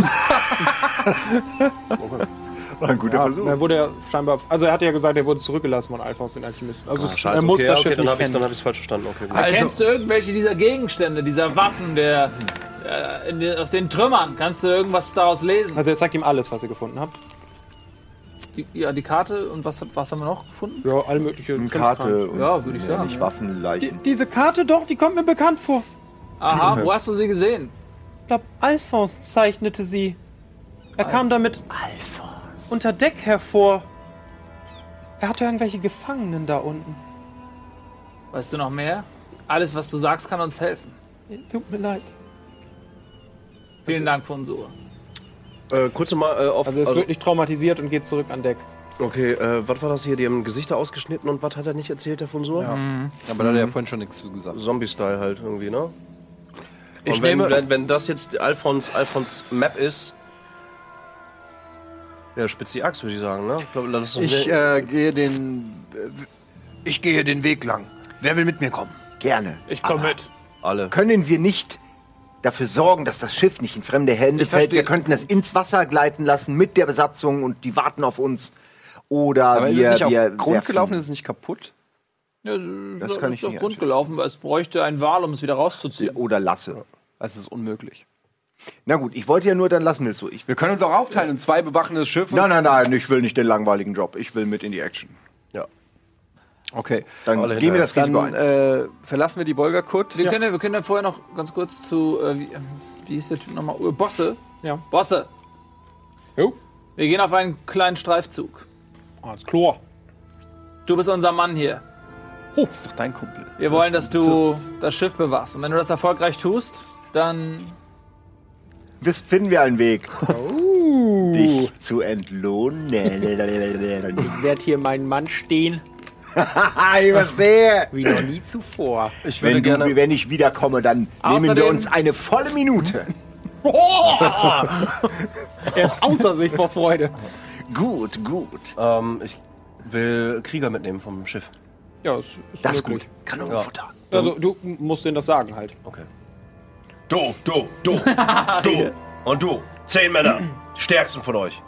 War ein guter Versuch. Er wurde ja scheinbar, also er hatte ja gesagt, er wurde zurückgelassen von Alphons den Alchemisten. Also es- Scheiße, er muss okay, das okay, Schiff dann nicht habe ich dann ich's falsch verstanden. Okay, gut. Kennst du irgendwelche dieser Gegenstände, dieser Waffen, der, äh, in den, aus den Trümmern? Kannst du irgendwas daraus lesen? Also er zeigt ihm alles, was ihr gefunden habt. Die, ja, die Karte und was, was haben wir noch gefunden? Ja, alle möglichen Eine Karte und Ja, würde ich ja, sagen. nicht ja. Waffen, Die, Leichen. diese Karte doch, die kommt mir bekannt vor. Aha, wo hast du sie gesehen? Ich glaube, Alphons zeichnete sie. Er kam damit unter Deck hervor. Er hatte irgendwelche Gefangenen da unten. Weißt du noch mehr? Alles, was du sagst, kann uns helfen. Tut mir leid. Vielen Dank, Fonsur. Äh, kurz noch mal äh, auf. Also er ist also- wirklich traumatisiert und geht zurück an Deck. okay, äh, was war das hier? Die haben Gesichter ausgeschnitten und was hat er nicht erzählt, der Funsur? Aber da hat er ja vorhin schon nichts zu gesagt. Zombie-Style halt irgendwie, ne? Ich wenn, nehme- wenn, wenn das jetzt Alphons, Alphons Map ist. Ja, spitz die Axt, würde ich sagen, ne? Ich das ist Ich äh, gehe den. Ich gehe den Weg lang. Wer will mit mir kommen? Gerne. Ich komme mit. alle. Können wir nicht dafür sorgen, dass das Schiff nicht in fremde Hände Ich fällt? verstehe. Wir könnten es ins Wasser gleiten lassen mit der Besatzung und die warten auf uns. Oder Aber wir, ist es nicht wir auf Grund werfen- gelaufen? Ist es nicht kaputt? Ja, es Das ist, kann ist ich auf nicht Grund gelaufen, weil es bräuchte einen Wal, um es wieder rauszuziehen. Oder lasse. Das ist unmöglich. Na gut, ich wollte ja nur, dann lassen wir es so. Ich, Wir können uns auch aufteilen in zwei bewaffnetes Schiff. und- nein, nein, nein, ich will nicht den langweiligen Job. Ich will mit in die Action. Ja. Okay. Dann Alle gehen wir das Risiko Dann ein. äh, verlassen wir die Bolgerkut. Wir, können, ja- wir können ja vorher noch ganz kurz zu, äh, wie, ähm, wie hieß der Typ nochmal? Uh, Bosse. Ja. Bosse. Jo. Wir gehen auf einen kleinen Streifzug. Ah, ins Chlor. Du bist unser Mann hier. Das ist doch dein Kumpel. Wir wollen, dass du das Schiff bewachst. Und wenn du das erfolgreich tust, dann finden wir einen Weg, dich zu entlohnen. Ich werde hier meinen Mann stehen. Ich verstehe. Wie noch nie zuvor. Ich würde Wenn, du, gerne. wenn ich wiederkomme, dann nehmen wir Außerdem- uns eine volle Minute. Er ist außer sich vor Freude. Gut, gut. Ähm, ich will Krieger mitnehmen vom Schiff. Ja, ist, ist Das ist gut. Kanonenfutter. Also, du musst denen das sagen halt. Okay. Du, du, du, du und du. Zehn Männer. Die stärksten von euch.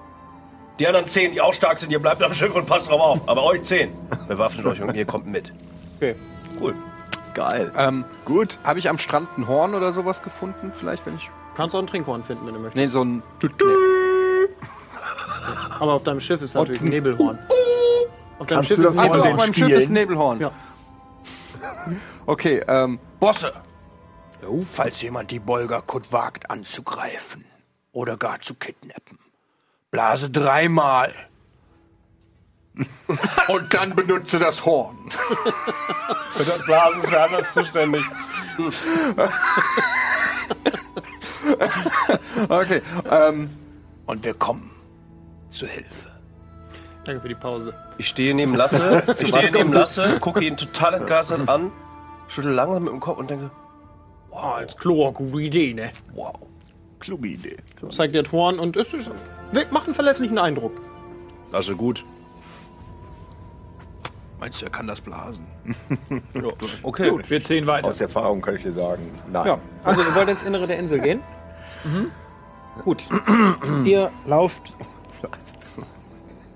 Die anderen zehn, die auch stark sind, ihr bleibt am Schiff und passt drauf auf. Aber euch zehn. Bewaffnet euch und ihr kommt mit. Okay. Cool. Geil. Ähm, Gut. Habe ich am Strand ein Horn oder sowas gefunden? Vielleicht, wenn ich. Kannst auch ein Trinkhorn finden, wenn du möchtest. Nee, so ein. Aber auf deinem Schiff ist natürlich ein Nebelhorn. Auf deinem Kannst Schiff du ist das ein Also von auf meinem Schiff ist ein Nebelhorn. Ja. Okay, ähm. Bosse! Falls jemand die Bolgerkut wagt anzugreifen oder gar zu kidnappen, blase dreimal. Und dann benutze das Horn. Für das Blasen ist wer anders zuständig. Okay, ähm. Und wir kommen zur Hilfe. Danke für die Pause. Ich stehe neben Lasse, ich stehe neben Lasse, gucke ihn total entgeistert an, schüttel langsam mit dem Kopf und denke, Oh, als Chlor, gute Idee, ne? wow. Kluge Idee. Zeigt dir das Horn und es ist, macht einen verlässlichen Eindruck. Lasse gut. Meinst du, er kann das blasen? Okay. Wir ziehen weiter. Aus Erfahrung kann ich dir sagen, nein. Ja, also ihr wollt ins Innere der Insel gehen? Gut. ihr lauft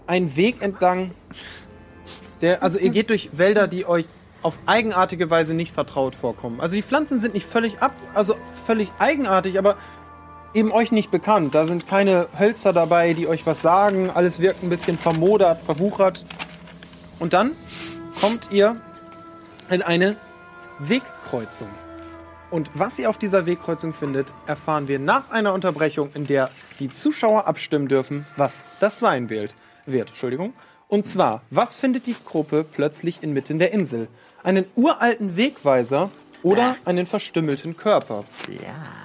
einen Weg entlang, der, also ihr geht durch Wälder, die euch auf eigenartige Weise nicht vertraut vorkommen. Also die Pflanzen sind nicht völlig ab, also völlig eigenartig, aber eben euch nicht bekannt. Da sind keine Hölzer dabei, die euch was sagen. Alles wirkt ein bisschen vermodert, verwuchert. Und dann kommt ihr in eine Wegkreuzung. Und was ihr auf dieser Wegkreuzung findet, erfahren wir nach einer Unterbrechung, in der die Zuschauer abstimmen dürfen, was das sein wird. wird Entschuldigung. Und zwar, was findet die Gruppe plötzlich inmitten der Insel? Einen uralten Wegweiser oder einen verstümmelten Körper? Ja.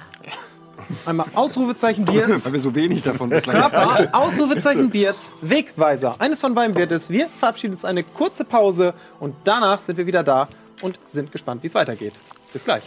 Einmal Ausrufezeichen Bierz. Weil wir so wenig davon bislang Körper, Ausrufezeichen Bierz, Wegweiser. Eines von beiden wird es. Wir verabschieden uns eine kurze Pause und danach sind wir wieder da und sind gespannt, wie es weitergeht. Bis gleich.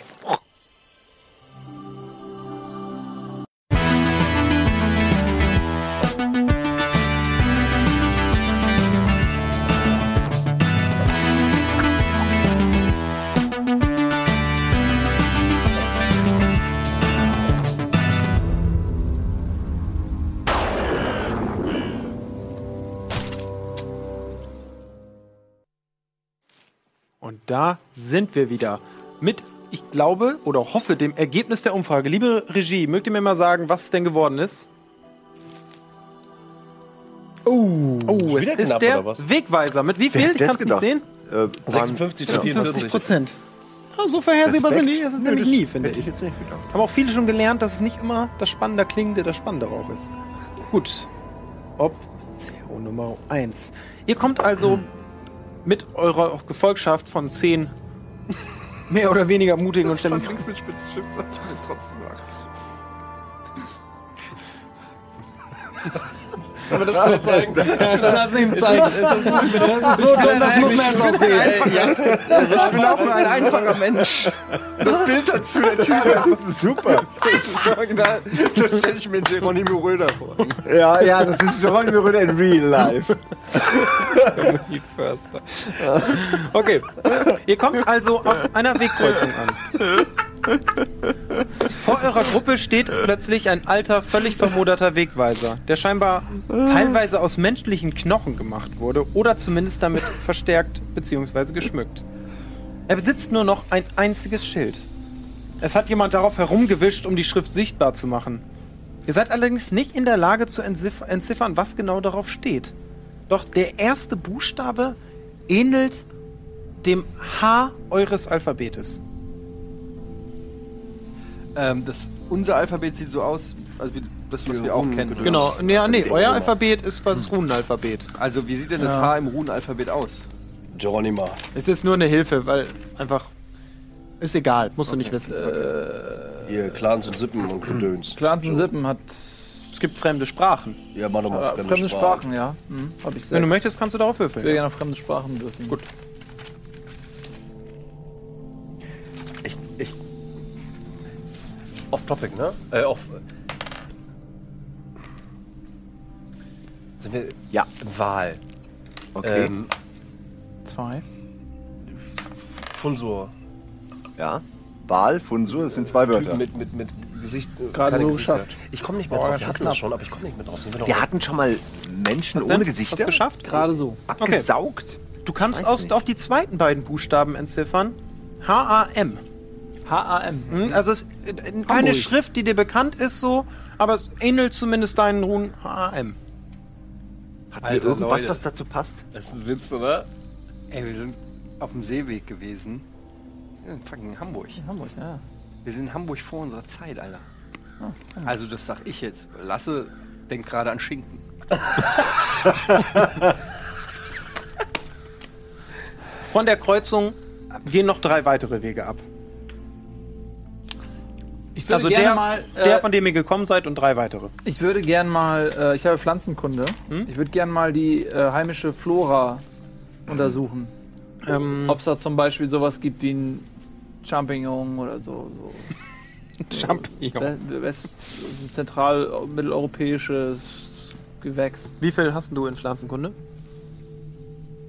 Und da sind wir wieder mit, ich glaube oder hoffe, dem Ergebnis der Umfrage. Liebe Regie, mögt ihr mir mal sagen, was es denn geworden ist? Oh, oh es ist knapp, der? Wegweiser. Mit wie viel? Ich kann es nicht sehen. Äh, waren 56 zu 50 44. Prozent. Ja, so vorhersehbar sind die, das ist Nö, nämlich das nie, finde hätte ich. ich jetzt nicht gedacht. Haben auch viele schon gelernt, dass es nicht immer das Spannende klingt, der das Spannendere auch ist. Gut. Option Nummer 1. Ihr kommt also mit eurer Gefolgschaft von zehn mehr oder weniger mutigen und ständigen nichts mit Spitzschiff, ich will es trotzdem sagen. Aber das kann zeigen. Das ihm zeigen. Das ist so dumm, das muss man jetzt sehen. Also ich bin auch nur ein einfacher Mensch. Das Bild dazu, der Typ, das ist super. Das ist original. So stelle ich mir Geronimo Röder vor. Ja, ja, das ist Geronimo Röder in real life. Okay. Ihr kommt also auf einer Wegkreuzung an. Vor eurer Gruppe steht plötzlich ein alter, völlig vermoderter Wegweiser, der scheinbar teilweise aus menschlichen Knochen gemacht wurde oder zumindest damit verstärkt bzw. geschmückt. Er besitzt nur noch ein einziges Schild. Es hat jemand darauf herumgewischt, um die Schrift sichtbar zu machen. Ihr seid allerdings nicht in der Lage zu entziff- entziffern, was genau darauf steht. Doch der erste Buchstabe ähnelt dem H eures Alphabetes. Ähm, das, unser Alphabet sieht so aus, also wie das, was wir auch kennen. Genau, nee, nee, euer Alphabet ist quasi das Runenalphabet. Also wie sieht denn das Ja. H im Runenalphabet aus? Geronima. Es ist nur eine Hilfe, weil einfach ist egal, musst du nicht wissen. Ihr Clans und Sippen und Gedöns. Clans und Sippen hat Es gibt fremde Sprachen. Ja, mach doch mal äh, fremde, fremde Sprachen. Sprachen, ja. Hm, hab ich Wenn du möchtest, kannst du darauf Ich will würfeln. gerne auf fremde Sprachen dürfen. Gut. Off-Topic, ne? Äh, off. Sind wir. Ja. Wahl. Okay. Ähm, Zwei. Funsur. ja. Wahl, Funsur, das sind zwei Wörter. Mit, mit, mit Gesicht. äh, Gerade so geschafft. Ich komme nicht mehr drauf. Wir hatten das schon, aber ich komme nicht mehr drauf. Wir Wir hatten schon mal Menschen ohne Hast Gesichter du geschafft? Gerade so. abgesaugt. Du kannst aus, auch die zweiten beiden Buchstaben entziffern. H-A-M. H-A-M. Hm, Also es ist äh, keine Schrift, die dir bekannt ist so, aber es ähnelt zumindest deinen Runen H-A-M. Wir Alter, irgendwas, Leute. was dazu passt? Das ist ein Witz, oder? Ey, wir sind auf dem Seeweg gewesen. In fucking Hamburg. Hamburg, ja. Wir sind in Hamburg vor unserer Zeit, Alter. Also, das sag ich jetzt. Lasse denkt gerade an Schinken. Von der Kreuzung gehen noch drei weitere Wege ab. Ich würde Also gerne der, mal. der, Äh, von dem ihr gekommen seid und drei weitere. ich würde gern mal. Äh, ich habe Pflanzenkunde. Ich würde gern mal die äh, heimische Flora untersuchen. Ähm, Ob es da zum Beispiel sowas gibt wie ein Champignon oder so. so Champignon. We- West, zentral mitteleuropäisches Gewächs. Wie viel hast du in Pflanzenkunde?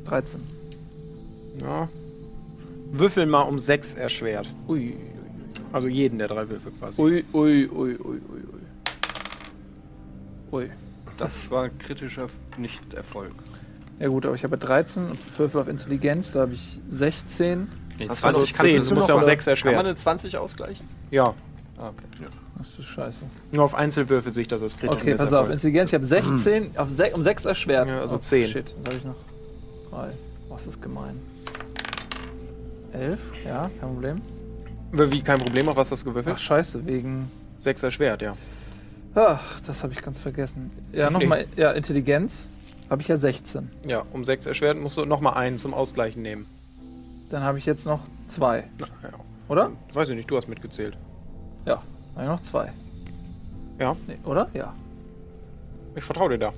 13. Ja. Würfel mal um sechs erschwert. Ui, Also jeden der drei Würfel quasi. ui, ui, ui, ui, ui, ui. Ui. Das war ein kritischer Nicht-Erfolg. Ja gut, aber ich habe 13 und Würfel auf Intelligenz, da habe ich 16. Nee, Hast du nur 10, du musst ja um sechs Kann man eine 20 ausgleichen? Ja. Ah, okay. Das ist scheiße. Nur auf Einzelwürfe sehe ich das als kritisch. Okay, pass auf, Intelligenz, ich habe 16 auf sech, um 6 erschwert. Ja, also oh, 10. Shit, was habe ich noch? 3. Was ist gemein? 11, ja, kein Problem. Wie, kein Problem, auf was hast du Ach, gewürfelt? scheiße, wegen. Sechs erschwert, ja. Ach, das habe ich ganz vergessen. Ja, nochmal, ja, Intelligenz habe ich ja 16. Ja, um sechs erschwert musst du nochmal einen zum Ausgleichen nehmen. Dann habe ich jetzt noch 2, Na, ja. oder? Weiß ich nicht, du hast mitgezählt. Ja, habe ich noch 2. Ja, Nee, oder? Ja. ich vertraue dir da.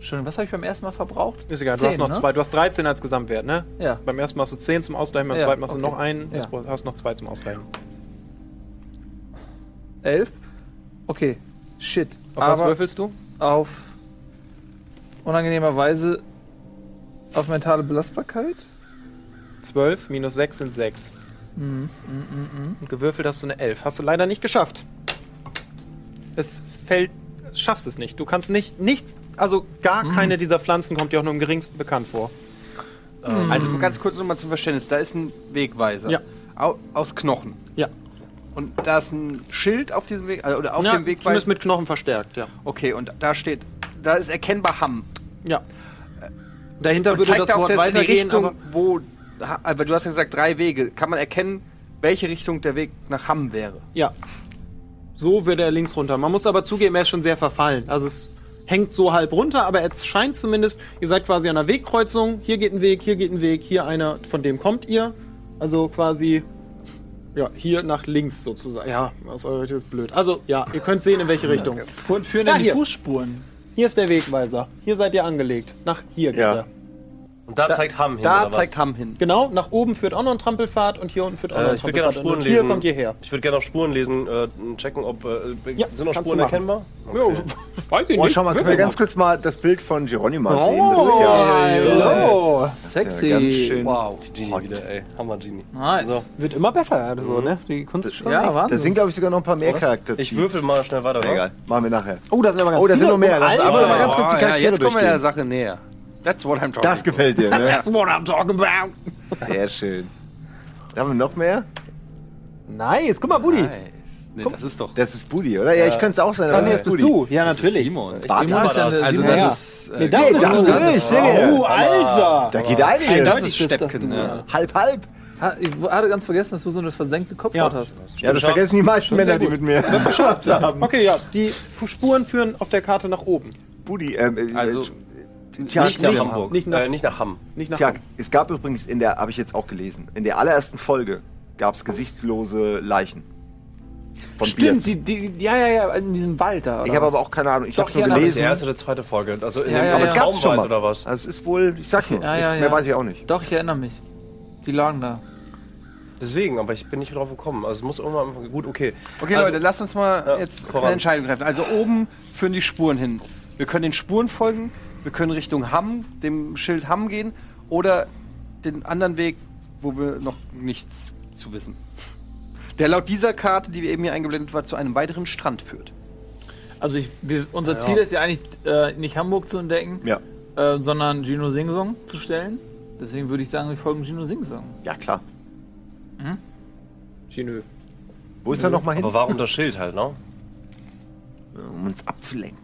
Schön, was habe ich beim ersten Mal verbraucht? Ist egal, du 10, hast noch ne? zwei. Du hast 13 als Gesamtwert, ne? Ja. Beim ersten machst du 10 zum Ausgleichen, beim Ja, zweiten machst du okay. noch einen, Ja. du hast noch zwei zum Ausgleichen. 11. Okay, shit. Auf was Aber würfelst du? auf unangenehmerweise auf mentale Belastbarkeit. 12 minus 6 sind 6. Mhm, Und gewürfelt hast du eine 11. Hast du leider nicht geschafft. Es fällt. Schaffst es nicht. Du kannst nicht. Nichts. Also gar keine dieser Pflanzen kommt dir auch nur im geringsten bekannt vor. Also ganz kurz nochmal zum Verständnis. Da ist ein Wegweiser. Ja. Au aus Knochen. Ja. Und da ist ein Schild auf diesem Weg, also, oder auf ja, dem zumindest Wegweiser. mit Knochen verstärkt, ja. Okay, und da steht, da ist erkennbar Hamm. Ja. Dahinter Und würde zeigt das auch Wort das weitergehen, Richtung, aber wo, aber du hast ja gesagt drei Wege. Kann man erkennen, welche Richtung der Weg nach Hamm wäre? ja. So würde er links runter. Man muss aber zugeben, er ist schon sehr verfallen. Also es hängt so halb runter, aber es scheint zumindest, ihr seid quasi an einer Wegkreuzung. Hier geht ein Weg, hier geht ein Weg, hier einer, von dem kommt ihr. Also quasi, ja, hier nach links sozusagen. Ja, aus eurer Sicht ist blöd. Also, ja, ihr könnt sehen, in welche Richtung. Und führen Ja, in die hier. Fußspuren. Hier ist der Wegweiser. Hier seid ihr angelegt. Nach hier geht Ja. er. Und da, zeigt Hamm hin. Da oder was? zeigt Hamm hin. Genau, nach oben führt auch noch ein Trampelpfad und hier unten führt auch noch Äh, ein ich würde gerne auf Trampelpfad. Spuren Und lesen. hier kommt ihr her. Ich würde gerne auf Spuren lesen, äh, checken, ob. Äh, Ja, sind noch Spuren erkennbar? Ja, weiß ich Oh, nicht. schau mal, können wir ganz kurz mal das Bild von Geronimo sehen? Das ist Oh, ja, hallo. Sexy. ganz schön. Wow. Genie wieder, ey. Hammer Genie. Nice. So. Wird immer besser, so, ne? Die Kunst ist schon Ja. Wahnsinn. da sind, glaube ich, sogar noch ein paar mehr Charaktere. Ich würfel mal schnell weiter? Egal, machen wir nachher. Oh, da sind aber ganz Oh, da sind viele. noch mehr. Lass uns Alter. aber mal ganz kurz die Charaktere jetzt kommen wir der. Sache näher. That's what I'm talking Das gefällt dir, ne? That's what I'm talking about. Sehr schön. Da haben wir noch mehr. Nice, guck mal, Buddy. Nice. Nee, das ist doch. Das ist Budi, oder? Ja, ich könnte es auch sein. Ah, nee, das das bist du. Ja, natürlich. Simon. Bart Simon ist ja das. Also Simon. Ja. das ist. Nee, Äh, das Nee, das du. bin ich? Oh, Alter. Da geht einiges. das Eindeutig ist das Steppken, ja. Halb, halb. Ha, ich hatte ganz vergessen, dass du so eine versenkte Kopfhaut Ja. hast. Ja, das vergessen die meisten Männer, die mit mir das geschafft haben. Okay, ja, die Spuren führen auf der Karte nach oben. Budi, ähm, äh, Also, Tja, Nicht nach Nicht- Hamburg. nicht nach- äh, nicht nach Hamm. Nicht nach Tja, oben. es gab übrigens in der, habe ich jetzt auch gelesen, in der allerersten Folge gab es gesichtslose Leichen. Von Stimmt, die, die, ja, ja, ja, in diesem Wald da. Ich habe aber auch keine Ahnung, ich habe es nur ja, da- Das ist gelesen. die erste oder zweite Folge. Also in Ja, dem ja, aber ja. es gab es schon mal. oder was? Also es ist wohl, ich sag's nur, Ja, ja, ich, ja. mehr weiß ich auch nicht. Doch, ich erinnere mich. Die lagen da. Deswegen, aber ich bin nicht drauf gekommen. Also es muss irgendwann gut, okay. Okay, also, Leute, lasst uns mal Ja, jetzt voran. eine Entscheidung treffen. Also oben führen die Spuren hin. Wir können den Spuren folgen, wir können Richtung Hamm, dem Schild Hamm gehen oder den anderen Weg, wo wir noch nichts zu wissen. Der laut dieser Karte, die wir eben hier eingeblendet war, zu einem weiteren Strand führt. Also ich, wir, unser Ziel ist ja eigentlich äh, nicht Hamburg zu entdecken, Ja. äh, sondern Gino Singsong zu stellen. Deswegen würde ich sagen, wir folgen Gino Singsong. Ja, klar. Ginö. Wo ist er noch mal hin? aber warum das Schild halt, ne? Um uns abzulenken.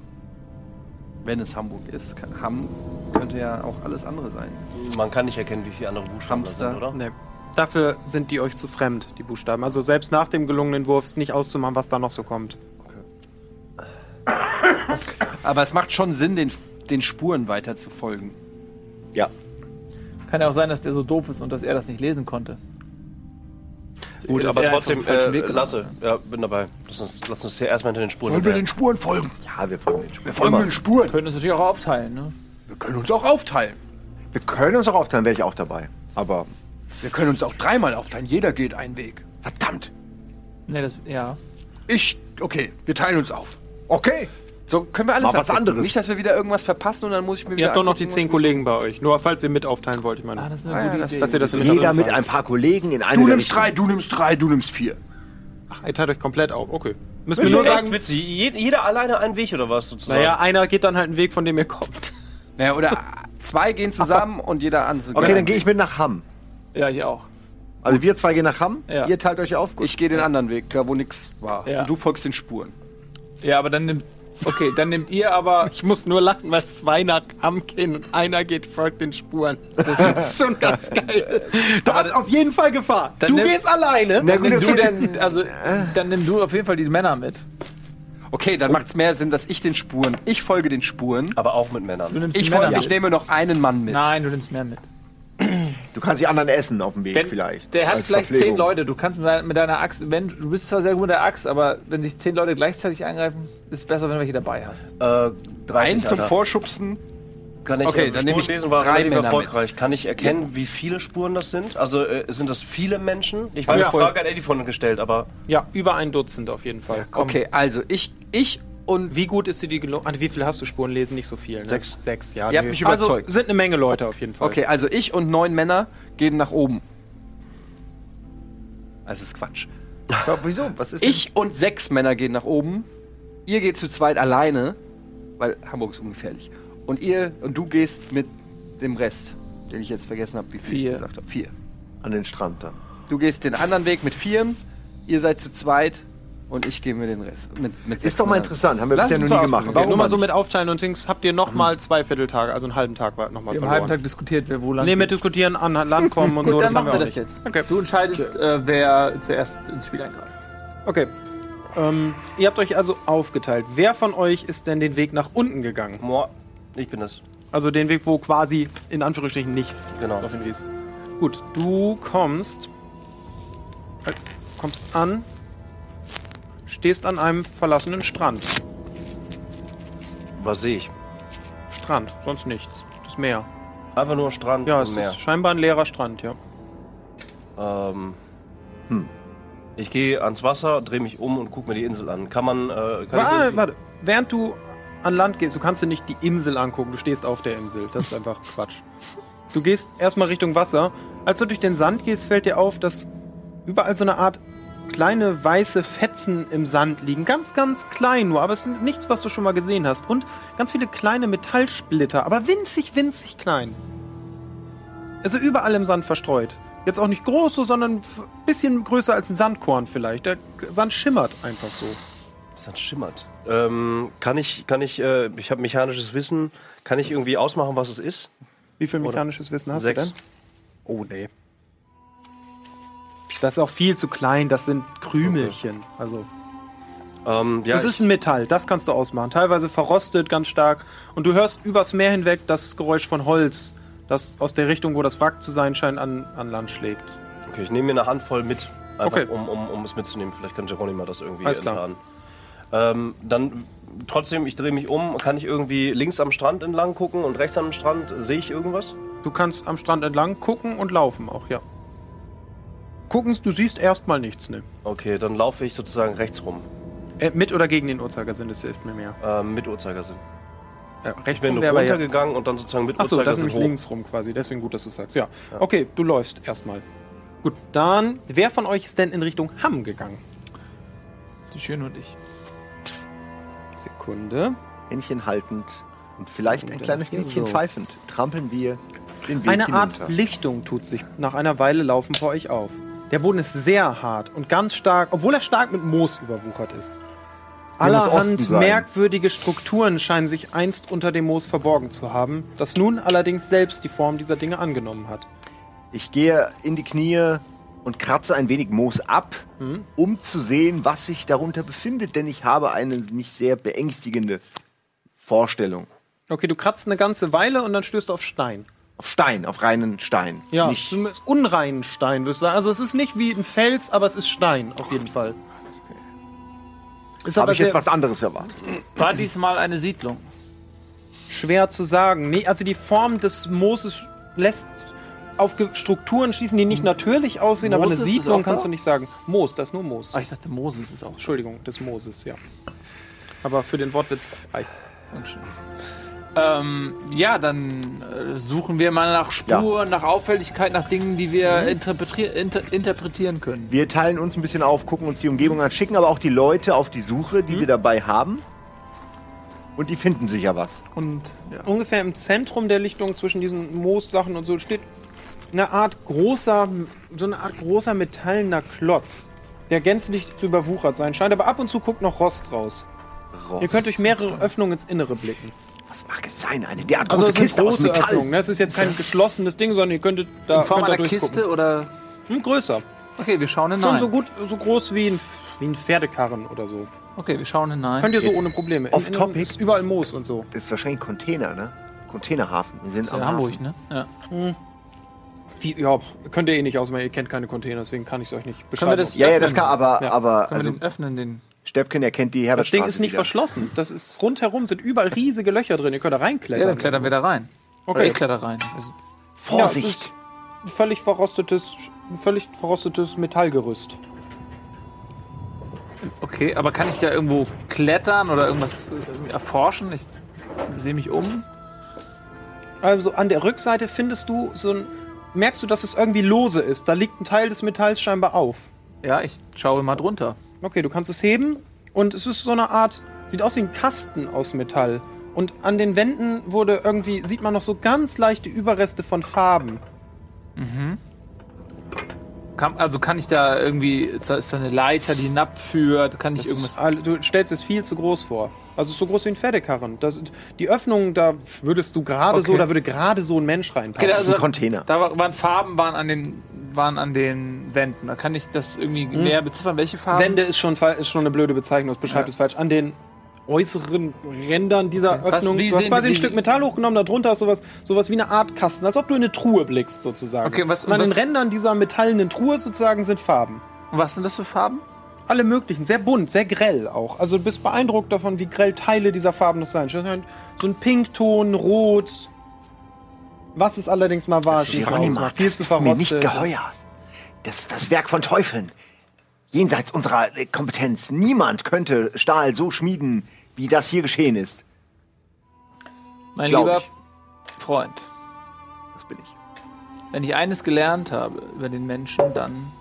Wenn es Hamburg ist. Kann, Hamm könnte ja auch alles andere sein. Man kann nicht erkennen, wie viele andere Buchstaben Hamster. sind, oder? Nee. Dafür sind die euch zu fremd, die Buchstaben. Also selbst nach dem gelungenen Wurf ist nicht auszumachen, was da noch so kommt. Aber es macht schon Sinn, den, den Spuren weiter zu folgen. Ja. Kann ja auch sein, dass der so doof ist und dass er das nicht lesen konnte. Gut, Dass aber er trotzdem, äh, Weg lasse. Ja, bin dabei. Lass uns, lass uns hier erstmal hinter den Spuren Sollen wir den Spuren folgen? Ja, wir folgen den Spuren. Wir folgen den Spuren. Wir können uns natürlich auch aufteilen, ne? Wir können uns auch aufteilen. Wir können uns auch aufteilen, wäre ich auch dabei. Aber Wir können uns auch dreimal aufteilen. Jeder geht einen Weg. verdammt. Ne, das, ja. Ich, okay, wir teilen uns auf. Okay. So können wir alles Mal was abdecken. anderes. Nicht, dass wir wieder irgendwas verpassen und dann muss ich mir Ihr wieder habt doch noch die angucken, zehn Kollegen bei euch. Nur falls ihr mit aufteilen wollt, ich meine. Ah, das ist eine Ah, gute ja, das- Idee. dass ihr das mit Jeder mit ein paar Kollegen in eine Du nimmst drei, du nimmst drei, du nimmst vier. Ach, ihr teilt euch komplett auf. Okay. Müssen wir nur echt sagen, witzig. Jed- Jeder alleine einen Weg oder was sozusagen? naja, einer geht dann halt einen Weg, von dem ihr kommt. Naja, oder zwei gehen zusammen und jeder an. Okay, dann gehe ich mit nach Hamm. Ja, ich auch. Also wir zwei gehen nach Hamm, Ja. ihr teilt euch auf. Gut. Ich gehe den anderen Weg, da wo nichts war. Ja. Und du folgst den Spuren. Ja, aber dann nimmt. Okay, dann nehmt ihr aber. Ich muss nur lachen, weil zwei nach Hamm gehen und einer geht, folgt den Spuren. Das ist schon ganz geil. Da ist auf jeden Fall Gefahr. Dann Du nimm- gehst alleine. Gut, Nimm du denn, also, dann nimm du auf jeden Fall die Männer mit. Okay, dann macht es mehr Sinn, dass ich den Spuren, ich folge den Spuren. Aber auch mit Männern. Du nimmst Ich, Männer folge, ich nehme noch einen Mann mit. Nein, du nimmst mehr mit. Du kannst die anderen essen auf dem Weg Wenn, vielleicht. Der hat vielleicht Verpflegung. zehn Leute. Du kannst mit, mit deiner Axt, wenn du bist zwar sehr gut mit der Axt, aber wenn sich zehn Leute gleichzeitig angreifen, ist es besser, wenn du welche dabei hast. Äh, 30, Einen zum Alter. Vorschubsen. Kann ich, Okay, äh, dann nehme ich war drei Männer erfolgreich. Kann ich erkennen, wie viele Spuren das sind? Also äh, sind das viele Menschen? Ich weiß, Ja. die Frage hat Eddie von gestellt, aber Ja, über ein Dutzend auf jeden Fall. Komm. Okay, also ich, ich und Wie gut ist dir die gelungen? Ah, wie viel hast du Spuren lesen? Nicht so viel. Ne? Sechs. Sechs, ja. Ihr habt mich überzeugt. Also sind eine Menge Leute auf jeden Fall. Okay, also ich und neun Männer gehen nach oben. Das ist Quatsch. Aber wieso? Was ist Ich und sechs Männer gehen nach oben. Ihr geht zu zweit alleine, weil Hamburg ist ungefährlich. Und ihr und du gehst mit dem Rest, den ich jetzt vergessen habe, wie viel Vier. ich gesagt habe. Vier. an den Strand da? Du gehst den anderen Weg mit vieren. Ihr seid zu zweit und ich gehe mir den Rest. Mit, mit Ist doch mal interessant, haben wir Lass bisher noch nie gemacht. Okay, nur mal so mit aufteilen und Dings habt ihr noch mal zwei Vierteltage, also einen halben Tag nochmal verloren. einen halben Tag diskutiert, wer wo lang Nee, mit diskutieren, an Land kommen und Gut, so. dann haben machen wir auch das nicht. jetzt. Okay. Du entscheidest, äh, wer zuerst ins Spiel eingreift. Okay. Ähm, ihr habt euch also aufgeteilt. Wer von euch ist denn den Weg nach unten gegangen? Moa, ich bin es. Also den Weg, wo quasi in Anführungsstrichen nichts Genau. drauf hinwies. Gut, du kommst. Kommst an. Stehst an einem verlassenen Strand. Was sehe ich? Strand, sonst nichts. Das Meer. Einfach nur Strand Ja, und es Meer. ist scheinbar ein leerer Strand, ja. Ähm, Ich gehe ans Wasser, drehe mich um und gucke mir die Insel an. Kann man. Äh, kann Warte, warte. Während du an Land gehst, du kannst dir nicht die Insel angucken, du stehst auf der Insel. Das ist einfach Quatsch. Du gehst erstmal Richtung Wasser. Als du durch den Sand gehst, fällt dir auf, dass überall so eine Art kleine weiße Fetzen im Sand liegen. Ganz, ganz klein nur, aber es ist nichts, was du schon mal gesehen hast. Und ganz viele kleine Metallsplitter, aber winzig, winzig klein. Also überall im Sand verstreut. Jetzt auch nicht groß so, sondern ein bisschen größer als ein Sandkorn vielleicht. Der Sand schimmert einfach so. Dann schimmert. Ähm, kann ich, kann ich, äh, ich habe mechanisches Wissen, kann ich irgendwie ausmachen, was es ist? Wie viel mechanisches Wissen hast Sechs. du denn? Oh, nee. Das ist auch viel zu klein, das sind Krümelchen. Also, Ähm, ja, das ist ein Metall, das kannst du ausmachen. Teilweise verrostet ganz stark. Und du hörst übers Meer hinweg das Geräusch von Holz, das aus der Richtung, wo das Wrack zu sein scheint, an, an Land schlägt. okay, ich nehme mir eine Handvoll mit, einfach Okay. um, um, um es mitzunehmen. Vielleicht kann Geronimo das irgendwie Alles klar. enttarnen. Ähm, dann trotzdem, ich drehe mich um. Kann ich irgendwie links am Strand entlang gucken und rechts am Strand sehe ich irgendwas? Du kannst am Strand entlang gucken und laufen auch, ja. Gucken, du siehst erstmal nichts, ne? Okay, dann laufe ich sozusagen rechts rum. Äh, mit oder gegen den Uhrzeigersinn, das hilft mir mehr. Ähm, mit Uhrzeigersinn. Äh, Ich rechts bin rum wäre aber ja. runtergegangen und dann sozusagen mit Achso, das ist nämlich hoch. links rum quasi, deswegen gut, dass du sagst. Ja. Okay, du läufst erstmal. Gut, dann, wer von euch ist denn in Richtung Hamm gegangen? Die Schöne und ich. Sekunde. Händchen haltend und vielleicht ein Und kleines hier Liedchen so. pfeifend trampeln wir den Weg Eine Art hinunter. Lichtung tut sich nach einer Weile laufen vor euch auf. Der Boden ist sehr hart und ganz stark, obwohl er stark mit Moos überwuchert ist. Allerhand merkwürdige Strukturen scheinen sich einst unter dem Moos verborgen zu haben, das nun allerdings selbst die Form dieser Dinge angenommen hat. Ich gehe in die Knie und kratze ein wenig Moos ab, Mhm. um zu sehen, was sich darunter befindet, denn ich habe eine nicht sehr beängstigende Vorstellung. Okay, du kratzt eine ganze Weile und dann stößt du auf Stein. Auf Stein, auf reinen Stein. Ja, Nicht, es ist unreinen Stein, würdest du sagen. Also es ist nicht wie ein Fels, aber es ist Stein, auf jeden Fall. Ist habe aber ich jetzt sehr was anderes erwartet. War diesmal eine Siedlung? schwer zu sagen. Nee, also die Form des Mooses lässt auf Ge- Strukturen schließen, die nicht natürlich aussehen, aber eine Moses ist Siedlung kannst da? du nicht sagen. Moos, das ist nur Moos. Ah, ich dachte, Moses ist auch. Entschuldigung, des Mooses, ja. Aber für den Wortwitz reicht's. Ähm, ja, dann äh, suchen wir mal nach Spuren, nach Auffälligkeit, nach Dingen, die wir interpretier inter interpretieren können. Wir teilen uns ein bisschen auf, gucken uns die Umgebung an, schicken aber auch die Leute auf die Suche, die wir dabei haben. Und die finden sicher was. Und ja. Ungefähr im Zentrum der Lichtung zwischen diesen Moossachen und so steht eine Art großer, so eine Art großer metallener Klotz, der gänzlich zu überwuchert sein scheint, aber ab und zu guckt noch Rost raus. Ihr könnt durch mehrere Öffnungen ins Innere blicken. Was mag es sein? Eine derart Also große sind Kiste aus große Metall. Öffnungen. Ne? Es ist jetzt kein geschlossenes Ding, sondern ihr könntet da in Form könnt da einer. Kiste oder. Hm, größer. Okay, wir schauen hinein. Schon so gut, so groß wie ein, wie ein Pferdekarren oder so. Okay, wir schauen hinein. Könnt ihr so Jetzt ohne Probleme. Off topic. ist überall Moos und so. Das ist wahrscheinlich ein Container, ne? Containerhafen. Wir sind Das ist am ja Hamburg, Hafen. ne? Ja. Wie, ja, könnt ihr eh nicht ausmachen. Ihr kennt keine Container, deswegen kann ich es euch nicht Können beschreiben. wir das Ja, ja, das öffnen? kann aber, Ja. aber Können also wir den öffnen, den. Steppken erkennt die das Herbertstraße Ding ist nicht wieder. verschlossen. Das ist rundherum sind überall riesige Löcher drin. Ihr könnt da reinklettern. Ja, dann klettern wir da rein. Okay. Oder ich kletter rein. Also, Vorsicht! Ja, ein völlig verrostetes, ein völlig verrostetes Metallgerüst. Okay, aber kann ich da irgendwo klettern oder irgendwas äh, erforschen? Ich sehe mich um. Also an der Rückseite findest du so ein. Merkst du, dass es irgendwie lose ist? Da liegt ein Teil des Metalls scheinbar auf. Ja, ich schaue mal drunter. Okay, du kannst es heben und es ist so eine Art. Sieht aus wie ein Kasten aus Metall. Und an den Wänden wurde irgendwie. Sieht man noch so ganz leichte Überreste von Farben. Kann, also kann ich da irgendwie. Ist da, ist da eine Leiter, die hinabführt? Kann ich Das irgendwas. ist, du stellst es viel zu groß vor. Also so groß wie ein Pferdekarren. Das, die Öffnung, da würdest du gerade so, Okay. da würde gerade so ein Mensch reinpassen. Okay, Das ist ein Container. Da war- waren Farben, waren an den, waren an den Wänden. Da kann ich das irgendwie näher beziffern. Welche Farben? Wände ist schon, ist schon eine blöde Bezeichnung, das beschreibt Ja. es falsch. An den äußeren Rändern dieser Was- Öffnung. wie du hast quasi ein Stück Metall hochgenommen, darunter ist sowas, sowas wie eine Art Kasten, als ob du in eine Truhe blickst, sozusagen. Okay, was- und an den was- Rändern dieser metallenen Truhe sozusagen sind Farben. Was sind das für Farben? Alle möglichen, sehr bunt, sehr grell auch. Also du bist beeindruckt davon, wie grell Teile dieser Farben noch sein. So ein Pinkton, Rot. Was es allerdings mal war. Viel das zu ist mir nicht verrostet. geheuer. Das ist das Werk von Teufeln. Jenseits unserer äh, Kompetenz. Niemand könnte Stahl so schmieden, wie das hier geschehen ist. Mein Glaub lieber ich. Freund, Das bin ich. wenn ich eines gelernt habe über den Menschen, dann,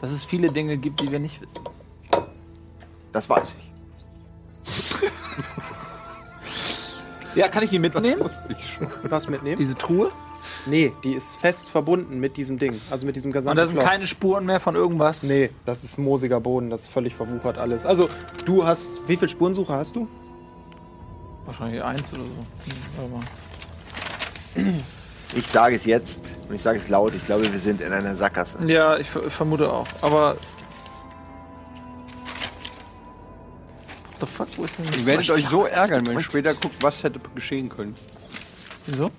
dass es viele Dinge gibt, die wir nicht wissen. Das weiß ich. Ja, kann ich ihn mitnehmen? Was mitnehmen? Diese Truhe? nee, die ist fest verbunden mit diesem Ding. Also mit diesem gesamten Und da sind Klotz. keine Spuren mehr von irgendwas? Nee, das ist moosiger Boden, das ist völlig verwuchert alles. Also, du hast. Wie viele Spurensucher hast du? Wahrscheinlich eins oder so. Hm, Aber Ich sage es jetzt und ich sage es laut. Ich glaube, wir sind in einer Sackgasse. ja, ich ver- vermute auch. Aber. What the fuck, wo ist denn Ihr das? werdet euch so was ärgern, wenn ihr später guckt, was hätte geschehen können. Wieso?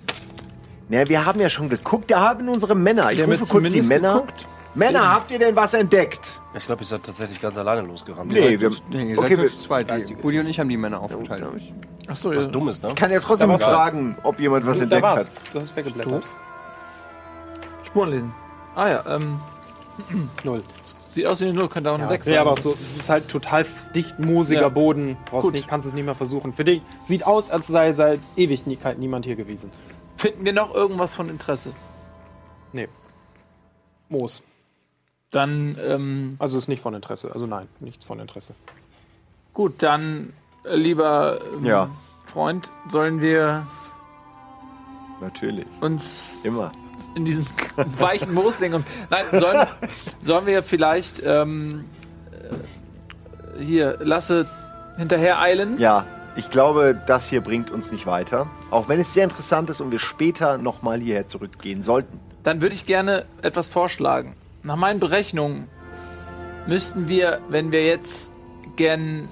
Na, wir haben ja schon geguckt. Da haben unsere Männer. Ich Wir haben rufe jetzt kurz die Männer. geguckt. Männer, habt ihr denn was entdeckt? Ich glaube, ihr seid tatsächlich ganz alleine losgerannt. Nee, wir. Nee, ihr Okay, wir, zweit. Die- Buddy und ich haben die Männer aufgeteilt. Achso, Was ja. Dummes, ne? ich kann ja trotzdem fragen, ob jemand was entdeckt hat. Du hast weggeblättert. Spuren lesen. Ah ja, ähm. Null. Sieht aus wie eine 0, könnte auch eine 6 Ja, aber so, es ist halt total dicht moosiger Ja. Boden. Brauchst Gut. nicht, kannst es nicht mehr versuchen. Für dich sieht aus, als sei seit Ewigkeit niemand hier gewesen. Finden wir noch irgendwas von Interesse? Nee. Moos. Dann, ähm, Also ist nicht von Interesse. Also nein, nichts von Interesse. gut, dann, äh, lieber ähm, Ja. Freund, sollen wir Natürlich. uns Immer. In diesen weichen Moos legen? Und, nein, sollen, sollen wir vielleicht ähm, äh, hier, lasse hinterher eilen? Ja, ich glaube, das hier bringt uns nicht weiter. Auch wenn es sehr interessant ist und wir später nochmal hierher zurückgehen sollten. Dann würde ich gerne etwas vorschlagen. Nach meinen Berechnungen müssten wir, wenn wir jetzt gen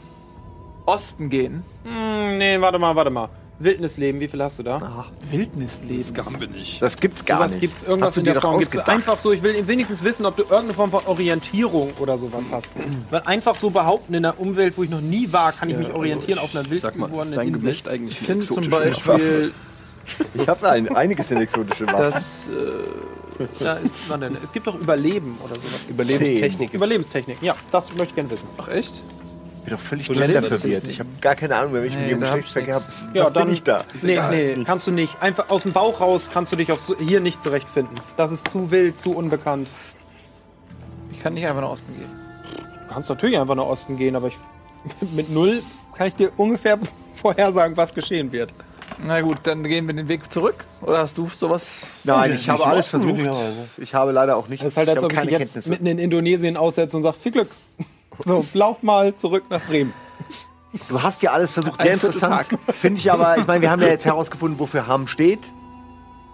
Osten gehen, Hm, nee, warte mal, warte mal. Wildnisleben, wie viel hast du da? Wildnisleben. Haben wir nicht. Das gibt's gar Was nicht. gibt's irgendwas Hast du in dir der Form? Gibt's einfach so, ich will wenigstens wissen, ob du irgendeine Form von Orientierung oder sowas hast. Weil einfach so behaupten, in einer Umwelt, wo ich noch nie war, kann ich mich orientieren auf einer wild Sag mal, ist gewordenen dein Insel. Gesicht eigentlich Ich finde zum? Beispiel, Ich habe da ein, einiges in exotische Waffen. dass äh, Ja, ist, warte, es gibt doch Überleben oder sowas. Überlebenstechnik. Überlebenstechnik, ja, das möchte ich gerne wissen. ach echt? Ich bin doch völlig genderverwirrt. Ich habe gar keine Ahnung, wer mich Nee, mit hab Geschlechtsverkehr ich habe. Ja, Was bin dann- ich da? Nee, nee, kannst du nicht. Einfach aus dem Bauch raus kannst du dich auf hier nicht zurechtfinden. Das ist zu wild, zu unbekannt. Ich kann nicht einfach nach Osten gehen. Du kannst natürlich einfach nach Osten gehen, aber ich, mit null kann ich dir ungefähr vorhersagen, was geschehen wird. Na gut, dann gehen wir den Weg zurück. Oder hast du sowas? Nein, ich habe alles versucht. Ich habe leider auch nicht. Das ist halt, als ob ich jetzt Kenntnisse. mitten in Indonesien aussetze und sage, viel Glück. So, lauf mal zurück nach Bremen. Du hast ja alles versucht, sehr Ein interessant. Finde ich aber, ich meine, wir haben ja jetzt herausgefunden, wofür Ham steht.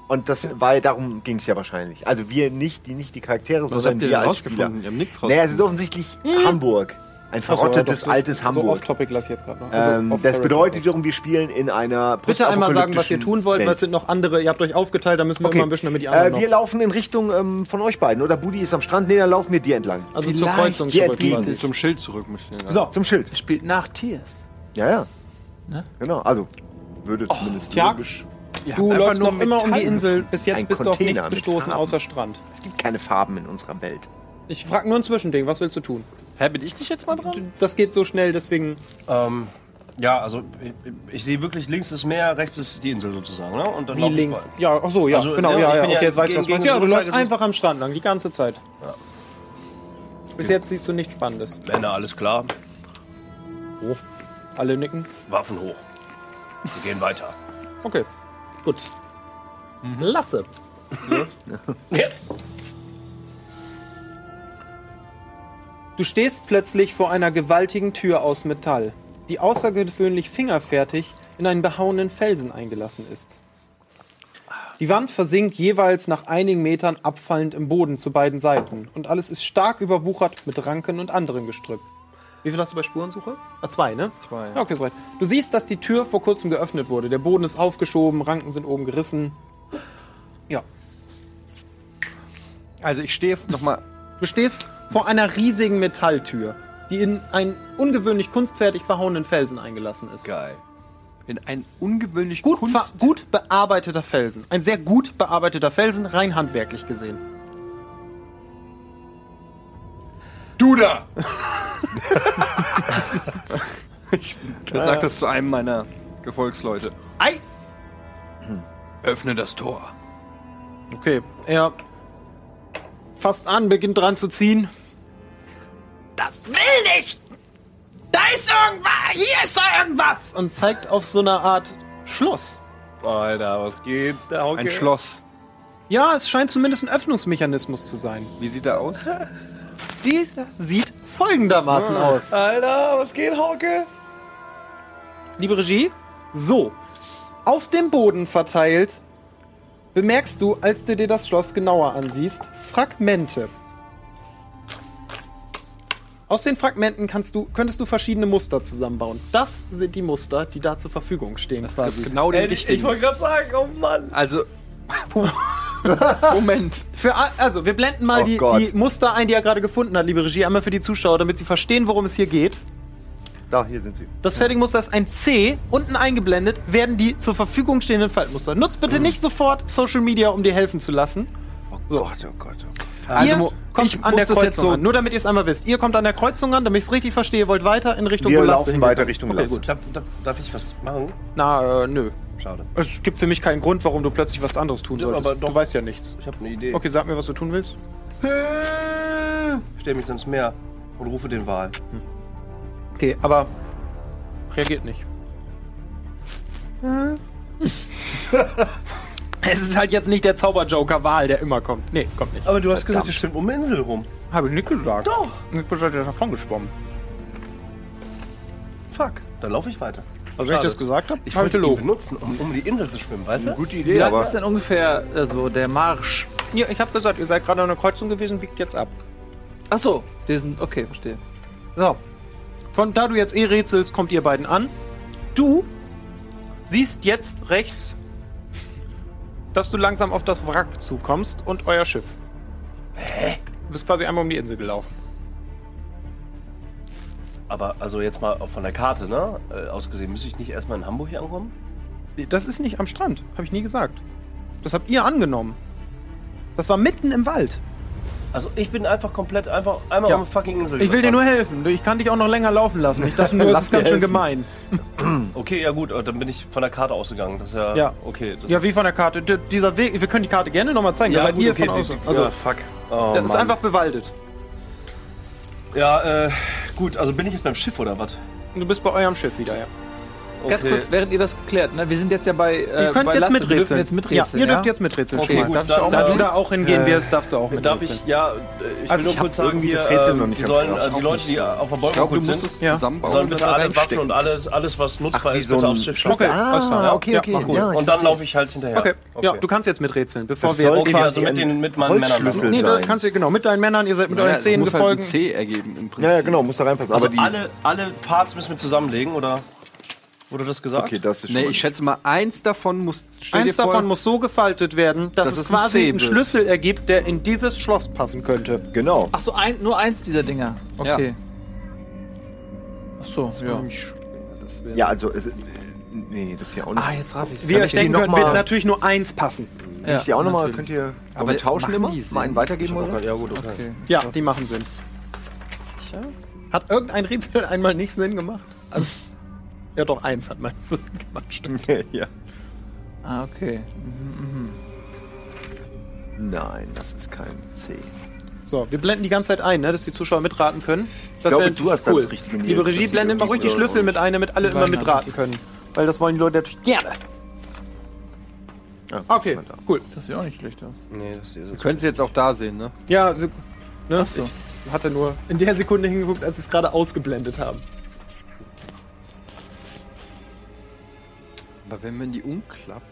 Und das war darum ging es ja wahrscheinlich. Also wir nicht, die nicht die Charaktere, Was sondern habt ihr wir denn als Spieler. rausgefunden? Ihr habt nichts Naja, es rausgefunden. ist offensichtlich Hamburg. Ein verrottetes, so, altes So Hamburg. off-topic lasse ich jetzt gerade noch. Also ähm, das bedeutet wiederum, wir spielen in einer Bitte einmal sagen, was ihr tun wollt, weil es Welt. sind noch andere. Ihr habt euch aufgeteilt, da müssen wir Okay. immer ein bisschen, damit die anderen Äh, wir noch. laufen in Richtung ähm, von euch beiden, oder? Budi ist am Strand, nee, dann laufen wir dir entlang. Also zur Vielleicht Kreuzung dir zurück entgegen. quasi. Zum Schild zurück müssen wir. So, Zum Schild. Spielt nach Tiers. Ja, ja. Ne? Genau, also würde zumindest tja. logisch. du läufst noch immer um die. Insel. Bis jetzt Ein bist du auf Container nichts gestoßen Farben. außer Strand. Es gibt keine Farben in unserer Welt. Ich frage nur ein Zwischending. Was willst du tun? Hä, bin ich nicht jetzt mal dran? Das geht so schnell, deswegen. Ähm, ja, also ich, ich sehe wirklich links das Meer, rechts ist die Insel sozusagen. Ne? Und dann Wie laufe ich links. Ja, ach so, ja, Also, genau, ja, ja, ich ja. bin Okay, ja jetzt weiß ich, was du gegen- meinst. Ja, du läufst einfach am Strand lang, die ganze Zeit. Bis jetzt siehst du nichts Spannendes. Männer, alles klar. Alle nicken. Waffen hoch. Wir gehen weiter. Okay, gut. Lasse. Du stehst plötzlich vor einer gewaltigen Tür aus Metall, die außergewöhnlich fingerfertig in einen behauenen Felsen eingelassen ist. Die Wand versinkt jeweils nach einigen Metern abfallend im Boden zu beiden Seiten und alles ist stark überwuchert mit Ranken und anderem Gestrüpp. Wie viel hast du bei Spurensuche? Ah, zwei, ne? Zwei. Ja, okay, ist recht. Du siehst, dass die Tür vor kurzem geöffnet wurde. Der Boden ist aufgeschoben, Ranken sind oben gerissen. Ja. Also ich stehe nochmal. Du stehst vor einer riesigen Metalltür, die in einen ungewöhnlich kunstfertig behauenen Felsen eingelassen ist. Geil. In ein ungewöhnlich Gut, Kunst- gut bearbeiteter Felsen. Ein sehr gut bearbeiteter Felsen, rein handwerklich gesehen. Du da! Er sagt das zu einem meiner Gefolgsleute. Ei! Öffne das Tor. Okay, er fasst an, beginnt dran zu ziehen. Das will nicht! Da ist irgendwas! Hier ist irgendwas! Und zeigt auf so eine Art Schloss. Alter, was geht? Da Ein Schloss. Ja, es scheint zumindest ein Öffnungsmechanismus zu sein. Wie sieht er aus? Dieser sieht folgendermaßen aus. Alter, was geht, Hauke? Liebe Regie, so. Auf dem Boden verteilt bemerkst du, als du dir das Schloss genauer ansiehst, Fragmente. Aus den Fragmenten kannst du, könntest du verschiedene Muster zusammenbauen. Das sind die Muster, die da zur Verfügung stehen quasi. Genau den Ich, richtigen. ich wollte gerade sagen, oh Mann. also. Moment. Für, also, wir blenden mal Oh die, die Muster ein, die er gerade gefunden hat, liebe Regie, einmal für die Zuschauer, damit sie verstehen, worum es hier geht. Da, hier sind sie. Das Fertigmuster ist ein C. Unten eingeblendet werden die zur Verfügung stehenden Faltmuster. Nutzt bitte nicht sofort Social Media, um dir helfen zu lassen. Oh So. Gott, oh Gott, oh Gott. Also, ihr kommt ich an muss der das jetzt Kreuzung so- an. Nur damit ihr es einmal wisst. Ihr kommt an der Kreuzung an, damit ich es richtig verstehe, wollt weiter in Richtung Wir wo Lasse laufen weiter Richtung okay, Lasse. gut. Darf, darf, darf ich was machen? Na, äh, nö. Schade. Es gibt für mich keinen Grund, warum du plötzlich was anderes tun Ja, solltest. aber doch. Du weißt ja nichts. Ich habe eine Idee. Okay, sag mir, was du tun willst. Ich stelle mich ins Meer und rufe den Wal. Okay, aber reagiert nicht. es ist halt jetzt nicht der Zauberjoker-Wahl, der immer kommt. Nee, kommt nicht. Aber du hast gesagt, ihr schwimmt um die Insel rum. Habe ich nicht gesagt. Doch. Ich bin schon davon geschwommen. Fuck. Dann laufe ich weiter. Also, wenn ich das gesagt habe, Ich halte wollte ihn Lob. benutzen, um, um die Insel zu schwimmen, weißt du? Gute Wie Idee, lang aber ist denn ungefähr äh, so der Marsch? Ja, ich habe gesagt, ihr seid gerade an der Kreuzung gewesen, biegt jetzt ab. Ach so, wir sind, okay, verstehe. So. Von da du jetzt eh rätselst, kommt ihr beiden an. Du siehst jetzt rechts, dass du langsam auf das Wrack zukommst und euer Schiff. Hä? Du bist quasi einmal um die Insel gelaufen. Aber also jetzt mal von der Karte, ne? Äh, ausgesehen, müsste ich nicht erstmal in Hamburg hier ankommen? Das ist nicht am Strand, habe ich nie gesagt. Das habt ihr angenommen. Das war mitten im Wald. Also ich bin einfach komplett einfach einmal Ja. um die fucking Insel. Ich will dir nur helfen. Ich kann dich auch noch länger laufen lassen. Ich dachte nur, das ist ganz schön gemein. Okay, ja gut, aber dann bin ich von der Karte ausgegangen. Das ist ja, Ja. okay. Das Ja, ist, wie von der Karte. D dieser Weg, wir können die Karte gerne nochmal zeigen. Ja, da seid gut, ihr okay, von die- außen. Also, ja, fuck. Oh, das ist Mann. einfach bewaldet. Ja, äh, gut, also bin ich jetzt beim Schiff oder was? Du bist bei eurem Schiff wieder, ja. Ganz kurz, während ihr das klärt, ne? Wir sind jetzt ja bei, äh, Ihr könnt bei jetzt Lasse. Wir miträtseln. dürfen jetzt miträtseln. Ja, ihr dürft jetzt miträtseln. Okay, gut, Darf ich dann, auch Da mal du da auch hingehen wirst, darfst du auch Darf miträtseln. ich, ja, äh, ich Also will ich nur kurz sagen, noch ähm, nicht die sollen, äh, die Leute, die auf der Bäume sind, Ja. zusammenbauen. sollen bitte alle. Waffen und alles, alles was nutzbar wie ist, so bitte ein aufs Schiff Okay, schaffen. alles klar. Ah, okay, Ja, okay. mach gut. Ja, ich Und dann laufe ich halt hinterher. Okay. ja, du kannst jetzt miträtseln, bevor wir jetzt quasi wieder- mit den- mit meinen Männern. Nee, da kannst du, genau, mit deinen Männern, ihr seid mit Ja, euren muss halt gefolgt. C ergeben im Prinzip. Ja, ja, genau, muss da reinpassen. Also alle Parts müssen wir zusammenlegen, oder wurde das gesagt? Okay, das ist schon Nee, ich schätze mal, eins davon muss. Eins vor, davon muss so gefaltet werden, dass Das es ist ein quasi einen. Schlüssel ergibt, der in dieses Schloss passen könnte. Genau. Ach so, ein, nur eins dieser Dinger. Okay. Ach so, ja. Das wär- Ja, also, es, nee, das hier auch nicht. Ah, jetzt raff ich's. Wie ihr euch denken könnt, wird natürlich nur eins passen. Kann ich die auch nochmal, könnt ihr Aber aber tauschen immer? die Mal einen weitergeben oder? Ja, gut, okay. Okay. Ja, die machen Sinn. Sicher? Hat irgendein Rätsel einmal nicht Sinn gemacht? Also, ja, doch, eins hat Sinn gemacht, stimmt. ja. Ah, okay. Nein, das ist kein C. So, wir blenden die ganze Zeit ein, ne, dass die Zuschauer mitraten können. Das glaube, wär du hast da das richtige Liebe Regie, blendet sie mal ruhig die Schlüssel so- mit ein, damit alle immer mitraten können. Weil das wollen die Leute natürlich gerne. Ja, Okay, cool. Das sieht auch nicht schlecht aus. Nee, das hier Du ist könntest jetzt auch da sehen, ne? Ja, so, ne, Ach so. ich hatte nur in der Sekunde hingeguckt, als sie es gerade ausgeblendet haben. Aber wenn man die umklappt.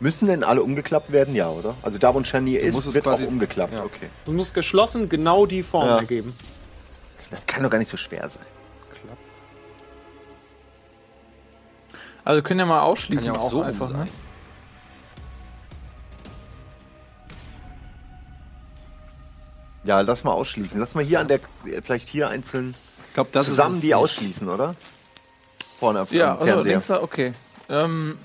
Müssen denn alle umgeklappt werden? Ja, oder? Also da, wo ein Scharnier ist, musst es wird quasi- auch umgeklappt. Ja. Okay. Es muss geschlossen genau die Form Ja. ergeben. Das kann doch gar nicht so schwer sein. Also können ja mal ausschließen Kann ja auch auch so einfach, sein. ne? Ja, lass mal ausschließen. Lass mal hier an der, vielleicht hier einzeln Ich glaube, das zusammen die nicht. ausschließen, oder? Vorne auf Ja, dem also Fernseher. links da, okay. Ähm,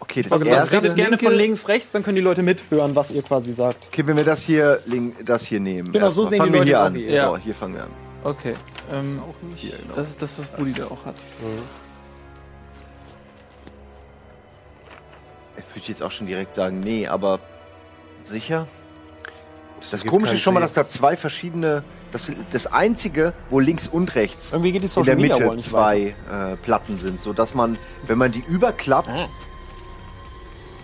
Okay, das Also das erste. redet gerne linke- von links, rechts, dann können die Leute mithören, was ihr quasi sagt. Okay, wenn wir das hier, link, das hier nehmen. Genau, so sehen fangen die wir hier Leute an. ihr. So, Ja. hier fangen wir an. okay. Ähm, Hier, genau. das ist das, was Brudi da auch hat. Ich würde jetzt auch schon direkt sagen, nee, aber sicher? Das, ergibt Komische ist schon mal, dass da zwei verschiedene. Das, das einzige, wo links und rechts Irgendwie geht die in der Media Mitte nicht zwei äh, Platten sind, so dass man, wenn man die überklappt, Ah.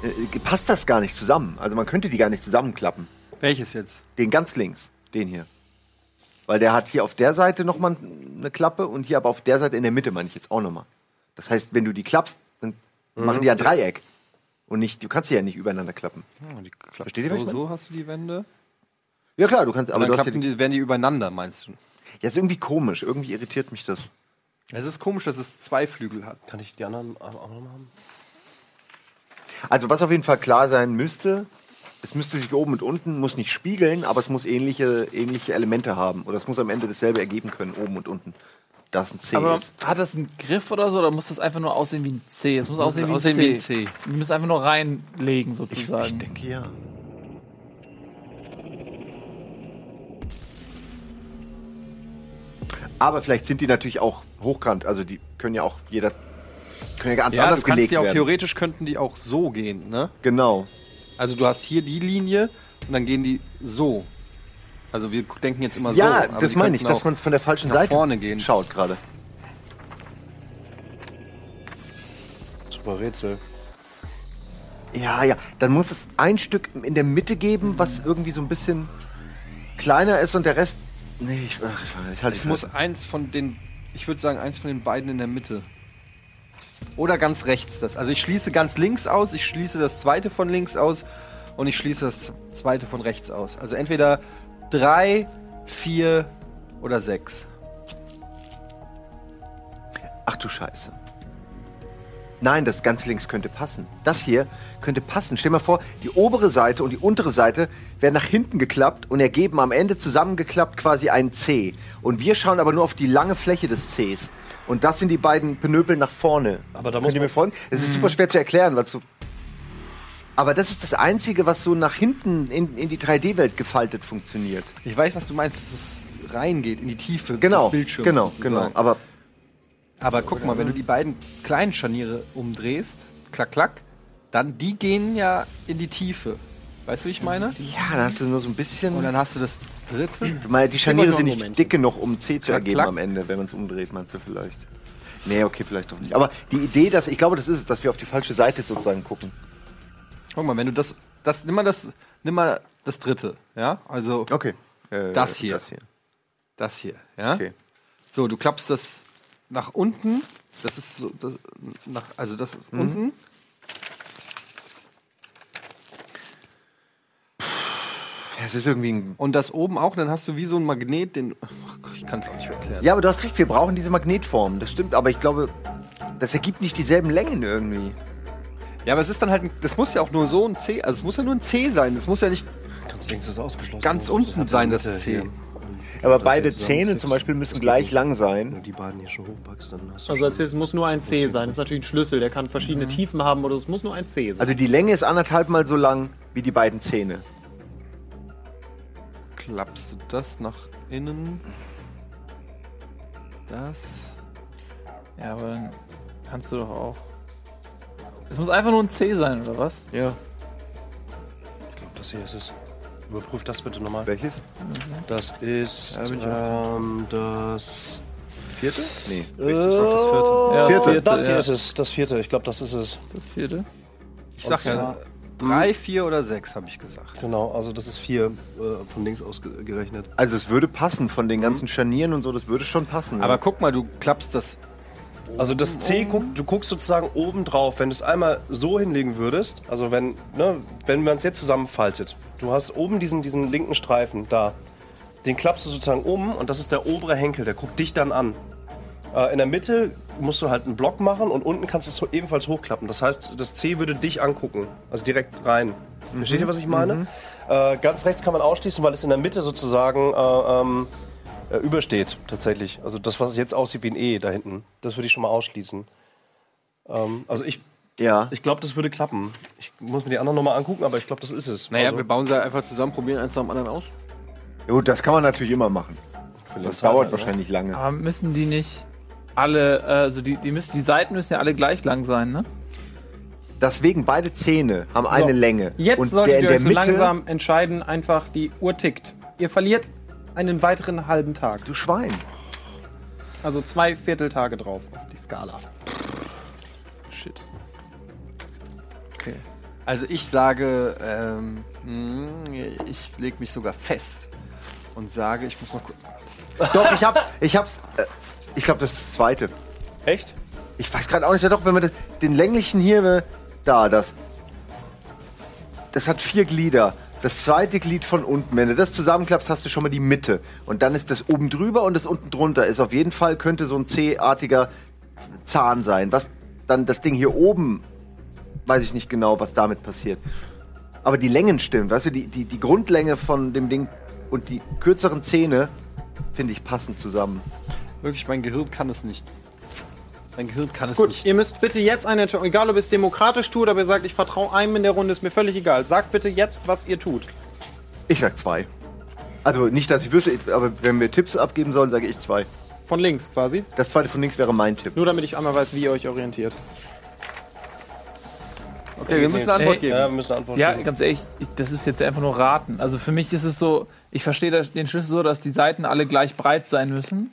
äh, passt das gar nicht zusammen. Also man könnte die gar nicht zusammenklappen. Welches jetzt? Den ganz links, den hier. Weil der hat hier auf der Seite nochmal eine Klappe und hier aber auf der Seite in der Mitte meine ich jetzt auch nochmal. Das heißt, wenn du die klappst, dann machen die ja ein Dreieck. Und nicht, du kannst sie ja nicht übereinander klappen. Versteht ihr, was so, so hast du die Wände. Ja klar, du kannst, Aber dann du hast ja klappen die, die, werden die übereinander, meinst du? ja, ist irgendwie komisch, irgendwie irritiert mich das. Es ist komisch, dass es zwei Flügel hat. Kann ich die anderen auch noch mal haben? Also was auf jeden Fall klar sein müsste, es müsste sich oben und unten, muss nicht spiegeln, aber es muss ähnliche, ähnliche Elemente haben. Oder es muss am Ende dasselbe ergeben können, oben und unten. Das ein C Aber ist. hat das einen Griff oder so, oder muss das einfach nur aussehen wie ein C? Es muss aussehen, wie, aussehen ein C. wie ein C. Wir müssen einfach nur reinlegen, Ich, sozusagen. ich denke ja. Aber vielleicht sind die natürlich auch hochkant. Also die können ja auch jeder können ja ganz Ja, anders du kannst gelegt die auch werden. theoretisch könnten die auch so gehen, ne? Genau. Also du hast hier die Linie und dann gehen die so. Also wir denken jetzt immer so. Ja, das meine ich, dass man es von der falschen nach Seite vorne gehen. schaut gerade. Super Rätsel. Ja, ja. Dann muss es ein Stück in der Mitte geben, was irgendwie so ein bisschen kleiner ist und der Rest. Nee, ich, ach, ich halte Es muss eins von den, ich würde sagen, eins von den beiden in der Mitte. Oder ganz rechts das. Also ich schließe ganz links aus, ich schließe das zweite von links aus und ich schließe das zweite von rechts aus. Also entweder drei, vier oder sechs. Ach du Scheiße. Nein, das ganz links könnte passen. Das hier könnte passen. Stell dir mal vor, die obere Seite und die untere Seite werden nach hinten geklappt und ergeben am Ende zusammengeklappt quasi ein C. Und wir schauen aber nur auf die lange Fläche des Cs. Und das sind die beiden Penöpel nach vorne. Aber da Könnt muss ihr man- mir folgen? Es ist super schwer zu erklären, was so. Aber das ist das Einzige, was so nach hinten in, in die 3D-Welt gefaltet funktioniert. Ich weiß, was du meinst, dass es reingeht in die Tiefe Genau, des Bildschirms. genau, sozusagen. genau. Aber Aber guck mal, wenn du die beiden kleinen Scharniere umdrehst, klack, klack, dann die gehen ja in die Tiefe. Weißt du, wie ich meine? ja, da hast du nur so ein bisschen. Und dann hast du das dritte. Meine, die Scharniere sind nicht dick genug, um C zu Klack, ergeben klack. am Ende, wenn man es umdreht, meinst du vielleicht? Nee, okay, vielleicht doch nicht. Aber die Idee, dass ich glaube, das ist es, dass wir auf die falsche Seite sozusagen gucken. Guck mal, wenn du das, das, nimm mal das, nimm mal das dritte, ja? Also Okay. Äh, Das hier. Das hier. das hier, ja? Okay. So, du klappst das nach unten. Das ist so, das, nach, also das ist Mhm. unten. Es ist irgendwie ein. Und das oben auch, dann hast du wie so ein Magnet, den. Ach Gott, ich kann es auch nicht mehr erklären. Ja, aber du hast recht, wir brauchen diese Magnetform. Das stimmt, aber ich glaube, das ergibt nicht dieselben Längen irgendwie. Ja, aber es ist dann halt, ein- das muss ja auch nur so ein C, also es muss ja nur ein C sein. Es muss ja nicht Ganz links ist ausgeschlossen. Ganz unten sein, das C. hier. Aber beide Zähne zum Beispiel müssen gleich lang Wenn sein. du die beiden hier schon hochpackst, dann hast du Also schon- erzähl, es muss nur ein C sein. Das ist natürlich ein Schlüssel. Der kann verschiedene Tiefen haben oder es muss nur ein C sein. Also die Länge ist anderthalb Mal so lang wie die beiden Zähne. klappst du das nach innen. Das. Ja, aber dann kannst du doch auch. Es muss einfach nur ein C sein, oder was? Ja. Ich glaube, das hier ist es. Überprüf das bitte nochmal. Welches? Das ist ähm, das Vierte? Nee. Äh, das vierte. Ja, Vierte. vierte, Das hier ja. ist es, das vierte. Ich glaube, das ist es. Das vierte. Ich sag ja, drei, vier oder sechs, habe ich gesagt. Genau, also das ist vier äh, von links aus ge- gerechnet. Also es würde passen von den ganzen Scharnieren und so, das würde schon passen. Aber ja. guck mal, du klappst das. Also das C, guck, du guckst sozusagen oben drauf. Wenn du es einmal so hinlegen würdest, also wenn, ne, wenn man es jetzt zusammenfaltet, du hast oben diesen, diesen linken Streifen da, den klappst du sozusagen um und das ist der obere Henkel, der guckt dich dann an. Äh, in der Mitte musst du halt einen Block machen und unten kannst du es ebenfalls hochklappen. Das heißt, das C würde dich angucken, also direkt rein. Versteht ihr, was ich meine? Äh, ganz rechts kann man ausschließen, weil es in der Mitte sozusagen äh, ähm, äh, übersteht, tatsächlich. Also das, was jetzt aussieht wie ein E da hinten, das würde ich schon mal ausschließen. Ähm, also ich, ja. ich glaube, das würde klappen. Ich muss mir die anderen nochmal angucken, aber ich glaube, das ist es. Naja, also, wir bauen sie einfach zusammen, probieren eins nach dem anderen aus. Ja, Gut, das kann man natürlich immer machen. Das Zeit dauert halt, ne? wahrscheinlich lange. Aber müssen die nicht alle, äh, also die, die müssen, die Seiten müssen ja alle gleich lang sein, ne? Deswegen beide Zähne haben eine Länge. Jetzt solltet ihr euch so Mitte, langsam entscheiden, einfach die Uhr tickt. Ihr verliert einen weiteren halben Tag. Du Schwein. Also zwei Vierteltage drauf auf die Skala. Shit. Okay. Also ich sage, ähm, hm, ich lege mich sogar fest und sage, ich muss noch kurz. Doch, ich hab's. Ich hab's. Äh, ich glaube, das ist das zweite. Echt? Ich weiß gerade auch nicht, ja doch, wenn man das, den länglichen hier, äh, da, das. Das hat vier Glieder. Das zweite Glied von unten. Wenn du das zusammenklappst, hast du schon mal die Mitte. Und dann ist das oben drüber und das unten drunter. Ist auf jeden Fall, könnte so ein C-artiger Zahn sein. Was dann das Ding hier oben, weiß ich nicht genau, was damit passiert. Aber die Längen stimmen, weißt du, die, die, die Grundlänge von dem Ding und die kürzeren Zähne, finde ich, passen zusammen. Wirklich, mein Gehirn kann es nicht. Mein Gehirn kann es Gut, nicht. ihr müsst bitte jetzt eine Entscheidung, egal ob ihr es demokratisch tut, aber ihr sagt, ich vertraue einem in der Runde, ist mir völlig egal. Sagt bitte jetzt, was ihr tut. Ich sag zwei. Also nicht, dass ich wüsste, aber wenn wir Tipps abgeben sollen, sage ich zwei. Von links quasi. Das zweite von links wäre mein Tipp. Nur damit ich einmal weiß, wie ihr euch orientiert. Okay, wir müssen eine Antwort geben. Ja, wir müssen eine Antwort Ja, geben. ganz ehrlich, ich, das ist jetzt einfach nur raten. Also für mich ist es so, ich verstehe den Schlüssel so, dass die Seiten alle gleich breit sein müssen.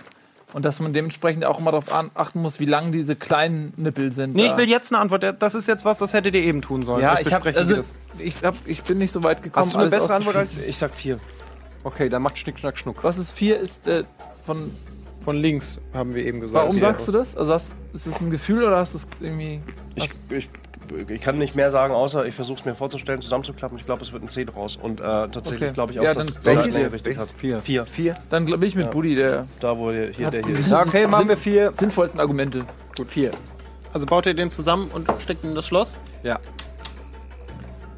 Und dass man dementsprechend auch immer darauf achten muss, wie lang diese kleinen Nippel sind. Nee, da. ich will jetzt eine Antwort. Das ist jetzt was, das hättet ihr eben tun sollen. Ja, ich, hab, also, das- ich, hab, ich bin nicht so weit gekommen. Hast du eine alles bessere Antwort als. Ich sag vier. Okay, dann macht Schnick, Schnack, Schnuck. Was ist vier? Ist äh, von. Von links haben wir eben gesagt. Warum sagst du das? Also hast, ist es ein Gefühl oder hast du es irgendwie. Ich, ich, ich kann nicht mehr sagen, außer ich versuche es mir vorzustellen, zusammenzuklappen. Ich glaube, es wird ein C draus. Und äh, tatsächlich Okay. glaube ich auch, Ja, dass dann- es Welches? Richtig hat. Vier. Vier. Vier. Dann glaube ich mit Buddy, der Da, wo der, hier, der hier ist. Ja, okay, machen wir vier. sinnvollsten Argumente. Gut, vier. Also baut ihr den zusammen und steckt ihn in das Schloss? Ja.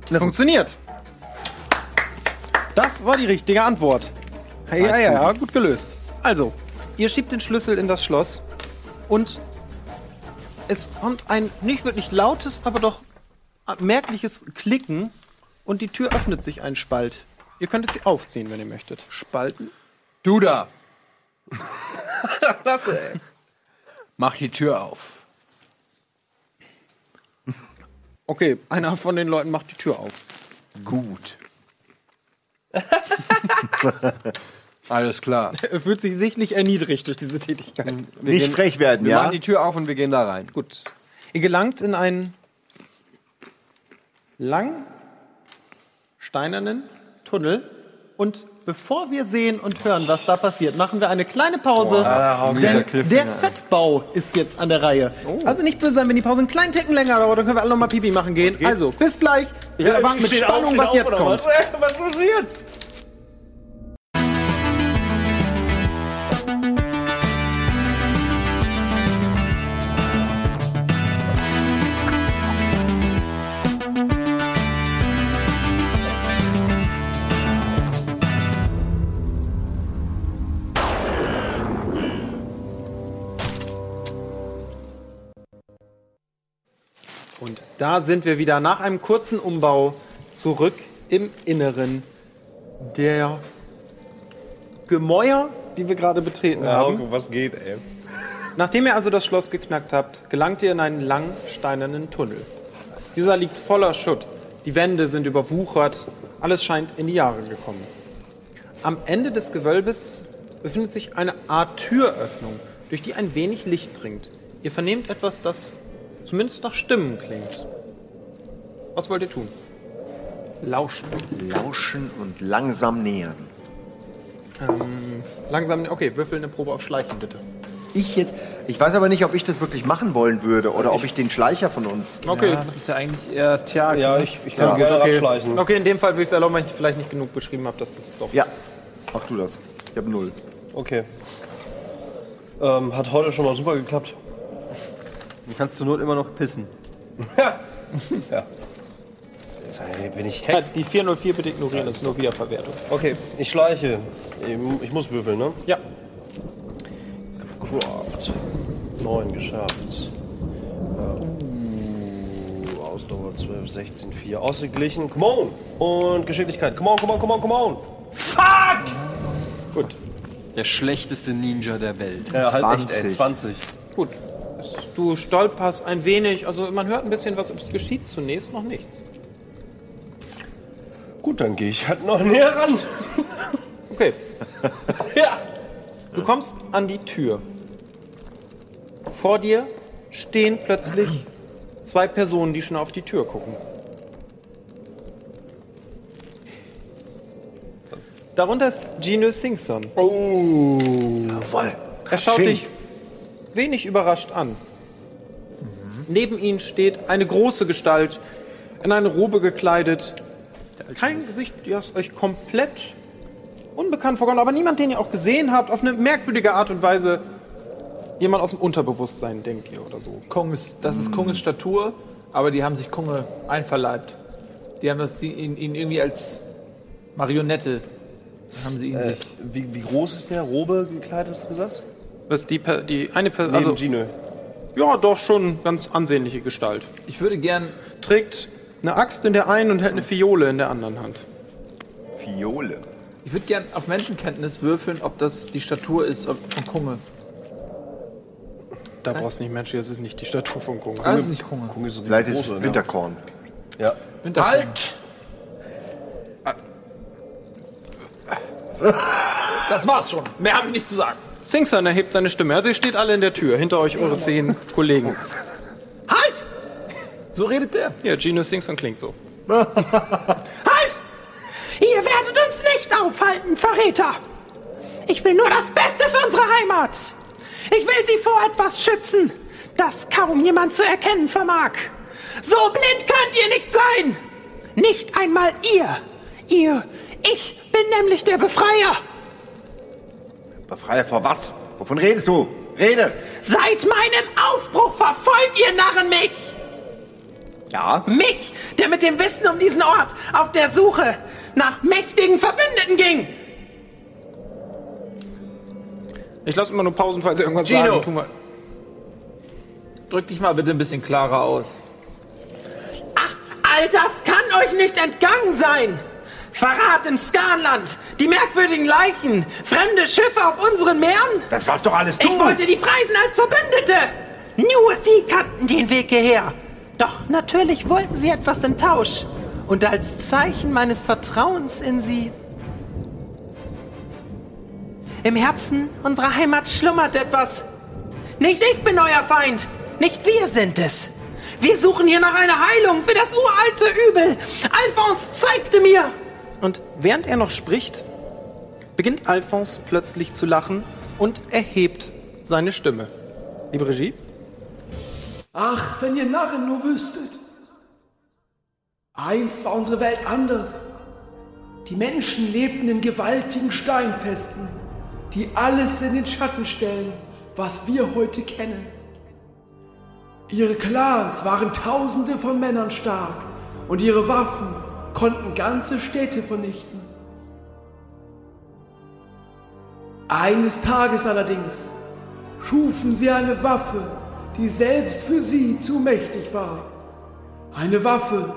Es funktioniert. Das war die richtige Antwort. Ja, ja, ja, ja, gut gelöst. Also, ihr schiebt den Schlüssel in das Schloss und es kommt ein nicht wirklich lautes, aber doch merkliches Klicken und die Tür öffnet sich ein Spalt. Ihr könntet sie aufziehen, wenn ihr möchtet. Spalten. Du da. Mach die Tür auf. Okay, einer von den Leuten macht die Tür auf. Gut. Alles klar. Er fühlt sich sichtlich erniedrigt durch diese Tätigkeit. Nicht frech werden, Wir ja? machen die Tür auf und wir gehen da rein. Gut. Ihr gelangt in einen lang steinernen Tunnel und bevor wir sehen und hören, was da passiert, machen wir eine kleine Pause. denn der Setbau ist jetzt an der Reihe. Also nicht böse sein, wenn die Pause einen kleinen Ticken länger dauert, dann können wir alle nochmal Pipi machen gehen. Also, bis gleich. Wir erwarten mit auf, Spannung, steht was auf, jetzt oder kommt. Was, was passiert? Da sind wir wieder nach einem kurzen Umbau zurück im Inneren der Gemäuer, die wir gerade betreten Ja, haben. Hauke, was geht, ey? Nachdem ihr also das Schloss geknackt habt, gelangt ihr in einen langen steinernen Tunnel. Dieser liegt voller Schutt. Die Wände sind überwuchert. Alles scheint in die Jahre gekommen. Am Ende des Gewölbes befindet sich eine Art Türöffnung, durch die ein wenig Licht dringt. Ihr vernehmt etwas, das zumindest nach Stimmen klingt. Was wollt ihr tun? Lauschen. Lauschen und langsam nähern. Langsam, okay, würfel eine Probe auf Schleichen, bitte. Ich jetzt, ich weiß aber nicht, ob ich das wirklich machen wollen würde oder ob ich den Schleicher von uns. Okay. Ja, das ist ja eigentlich eher Tjag. Ja, ich, ich kann gerne okay. abschleichen. okay, in dem Fall würde ich es erlauben, wenn ich vielleicht nicht genug beschrieben habe, dass das doch. Ja, mach du das. Ich habe null. Okay. Ähm, hat heute schon mal super geklappt. Du kannst zur Not immer noch pissen. Jetzt ey, bin ich Ja, hack. Die 404 bitte ignorieren, das ist nur Wiederverwertung. Okay, ich schleiche. Ich, muss würfeln, ne? Ja. Craft. 9 geschafft. Äh, uh, Ausdauer 12, 16, 4. Ausgeglichen. Come on! Und Geschicklichkeit. Come on, come on, come on, come on! Gut. Der schlechteste Ninja der Welt. Ja, halt echt, ey. 20. 20. Gut. Es- Du stolperst ein wenig, also man hört ein bisschen, was es geschieht. Zunächst noch nichts. Gut, dann gehe ich halt noch näher ran. Okay. Ja! Du kommst an die Tür. Vor dir stehen plötzlich zwei Personen, die schon auf die Tür gucken. Darunter ist Gino Singson. Jawohl. Er schaut dich wenig überrascht an. Neben ihm steht eine große Gestalt, in eine Robe gekleidet. Kein Gesicht, das euch komplett unbekannt vorkommt, aber niemand, den ihr auch gesehen habt, auf eine merkwürdige Art und Weise. Jemand aus dem Unterbewusstsein, denkt ihr, oder so. Kong ist, das ist Konges Statur, aber die haben sich Konge einverleibt. Die haben das, die, ihn, ihn irgendwie als Marionette haben sie ihn Äh, sich. wie, wie groß ist der? Robe gekleidet, hast du gesagt? Das ist die, Per- die eine Person, Also, also, Gino. Ja, doch schon ganz ansehnliche Gestalt. Ich würde gern. Trägt eine Axt in der einen und hält eine Fiole in der anderen Hand. Fiole. Ich würde gern auf Menschenkenntnis würfeln, ob das die Statur ist von Kunge. Da brauchst du nicht Matchy, das ist nicht die Statur von Kongo. Also nicht Hunger. Kung ist so Vielleicht groß, ist oder? Winterkorn. Ja. Halt! Das war's schon. Mehr habe ich nicht zu sagen. Singson erhebt seine Stimme. Also ihr steht alle in der Tür, hinter euch eure zehn Kollegen. Halt! So redet der. Ja, Gino Singson klingt so. Halt! Ihr werdet uns nicht aufhalten, Verräter! Ich will nur das Beste für unsere Heimat! Ich will sie vor etwas schützen, das kaum jemand zu erkennen vermag. So blind könnt ihr nicht sein! Nicht einmal ihr! Ihr, ich bin nämlich der Befreier! Befreier vor was? Wovon redest du? Rede! Seit meinem Aufbruch verfolgt ihr Narren mich! Ja? Mich, der mit dem Wissen um diesen Ort auf der Suche nach mächtigen Verbündeten ging! Ich lasse immer nur Pausen, falls ihr irgendwas Gino. sagen. Mal. Drück dich mal bitte ein bisschen klarer aus. Ach, all das kann euch nicht entgangen sein! Verrat im Skanland, die merkwürdigen Leichen, fremde Schiffe auf unseren Meeren? Das war's doch alles du! Ich wollte die Freisen als Verbündete! Nur sie kannten den Weg hierher. Doch natürlich wollten sie etwas in Tausch. Und als Zeichen meines Vertrauens in sie. Im Herzen unserer Heimat schlummert etwas. Nicht ich bin euer Feind, nicht wir sind es. Wir suchen hier nach einer Heilung für das uralte Übel. Alphons zeigte mir. Und während er noch spricht, beginnt Alphonse plötzlich zu lachen und erhebt seine Stimme. Liebe Regie? Ach, wenn ihr Narren nur wüsstet. Einst war unsere Welt anders. Die Menschen lebten in gewaltigen Steinfesten, die alles in den Schatten stellen, was wir heute kennen. Ihre Clans waren tausende von Männern stark und ihre Waffen konnten ganze Städte vernichten. Eines Tages allerdings schufen sie eine Waffe, die selbst für sie zu mächtig war. Eine Waffe,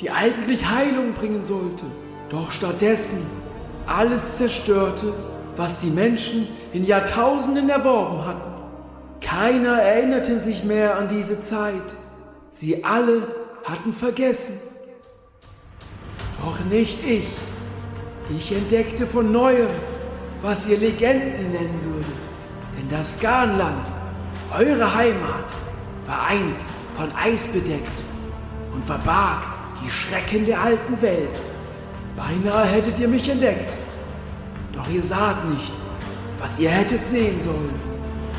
die eigentlich Heilung bringen sollte, doch stattdessen alles zerstörte, was die Menschen in Jahrtausenden erworben hatten. Keiner erinnerte sich mehr an diese Zeit. Sie alle hatten vergessen. Doch nicht ich. Ich entdeckte von neuem, was ihr Legenden nennen würdet. Denn das Skanland, eure Heimat, war einst von Eis bedeckt und verbarg die Schrecken der alten Welt. Beinahe hättet ihr mich entdeckt. Doch ihr saht nicht, was ihr hättet sehen sollen.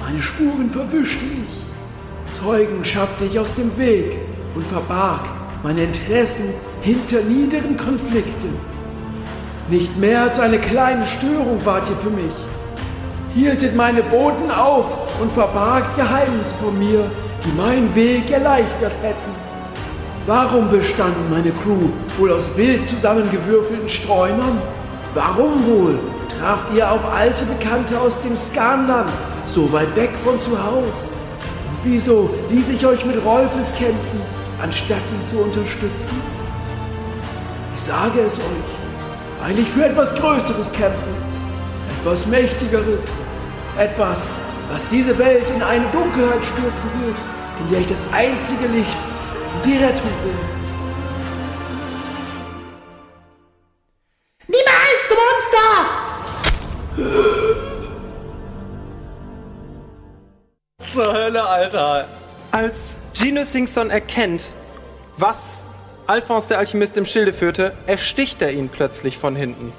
Meine Spuren verwischte ich. Zeugen schaffte ich aus dem Weg und verbarg meine Interessen hinter niederen Konflikten. Nicht mehr als eine kleine Störung wart ihr für mich. Hieltet meine Boten auf und verbargt Geheimnisse von mir, die meinen Weg erleichtert hätten. Warum bestanden meine Crew wohl aus wild zusammengewürfelten Streunern? Warum wohl traft ihr auf alte Bekannte aus dem Skanland, so weit weg von zu Haus? Und wieso ließ ich euch mit Rolfes kämpfen, anstatt ihn zu unterstützen? Ich sage es euch, weil ich für etwas Größeres kämpfe, etwas Mächtigeres, etwas, was diese Welt in eine Dunkelheit stürzen wird, in der ich das einzige Licht und die Rettung bin. Niemals, du Monster! Zur Hölle, Alter. Als Gino Singson erkennt, was Alphonse der Alchemist im Schilde führte, ersticht er ihn plötzlich von hinten.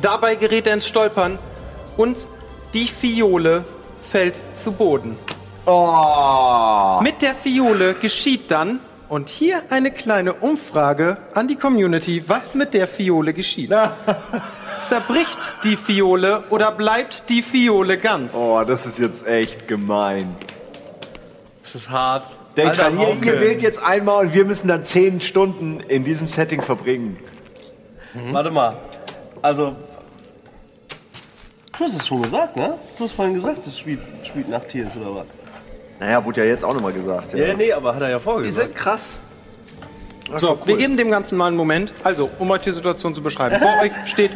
Dabei gerät er ins Stolpern und die Fiole fällt zu Boden. Mit der Fiole geschieht dann, und hier eine kleine Umfrage an die Community, was mit der Fiole geschieht. Zerbricht die Fiole oder bleibt die Fiole ganz? Oh, das ist jetzt echt gemein. Das ist hart. Denkt Alter, dran, ihr, ihr wählt jetzt einmal und wir müssen dann zehn Stunden in diesem Setting verbringen. Warte mal. Also. Du hast es schon gesagt, ne? Du hast vorhin gesagt, dass Spiel, spielt Nacht hier ist, oder was? Naja, wurde ja jetzt auch nochmal gesagt. Ja. Ja, nee, aber hat er ja Die vorgesagt. sind krass. So, wir geben dem Ganzen mal einen Moment. Also, um euch die Situation zu beschreiben. Vor euch steht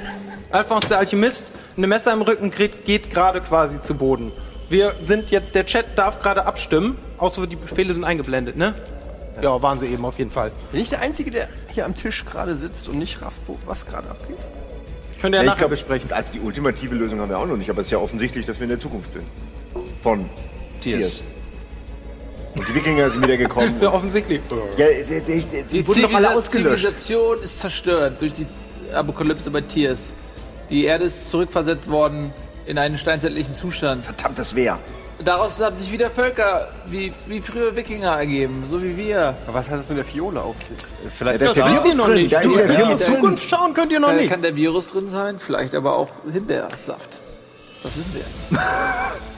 Alphonse der Alchemist, eine Messer im Rücken geht, geht gerade quasi zu Boden. Wir sind jetzt, der Chat darf gerade abstimmen, außer die Befehle sind eingeblendet, ne? Ja, waren sie eben auf jeden Fall. Bin ich der Einzige, der hier am Tisch gerade sitzt und nicht rafft, wo- was gerade abgeht? Könnt ihr ja ich nachher glaub, besprechen. Also die ultimative Lösung haben wir auch noch nicht, aber es ist ja offensichtlich, dass wir in der Zukunft sind. Von Tiers. Und die Wikinger sind wieder gekommen. Ist ja offensichtlich. ja, die, die, die, die Die wurden doch alle Zivilis- ausgelöscht. Zivilisation ist zerstört durch die Apokalypse bei Tiers. Die Erde ist zurückversetzt worden in einen steinzeitlichen Zustand. Verdammt, das wäre. Daraus haben sich wieder Völker wie, wie früher Wikinger ergeben, so wie wir. Aber was hat das mit der Fiole auf sich? Vielleicht da ist der da- Virus Wisst ihr noch drin, nicht. da Du, der in die Virus. Zukunft schauen könnt ihr noch Da nicht. kann der Virus drin sein, vielleicht aber auch Himbeersaft. Das wissen wir ja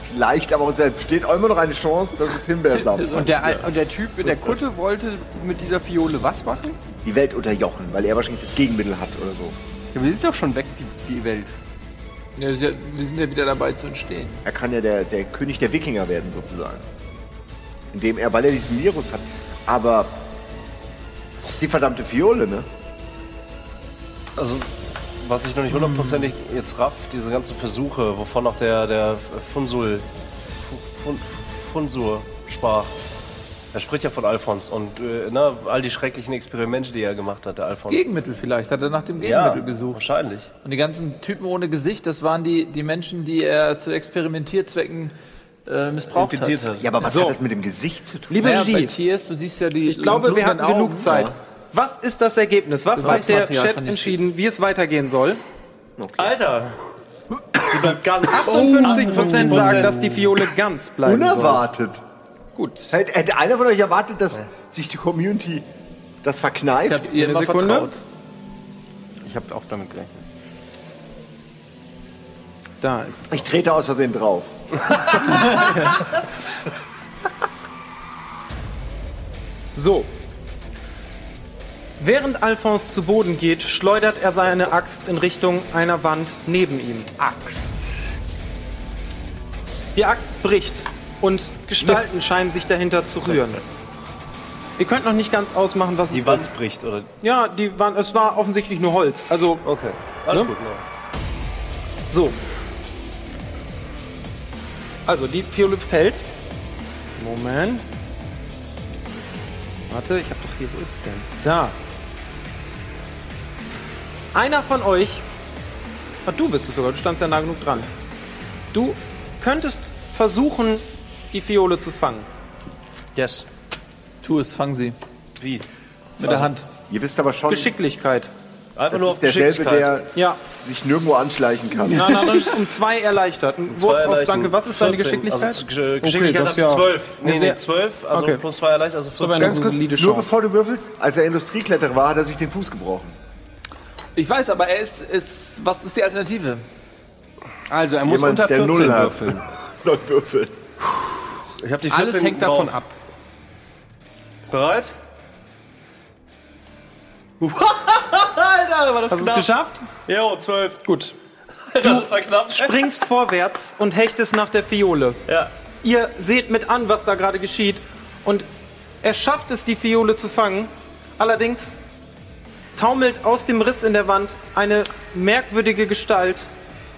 nicht. Leicht, aber uns besteht auch immer noch eine Chance, dass es Himbeersaft Und der, und der Typ in der Kutte wollte mit dieser Fiole was machen? die Welt unterjochen, weil er wahrscheinlich das Gegenmittel hat oder so. Ja, aber sie ist doch schon weg, die, die Welt. Ja, wir sind ja- wieder dabei zu entstehen. Er kann ja der, der König der Wikinger werden, sozusagen. Indem er, weil er diesen Virus hat. Aber die verdammte Fiole, ne? Also, was ich noch nicht hundertprozentig jetzt raff, diese ganzen Versuche, wovon auch der, der Funsul, Fun, Funsur sprach. Er spricht ja von Alphons und äh, ne, all die schrecklichen Experimente, die er gemacht hat, der Alphons. Gegenmittel vielleicht, hat er nach dem ja, Gegenmittel gesucht. wahrscheinlich. Und die ganzen Typen ohne Gesicht, das waren die, die Menschen, die er zu Experimentierzwecken äh, missbraucht Infiziert hat. hat. Ja, aber was So. hat das mit dem Gesicht zu tun? Liebe Naja, Regie, Tiers, du siehst ja die ich glaube, wir hatten genug. Zeit. Was ist das Ergebnis? Was hat der Chat entschieden, wie es weitergehen soll? Alter! Sie bleibt ganz. 58% sagen, dass die Fiole ganz bleiben soll. Gut. Hätte, hätte einer von euch erwartet, dass sich die Community das verkneift? Ich hab ihr immer Sekunde. vertraut. Ich habe auch damit gerechnet. Da ist es. Ich trete aus Versehen drauf. So. Während Alphonse zu Boden geht, schleudert er seine Axt in Richtung einer Wand neben ihm. Axt. Die Axt bricht und Gestalten scheinen sich dahinter zu rühren. Ihr könnt noch nicht ganz ausmachen, was Die es Wand ist. bricht, oder? Ja, die Wand, es war offensichtlich nur Holz. Also, Okay. Alles Ne? gut, ne? so. Also, die Fiole fällt. Moment. Warte, ich hab doch hier, wo ist es denn? Da. Einer von euch, ah, du bist es sogar, du standst ja nah genug dran. Du könntest versuchen, die Fiole zu fangen. Yes. Tu es, fang sie. Wie? Mit der Hand. Ihr wisst aber schon, Geschicklichkeit. Einfach das nur ist auf derselbe, Geschicklichkeit. der Ja, sich nirgendwo anschleichen kann. na, na, das ist um zwei erleichtert. Ein Wurf Zwei auf, erleichtern. danke, was ist deine 14. Geschicklichkeit? Also, Ge- Geschicklichkeit das hat ist ja 12. Nee, nee, sehr- 12, also Okay. plus 2 erleichtert, also 14. eine Ganz kurz, solide nur Chance. bevor du würfelst, als er Industriekletterer war, hat er sich den Fuß gebrochen. Ich weiß, aber er ist, ist. Was ist die Alternative? Also, er muss Jemand, unter der 14 Null hat. würfeln. Soll würfeln. Ich hab die 14 Alles hängt drauf. davon ab. Bereit? Alter, war das Hast du es geschafft? Jo, 12. Gut. Alter, das war knapp. Springst vorwärts und hechtest nach der Fiole. Ja. Ihr seht mit an, was da gerade geschieht. Und er schafft es, die Fiole zu fangen. Allerdings taumelt aus dem Riss in der Wand eine merkwürdige Gestalt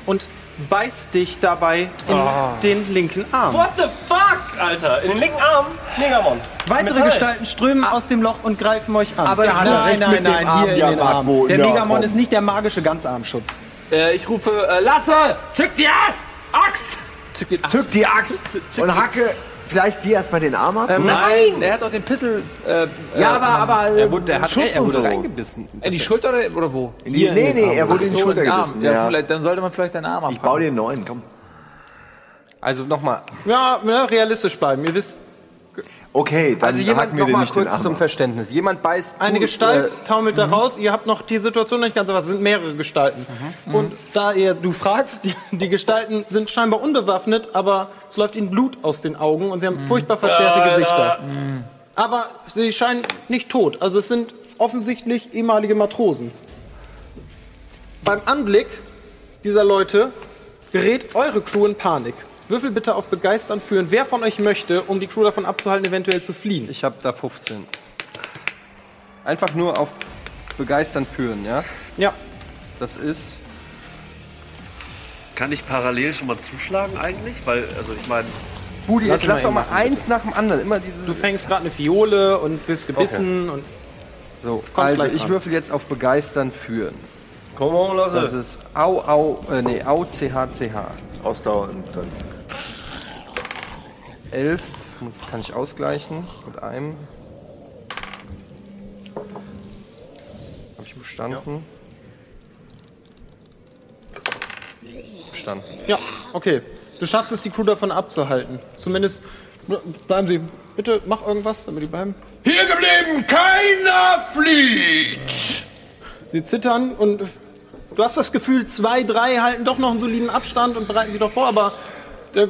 und beißt dich dabei in den linken Arm. What the fuck, Alter? In den linken Arm? Megamon. Weitere Metall. Gestalten strömen aus dem Loch und greifen euch an. Aber das hat recht mit dem Arm, ja, Marco. Der Ja, Megamon komm. ist nicht der magische Ganzarmschutz. Äh, ich rufe, äh, Lasse! Zück die Ast! Axt! Zück die Axt. Zück die Axt und hacke vielleicht dir erstmal den Arm ab. Nein, er hat doch den Pissel. Äh, ja, aber, aber Er wurde, er hat, Schutz er und wurde so. reingebissen. in die Schulter oder, oder wo? Nee, nee, nee, er wurde in die So, Schulter den Arm. gebissen. Ja, Ja. Vielleicht, dann sollte man vielleicht deinen Arm abhauen. Ich baue dir einen neuen, komm. Also nochmal, Ja, ja, realistisch bleiben. Ihr wisst, Okay, dann also jemand mir noch mal kurz zum. Verständnis. Jemand beißt Eine du, Gestalt äh, taumelt da raus. Ihr habt noch die Situation noch nicht ganz, aber es sind mehrere Gestalten. Und da ihr, du fragst, die, die Gestalten sind scheinbar unbewaffnet, aber es läuft ihnen Blut aus den Augen und sie haben furchtbar verzerrte Gesichter. Aber sie scheinen nicht tot. Also es sind offensichtlich ehemalige Matrosen. Beim Anblick dieser Leute gerät eure Crew in Panik. Würfel bitte auf Begeistern führen. Wer von euch möchte, um die Crew davon abzuhalten, eventuell zu fliehen? Ich habe da 15. Einfach nur auf begeistern führen, ja? Ja. Das ist Kann ich parallel schon mal zuschlagen eigentlich? Weil, also ich meine, Budi, Lass jetzt lass doch mal machen, eins nach dem anderen. Immer diese. Du fängst gerade eine Fiole und bist gebissen und so, also ich würfel jetzt auf Begeistern führen. Komm on, Das Lasse. ist Au, Au, äh, nee, Au, CH, CH. Ausdauer und dann. 11, das kann ich ausgleichen mit einem. Habe ich bestanden? Bestanden. Ja, okay. Du schaffst es, die Crew davon abzuhalten. Zumindest bleiben sie. Bitte mach irgendwas, damit die bleiben. Hier geblieben, keiner flieht! Sie zittern und du hast das Gefühl, zwei, drei halten doch noch einen soliden Abstand und bereiten sich doch vor, aber der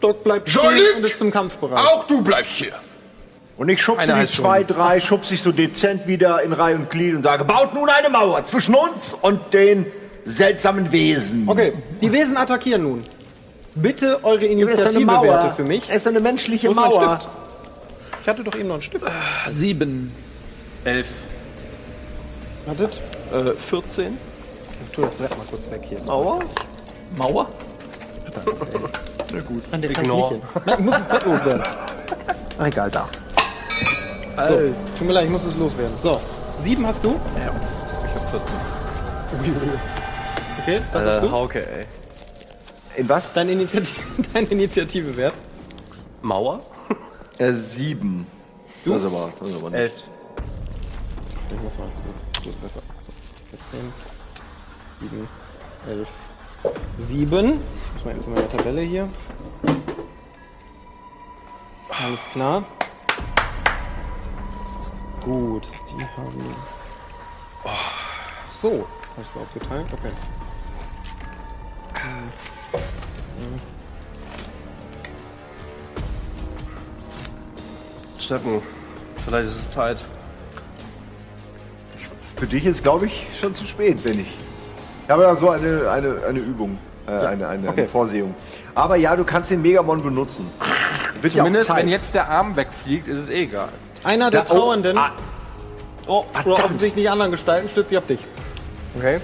Grundstock bleibt stehen Jolik! und ist zum Kampf bereit. Auch du bleibst hier. Und ich schubse die zwei, drei, schubse ich so dezent wieder in Reihe und Glied und sage, baut nun eine Mauer zwischen uns und den seltsamen Wesen. Okay, die Wesen attackieren nun. Bitte eure Aber es ist doch eine Initiative-Werte Mauer. für mich. Es ist eine menschliche Wo ist mein Mauer. Stift? Ich hatte doch eben noch einen Stift. Sieben. Elf. Wartet. Äh, 14. Ich tu das Brett mal kurz weg hier. Mauer? Mauer? Nein, der kann's Ignore. nicht hin. Nein, ich muss Brett loswerden. Ah, Egal, da. So, tut mir leid, ich muss es loswerden. So, sieben hast du? Ja. Ich hab 14. Okay, was hast du? Hauke, ey. In was? Dein Initiative, dein Initiative-Wert? Mauer? Äh, sieben. Du? Das ist aber, das ist aber nicht. Elf. Ich muss mal so, so besser. So, 14, 7, 11, 7. Muss mal eben zu meiner Tabelle hier. Alles klar. Gut, die haben. Oh, so, habe ich es aufgeteilt? Okay. Steffen, vielleicht ist es Zeit. Für dich ist, glaube ich, schon zu spät, bin ich. Ich habe da so eine, eine, eine Übung, äh, eine, eine, eine Vorsehung. Aber ja, du kannst den Megamon benutzen. Wird ja auch Zumindest, Zeit. wenn jetzt der Arm wegfliegt, ist es eh egal. Einer der Da- oh, Trauernden, ah. oh, oder offensichtlich anderen Gestalten, stürzt sich auf dich. Okay.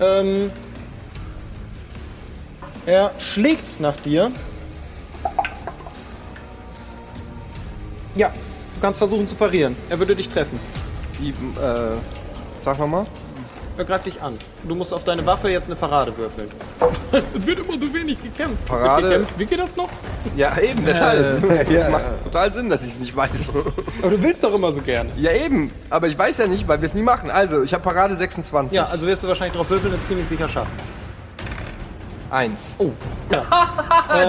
Ähm, er schlägt nach dir. Ja, du kannst versuchen zu parieren. Er würde dich treffen. Wie, äh, sag noch mal. Er greift dich an. Du musst auf deine Waffe jetzt eine Parade würfeln. es wird immer so wenig gekämpft. Es Parade. Gekämpft. Wie geht das noch? Ja, eben, deshalb. ja, das macht total Sinn, dass ich es nicht weiß. Aber du willst doch immer so gerne. ja, eben. Aber ich weiß ja nicht, weil wir es nie machen. Also, ich habe Parade 26. Ja, also wirst du wahrscheinlich drauf würfeln, das ziemlich sicher schaffen. Eins. Oh. Ja.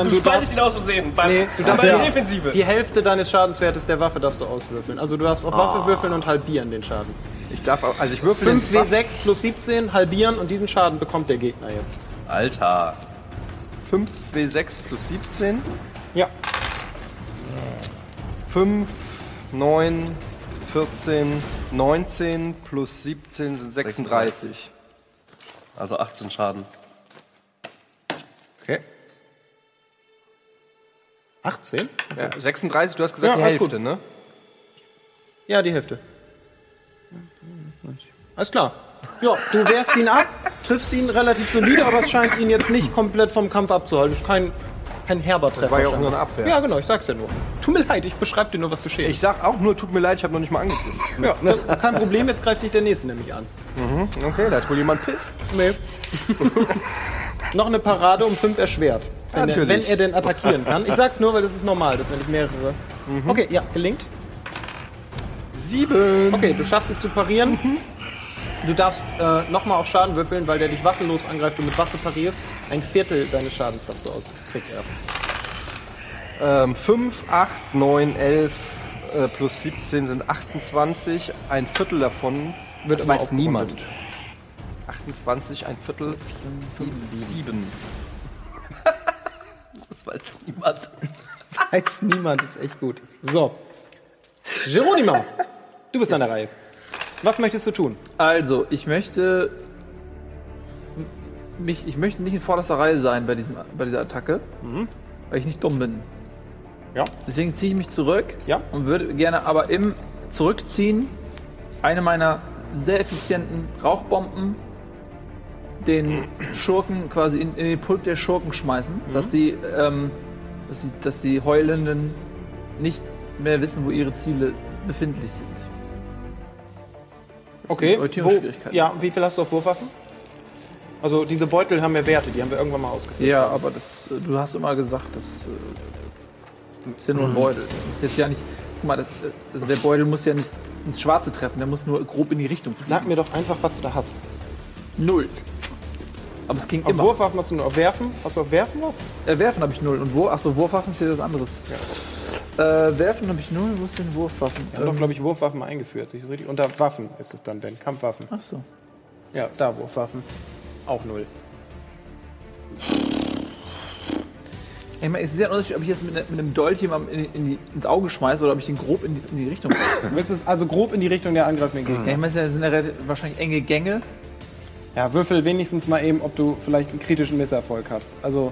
ähm, Du spaltest ihn aus Versehen. Beim, Nee, du bei darfst der ja, Defensive. die Hälfte deines Schadenswertes der Waffe darfst du auswürfeln. Also du darfst auf Waffe würfeln und halbieren den Schaden. Ich darf auch, also ich würfel 5 den W6 plus 17 halbieren und diesen Schaden bekommt der Gegner jetzt. Alter. 5 W6 plus 17. Ja. 5, 9, 14, 19 plus 17 sind 36. Also 18 Schaden. Okay. 18? Ja, 36, du hast gesagt Ja, die Hälfte, gut. ne? Ja, die Hälfte. Alles klar. Ja, du wehrst ihn ab, triffst ihn relativ solide, aber es scheint ihn jetzt nicht komplett vom Kampf abzuhalten. Das ist kein, kein herber Treffer. war ja auch nur eine Abwehr. Ja, genau, ich sag's ja nur. Tut mir leid, ich beschreib dir nur, was geschehen Ich sag auch nur, tut mir leid, ich habe noch nicht mal angegriffen. Ja, kein- kein Problem, jetzt greift dich der Nächste nämlich an. Okay, da ist wohl jemand piss. Nee. Noch eine Parade um 5 erschwert. Wenn er, Natürlich. wenn er denn attackieren kann. Ich sag's nur, weil das ist normal, dass wenn ich mehrere. Okay, ja, gelingt. Sieben. Okay, du schaffst es zu parieren. Du darfst äh, nochmal auf Schaden würfeln, weil der dich waffenlos angreift und mit Waffe parierst. Ein Viertel seines Schadens darfst du aus. Kriegt er. Ähm, 5, 8, 9, 11 äh, plus 17 sind 28. Ein Viertel davon Wird das weiß aufgerundet. niemand. 28, ein Viertel, 7. Das weiß niemand. Weiß niemand, ist echt gut. So. Geronimo, du bist an der Reihe. Was möchtest du tun? Also, ich möchte mich, ich möchte nicht in vorderster Reihe sein bei, diesem, bei dieser Attacke, weil ich nicht dumm bin. Ja. Deswegen ziehe ich mich zurück Ja. und würde gerne aber im Zurückziehen eine meiner sehr effizienten Rauchbomben den Schurken quasi in, in den Pulk der Schurken schmeißen, dass sie, ähm, dass sie, dass die Heulenden nicht mehr wissen, wo ihre Ziele befindlich sind. Das Okay, wo, ja, wie viel hast du auf Wurfwaffen? Also diese Beutel haben ja Werte, die haben wir irgendwann mal ausgeführt. Ja, aber das, äh, du hast immer gesagt, das äh, ist ja nur ein Beutel. Das ist jetzt ja nicht. Guck mal, das, äh, also der Beutel muss ja nicht ins Schwarze treffen, der muss nur grob in die Richtung fliegen. Sag mir doch einfach, was du da hast. null. Aber es ging Auf immer. Wurfwaffen hast du nur auf Werfen? Hast du auf Werfen was? Äh, Werfen habe ich null. Und wo? Achso, Wurfwaffen ist ja was anderes. Äh, Werfen habe ich null. Wo ist denn Wurfwaffen? Wir haben doch, glaube ich, Wurfwaffen eingeführt. Ich das richtig? Unter Waffen ist es dann, Ben. Kampfwaffen. Achso. Ja, da Wurfwaffen. Auch null. Ich meine, es ist ja ein Unterschied, ob ich jetzt mit, ne- mit einem Dolch jemandem in, in die, ins Auge schmeiße oder ob ich den grob in die, in die Richtung. Du willst es also grob in die Richtung der angreifenden Gegner. ja, ich meine, es sind ja wahrscheinlich enge Gänge. Ja, würfel wenigstens mal eben, ob du vielleicht einen kritischen Misserfolg hast. Also,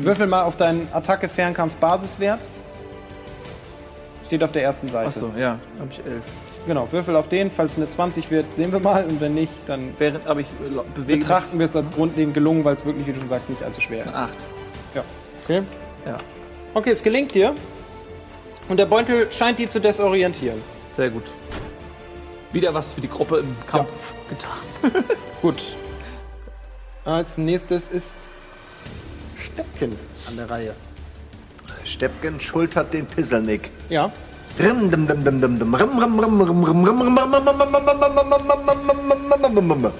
würfel mal auf deinen Attacke-Fernkampf-Basiswert. Steht auf der ersten Seite. Achso, ja, habe ich elf. Genau, würfel auf den. Falls es eine 20 wird, sehen wir mal. Und wenn nicht, dann Während, aber ich äh, bewege betrachten wir es als grundlegend gelungen, weil es wirklich, wie du schon sagst, nicht allzu schwer ist. Acht. Ja. Okay. Ja, Okay, es gelingt dir. Und der Beutel scheint die zu desorientieren. sehr gut. Wieder was für die Gruppe im Kampf getan. Gut. Als nächstes ist Steppken an der Reihe. Steppken schultert den Pisselnick. Ja. Rim, dim, dim, dim, dim, dim, rim, rim, rim, rim, rim, rim, rim, rim, rim, rim, rim, rim, rim, rim, rim.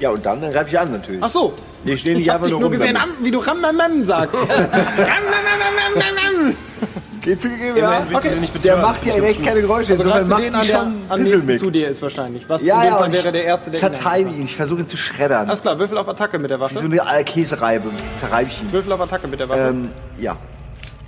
Ja, und dann greife ich an natürlich. Ach so. Ich stehe nicht Ich hab einfach dich nur nur rum gesehen, am- wie du Ramamam sagst. Ramamamamamam. Geht zugegeben, ja. Immerhin willst du sie nicht Der macht ja echt keine Geräusche. Also du macht den an, der schon am nächsten zu dir ist wahrscheinlich. Was Ja, in dem ja, Fall und wäre der erste, der zerteile ihn. Ich versuche ihn zu schreddern. Alles klar, Würfel auf Attacke mit der Wie so Waffe. eine Käsereibe zerreibe ich ihn. Würfel auf Attacke mit der Waffe. Ähm, ja.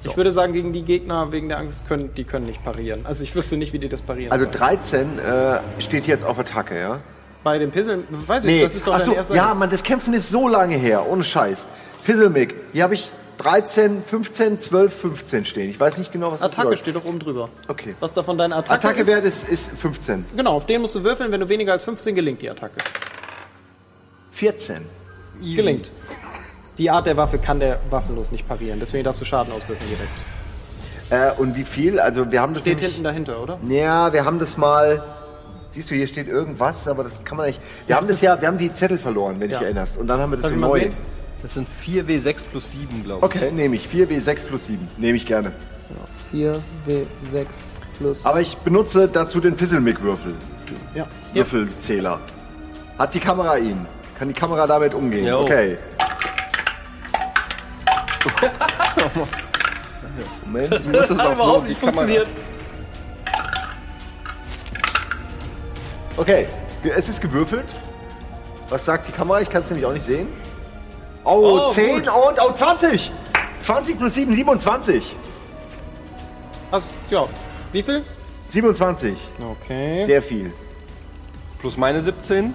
Ich würde sagen, gegen die Gegner wegen der Angst können, die können nicht parieren. Also ich wüsste nicht, wie die das parieren. Also sollen. 13 äh, steht jetzt auf Attacke, ja? Bei den Pisseln, weiß ich, das ist doch Ach dein so, erster. ja, Mann, das Kämpfen ist so lange her, ohne Scheiß. Pisselmick, hier habe ich 13, 15, 12, 15 stehen. Ich weiß nicht genau, was das Attacke bedeutet. steht doch oben drüber. Okay. Was davon deine Attacke, ist. Attackewert ist, ist 15. Genau, auf den musst du würfeln. Wenn du weniger als 15 gelingt die Attacke. 14. Gelingt. Die Art der Waffe kann der waffenlos nicht parieren. Deswegen darfst du Schaden auswürfeln direkt. Äh, und wie viel? Also wir haben das Steht nämlich- hinten dahinter, oder? Ja, wir haben das mal. Siehst du, hier steht irgendwas, aber das kann man nicht. Wir haben das ja, wir haben die Zettel verloren, wenn Ja. dich erinnerst. Und dann haben wir das Darf neu. Das sind 4W6 plus 7, glaube ich. Okay, nehme ich. 4W6 plus 7. Nehme ich gerne. 4 W6 plus. Aber ich benutze dazu den Pisselmick-Würfel. ja. Würfelzähler. Hat die Kamera ihn? Kann die Kamera damit umgehen? Jo. Okay. Moment. Das ist auch so, die Kamera. Okay, es ist gewürfelt. Was sagt die Kamera? Ich kann es nämlich auch nicht sehen. Oh, 10 und oh, 20. 20 plus 7, 27. Hast, ja. Wie viel? 27. Okay. Sehr viel. Plus meine 17.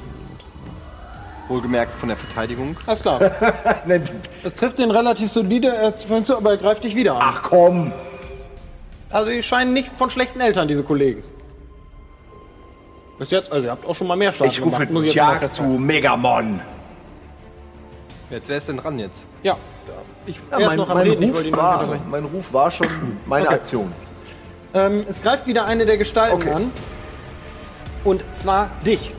Wohlgemerkt von der Verteidigung. Alles klar. Nein, Es trifft den relativ solide, so, aber er greift dich wieder an. Ach komm. Also, die scheinen nicht von schlechten Eltern, diese Kollegen. Bis jetzt, also, ihr habt auch schon mal mehr Schaden Ich rufe gemacht, muss ich jetzt mal Jag zu. Megamon. Jetzt, wer ist denn dran jetzt? Ja. Ich, Ja, er ist mein, noch am mein, Reden, ich wollte ihn war, unterbrechen. mein Ruf war schon meine Okay. Aktion. Ähm, es greift wieder eine der Gestalten Okay. an. Und zwar dich.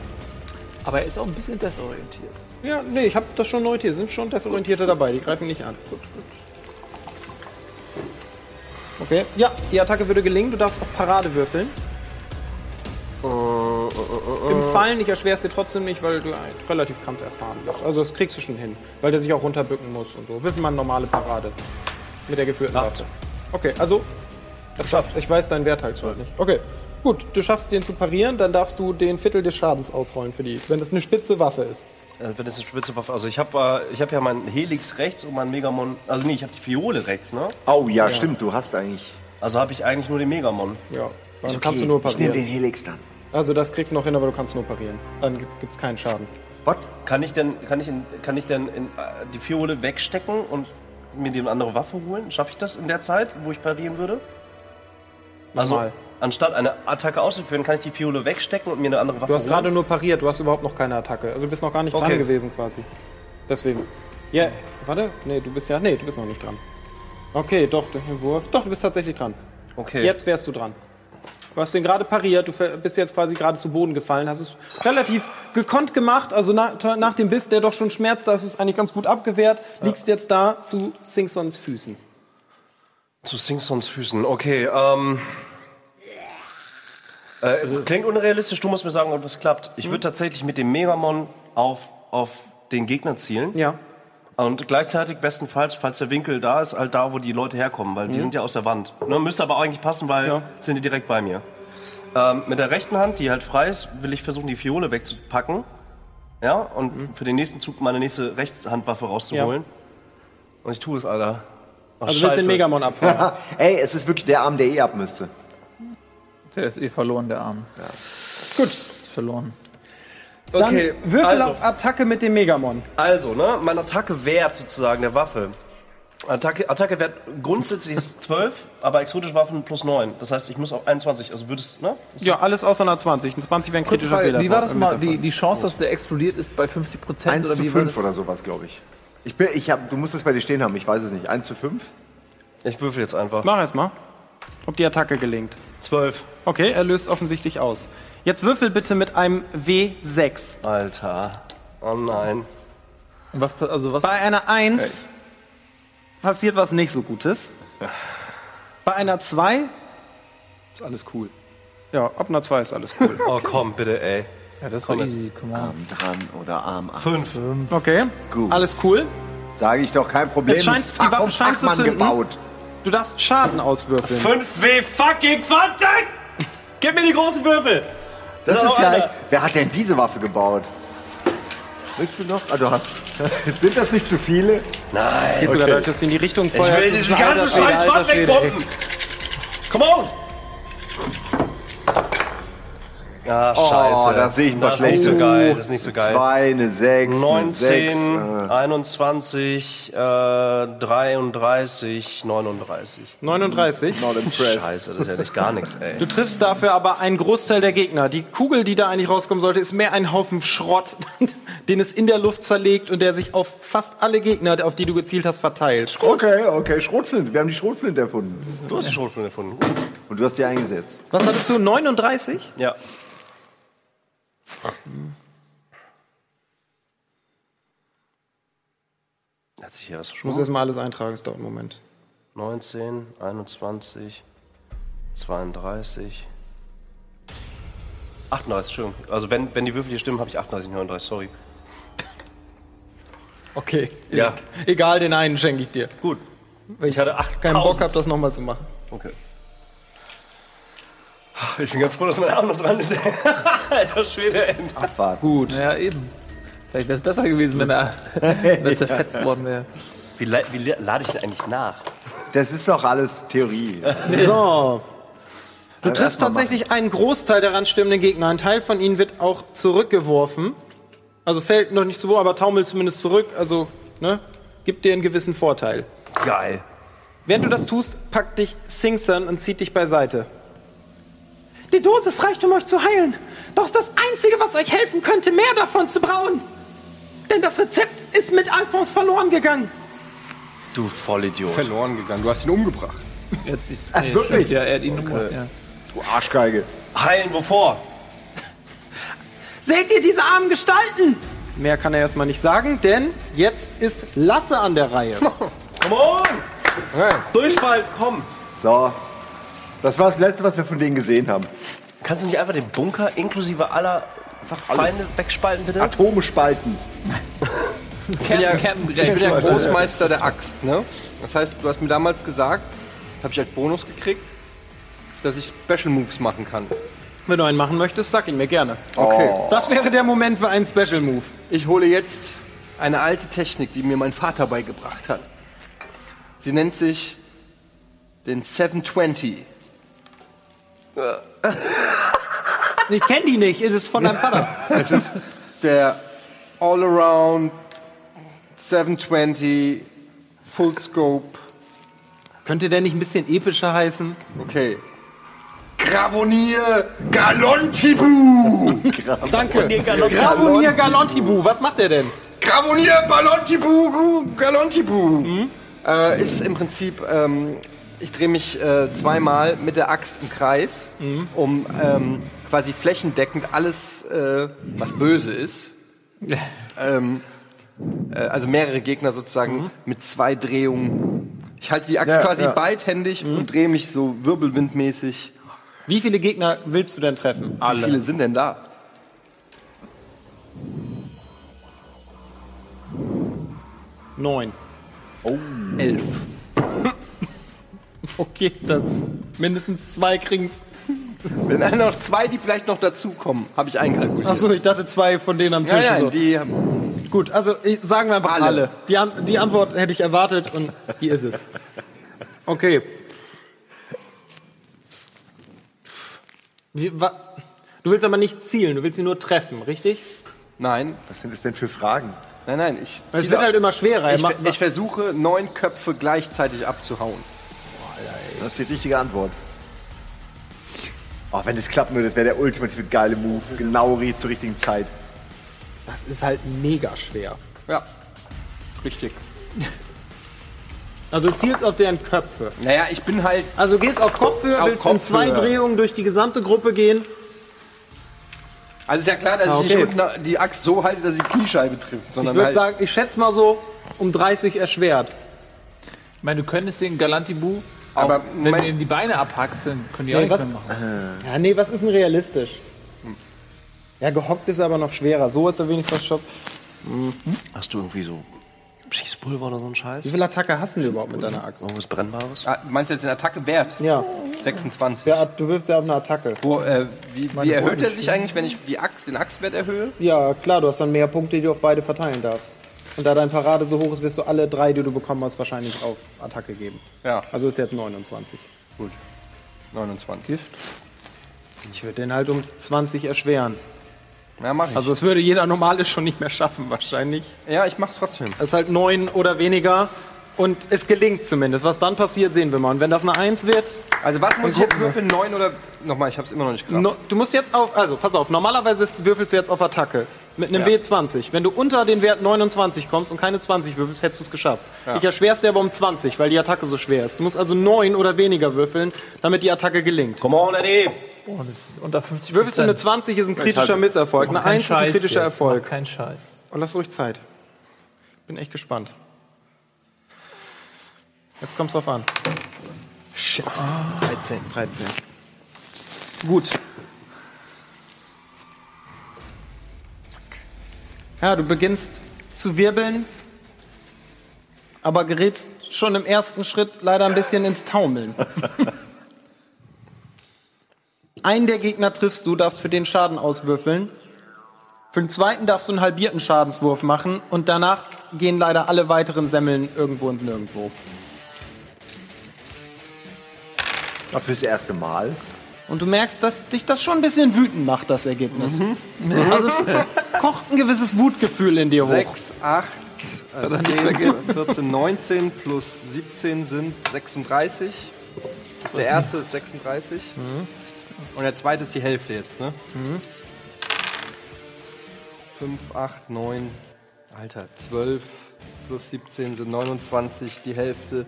Aber er ist auch ein bisschen desorientiert. Ja, nee, ich habe das schon notiert. Sind schon Desorientierte dabei. Die greifen nicht an. Gut, gut. Okay. Ja, die Attacke würde gelingen. Du darfst auf Parade würfeln. Im Fallen, ich erschwer es dir trotzdem nicht, weil du relativ kampferfahren bist. Also das kriegst du schon hin, weil der sich auch runterbücken muss und so. Würfel mal eine normale Parade. Mit der geführten Waffe. Okay, also. Das schafft. Ich weiß deinen Wert halt zwar nicht. Okay. Gut, du schaffst den zu parieren, dann darfst du den Viertel des Schadens ausrollen für die, wenn das eine spitze Waffe ist. Äh, Wenn das eine spitze Waffe, also ich habe äh, ich hab ja meinen Helix rechts und meinen Megamon, also nee, ich habe die Fiole rechts, ne? Oh ja, stimmt, du hast eigentlich. Also habe ich eigentlich nur den Megamon. Ja. Dann Okay, kannst du nur ich nehme den parieren. Helix dann. Also das kriegst du noch hin, aber du kannst nur parieren. Dann gibt es keinen Schaden. Was? Kann ich denn, kann ich, in, kann ich denn in, äh, die Fiole wegstecken und mir die eine andere Waffe holen? Schaffe ich das in der Zeit, wo ich parieren würde? Also, Normal. anstatt eine Attacke auszuführen, kann ich die Fiole wegstecken und mir eine andere Waffe Du hast holen? gerade nur pariert, du hast überhaupt noch keine Attacke. Also du bist noch gar nicht Okay. dran gewesen quasi. Deswegen. Ja, warte. Nee, du bist ja. Nee, du bist noch nicht dran. Okay, doch, der Wurf. Doch, du bist tatsächlich dran. Okay. Jetzt wärst du dran. Du hast den gerade pariert, du bist jetzt quasi gerade zu Boden gefallen, hast es relativ gekonnt gemacht, also nach, nach dem Biss, der doch schon schmerzt, hast du es eigentlich ganz gut abgewehrt, liegst jetzt da zu Singsons Füßen. Zu Singsons Füßen, okay. Ähm, äh, klingt unrealistisch, du musst mir sagen, ob das klappt. Ich würde tatsächlich mit dem Megamon auf, auf den Gegner zielen. Ja. Und gleichzeitig bestenfalls, falls der Winkel da ist, halt da, wo die Leute herkommen, weil die sind ja aus der Wand. Ne, müsste aber eigentlich passen, weil Ja. sind die direkt bei mir. Ähm, mit der rechten Hand, die halt frei ist, will ich versuchen, die Fiole wegzupacken. Ja, und für den nächsten Zug meine nächste Rechtshandwaffe rauszuholen. Und ich tue es, Alter. Ach, Also du willst den Scheiße. Megamon abfangen. Ey, es ist wirklich der Arm, der eh ab müsste. Der ist eh verloren, der Arm. Gut. Ist verloren. Dann Okay, Würfel also. auf Attacke mit dem Megamon. Also, ne, mein Attacke-Wert sozusagen der Waffe. Attacke, Attacke-Wert grundsätzlich ist 12, aber exotische Waffen plus 9. Das heißt, ich muss auf 21. Also würdest, ne? Ja, alles außer einer 20. Ein 20 wäre ein kritischer Fehler. wie war das mal? Die, die Chance, dass der explodiert, ist bei 50 Prozent 1 oder zu wie war 5 das? oder sowas, glaube ich. Ich bin, ich hab, du musst es bei dir stehen haben, ich weiß es nicht. 1 zu 5? Ich würfel jetzt einfach. Mach erst mal, ob die Attacke gelingt. 12. Okay, er löst offensichtlich aus. Jetzt würfel bitte mit einem W6. Alter. Oh nein. Und was, also was? Bei einer 1 passiert was nicht so Gutes. Bei einer 2, Ist alles cool. ja, ab einer 2 ist alles cool. Oh komm, bitte, ey. Ja, das ist so easy, on. Arm dran oder Arm ab. 5. Okay, Gut. alles cool. Sage ich doch, kein Problem. Es scheint- ist die Waffe scheint zu zünden. gebaut. Du darfst Schaden auswürfeln. 5W fucking 20! Gib mir die großen Würfel! Das ist ja. Alter. Wer hat denn diese Waffe gebaut? Willst du noch? Ah, du hast. Sind das nicht zu viele? Nein. Geht sogar dadurch, dass du in die Richtung Ich feuerst. will Das ist diese ganze scheiß Schwede, wegbomben! Come on! Ah, scheiße. Oh, da sehe ich ein paar Das ist nicht so geil, das ist nicht so geil. Zwei, eine 6. 19, Eine 6, 21, äh, 33, 39. 39. not impressed. Scheiße, das ist ja nicht gar nichts, ey. Du triffst dafür aber einen Großteil der Gegner. Die Kugel, die da eigentlich rauskommen sollte, ist mehr ein Haufen Schrott, den es in der Luft zerlegt und der sich auf fast alle Gegner, auf die du gezielt hast, verteilt. Okay, okay, Schrotflinte. Wir haben die Schrotflinte erfunden. Du hast die Schrotflinte erfunden. Und du hast die eingesetzt. Was hattest du? 39? Ja. Hat sich hier was Ich muss verschoben? erstmal alles eintragen, es dauert einen Moment. 19, 21, 32, 38, Entschuldigung. Also wenn, wenn die Würfel hier stimmen, habe ich 38, 39, sorry. Okay. Ja. Egal, den einen schenke ich dir. Gut. Weil ich hatte keinen Bock habe, das nochmal zu machen. Okay. Ich bin ganz froh, dass mein Arm noch dran ist. Alter Schwede, ey. Abwarten. Gut. Ja, eben. Vielleicht wäre es besser gewesen, wenn er wenn er zerfetzt worden wäre. Wie, la- wie la- lade ich denn eigentlich nach? Das ist doch alles Theorie. So. Du triffst erst mal tatsächlich einen Großteil der ranstürmenden Gegner. Ein Teil von ihnen wird auch zurückgeworfen. Also fällt noch nicht zu Boden, aber taumelt zumindest zurück. Also, ne? Gibt dir einen gewissen Vorteil. Geil. Während du das tust, packt dich Singson und zieht dich beiseite. Die Dosis reicht, um euch zu heilen. Doch ist das Einzige, was euch helfen könnte, mehr davon zu brauen. Denn das Rezept ist mit Alphonse verloren gegangen. Du Vollidiot. Verloren gegangen. Du hast ihn umgebracht. Er hat sich, nee, wirklich? stimmt, ja, er hat ihn umgebracht, ja. Du Arschgeige. Heilen wovor? Seht ihr diese armen Gestalten? Mehr kann er erstmal nicht sagen, denn jetzt ist Lasse an der Reihe. Come on! Durchspalt, komm! So. Das war das Letzte, was wir von denen gesehen haben. Kannst du nicht einfach den Bunker inklusive aller Feinde wegspalten, bitte? Atome spalten. Ich bin ja, ich bin ja. Großmeister der Axt, ne? Das heißt, du hast mir damals gesagt, das habe ich als Bonus gekriegt, dass ich Special Moves machen kann. Wenn du einen machen möchtest, sag ihn mir gerne. Okay. Das wäre der Moment für einen Special Move. Ich hole jetzt eine alte Technik, die mir mein Vater beigebracht hat. Sie nennt sich den 720. Ich kenne die nicht, es ist von deinem Vater. Es ist der All-Around 720 Full Scope. Könnte der nicht ein bisschen epischer heißen? Okay. Gravonier Galontibu! Danke. Gravonier Galontibu, was macht der denn? Gravonier Balontibu Galontibu! Äh, ist im Prinzip, ähm, ich drehe mich äh, zweimal mit der Axt im Kreis, um ähm, quasi flächendeckend alles, äh, was böse ist, ähm, äh, also mehrere Gegner sozusagen mit zwei Drehungen. Ich halte die Axt Ja, quasi ja. beidhändig und drehe mich so wirbelwindmäßig. Wie viele Gegner willst du denn treffen? Wie viele sind denn da? Neun. Elf. Okay, das mindestens zwei kriegen's. Wenn dann noch zwei, die vielleicht noch dazukommen, habe ich einkalkuliert. Achso, ich dachte zwei von denen am Tisch. ja, so. die Gut, also ich, sagen wir einfach alle. Alle. Die, An die Antwort hätte ich erwartet und hier ist es. Okay. Wie, wa du willst aber nicht zielen, du willst sie nur treffen, richtig? Nein, Was sind das denn für Fragen? nein, nein. Ich, Es wird halt immer schwerer. ich, ich versuche, neun Köpfe gleichzeitig abzuhauen. Das ist die richtige Antwort. Oh, wenn das klappen würde, das wäre der ultimative geile Move. Genau zur richtigen Zeit. das ist halt mega schwer. Ja, richtig. Also du zielst auf deren Köpfe. Naja, ich bin halt. Also gehst auf Kopfhöhe, Auf willst in zwei Kopfhöhe. Drehungen durch die gesamte Gruppe gehen. Also ist ja klar, dass Ah, ich okay. nicht unten die Axt so halte, dass sie die Kniescheibe trifft. Ich würde halt, sagen, ich schätze mal so um 30 erschwert. Ich meine, du könntest den Galantibu, auch, Aber wenn du ihm die Beine abhackst, dann können die auch Nee, nichts was- mehr machen. Ja, nee, was ist denn realistisch? Ja, gehockt ist aber noch schwerer. So ist er wenigstens Schuss. Hast du irgendwie so Schießpulver oder so einen Scheiß? Wie viel Attacke hast du denn überhaupt mit deiner Axt? Irgendwas Brennbares? Ah, meinst du jetzt den Attacke-Wert? Ja, 26. ja du wirfst ja auf eine Attacke. Wo, äh, wie wie erhöht er sich eigentlich, wenn ich die Axt, den Axtwert erhöhe? Ja, klar, du hast dann mehr Punkte, die du auf beide verteilen darfst. Und da dein Parade so hoch ist, wirst du alle drei, die du bekommen hast, wahrscheinlich auf Attacke geben. Ja, Also ist jetzt 29. gut. 29. Gift? Ich würde den halt um 20 erschweren. Ja, mach ich. Also es würde jeder Normale schon nicht mehr schaffen, wahrscheinlich. ja, ich mach's trotzdem. Es ist halt neun oder weniger. Und es gelingt zumindest. Was dann passiert, sehen wir mal. Und wenn das eine 1 wird, Also was muss ich jetzt würfeln? 9 oder... Nochmal, ich hab's immer noch nicht gesagt. no, du musst jetzt auf, also pass auf, normalerweise ist, würfelst du jetzt auf Attacke. Mit einem Ja. W20. Wenn du unter den Wert 29 kommst und keine 20 würfelst, hättest du es geschafft. Ja. Ich erschwer's dir aber um 20, weil die Attacke so schwer ist. Du musst also 9 oder weniger würfeln, damit die Attacke gelingt. Come on, Eddie! Oh, das ist unter 50 Würfelst du eine 20, ist ein kritischer Misserfolg. Eine 1 ist ein kritischer Erfolg. Kein Scheiß. Und lass ruhig Zeit. Bin echt gespannt. Jetzt kommt's drauf an. Shit. 13, 13. Gut. Ja, du beginnst zu wirbeln, aber gerätst schon im ersten Schritt leider ein bisschen ins Taumeln. Einen der Gegner triffst du, darfst für den Schaden auswürfeln. Für den zweiten darfst du einen halbierten Schadenswurf machen und danach gehen leider alle weiteren Semmeln irgendwo ins Nirgendwo. Aber fürs erste Mal. Und du merkst, dass dich das schon ein bisschen wütend macht, das Ergebnis. Also es kocht ein gewisses Wutgefühl in dir hoch. 6, 8, also 10, 14, 19 plus 17 sind 36. Das ist der erste ist 36. Und der zweite ist die Hälfte jetzt, ne? 5, 8, 9, Alter, 12 plus 17 sind 29. Die Hälfte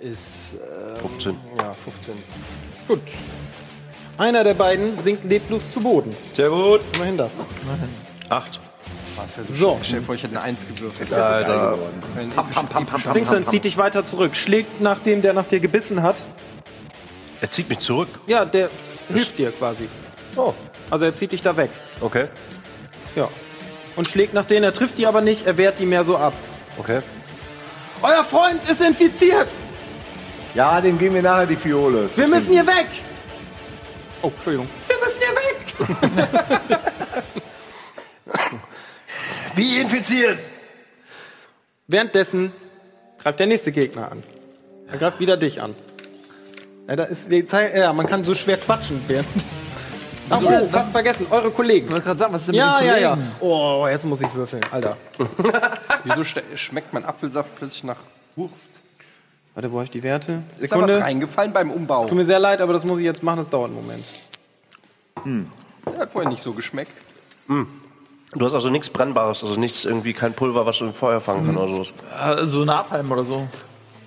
ist ähm, 15. Ja, 15. Gut. Einer der beiden sinkt leblos zu Boden. Sehr gut. Immerhin das. Acht. So, Stell dir vor, ich hätte eine 1 gewürfelt. Alter. Pam, pam, pam, pam, pam, Singson pam, zieht dich weiter zurück, schlägt nach dem, der nach dir gebissen hat. Er zieht mich zurück. Ja, der hilft dir quasi. Oh, Also er zieht dich da weg. okay. Ja. Und schlägt nach denen, er trifft die aber nicht, er wehrt die mehr so ab. Okay. Euer Freund ist infiziert! Ja, dem geben wir nachher die Fiole. Wir müssen hier weg! Oh, Entschuldigung. Wir müssen hier weg! Wie infiziert? Währenddessen greift der nächste Gegner an. Er greift wieder dich an. Ja, da ist die Zeit, ja, man kann so schwer quatschen während. Ach so, fast vergessen, eure Kollegen. Ich wollte gerade sagen, was ist denn Ja, mit ja, den ja. Kollegen? Oh, jetzt muss ich würfeln, Alter. Wieso schmeckt mein Apfelsaft plötzlich nach Wurst? Warte, wo habe ich die Werte? Ist da was Sekunde. reingefallen beim Umbau? Tut mir sehr leid, aber das muss ich jetzt machen, das dauert einen Moment. Hat vorher nicht so geschmeckt. Du hast also nichts Brennbares, also nichts irgendwie, kein Pulver, was du im Feuer fangen kann oder so. Äh, so Napalm oder so.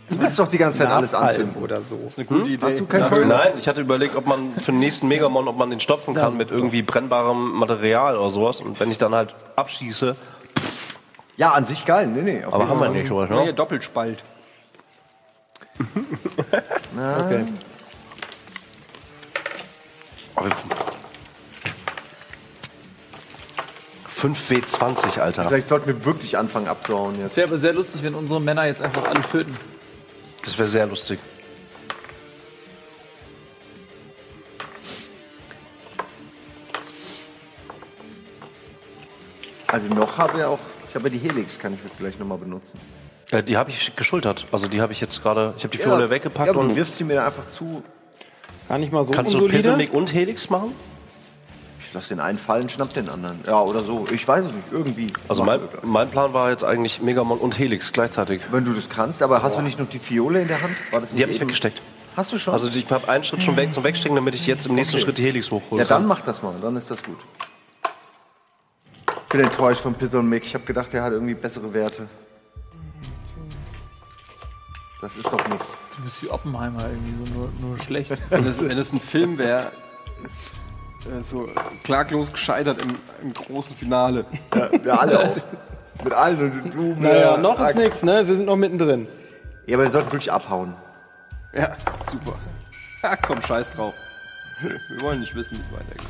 Du willst doch die ganze Zeit alles Napalm anzünden. oder so. Eine gute Idee. Hast du kein Feuer? Nein, ich hatte überlegt, ob man für den nächsten Megamon, ob man den stopfen kann mit irgendwie brennbarem Material oder sowas. Und wenn ich dann halt abschieße, Ja, an sich geil. Nee, nee. auf aber jeden haben wir Fall. nicht, oder? Ja, Ne? Doppelspalt. Okay. Aber 5W20, Alter. Vielleicht sollten wir wirklich anfangen abzuhauen Es jetzt. wäre aber sehr lustig, wenn unsere Männer jetzt einfach alle töten. Das wäre sehr lustig. Also noch habe ich auch, ich habe ja die Helix, kann ich gleich nochmal benutzen. Äh, die habe ich geschultert. Also die habe ich jetzt gerade, ich habe die Fiole weggepackt ja, du und wirfst sie mir einfach zu. Gar nicht mal so kannst du unsolide. Pisselmig und Helix machen? Ich lass den einen fallen, schnapp den anderen. Ja, oder so. Ich weiß es nicht. Irgendwie. Also mein, mein Plan war jetzt eigentlich Megamon und Helix gleichzeitig. Wenn du das kannst, aber hast du nicht noch die Fiole in der Hand? War das nicht Die habe ich weggesteckt. Hast du schon? Also ich habe einen Schritt schon weg zum Wegstecken, damit ich jetzt im nächsten Schritt die Helix hochhole. ja, dann mach das mal. Dann ist das gut. Ich bin enttäuscht von Pizzle Mick. Ich habe gedacht, er hat irgendwie bessere Werte. Das ist doch nichts. Du bist wie Oppenheimer irgendwie so nur, nur schlecht. Wenn es, wenn es ein Film wäre, äh, so klaglos gescheitert im, im großen Finale. Ja, wir alle auch. Mit allen und du. Naja, noch ist nichts, ne? Wir sind noch mittendrin. Ja, aber wir sollten wirklich abhauen. Ja, super. Ja, komm, scheiß drauf. Wir wollen nicht wissen, wie es weitergeht.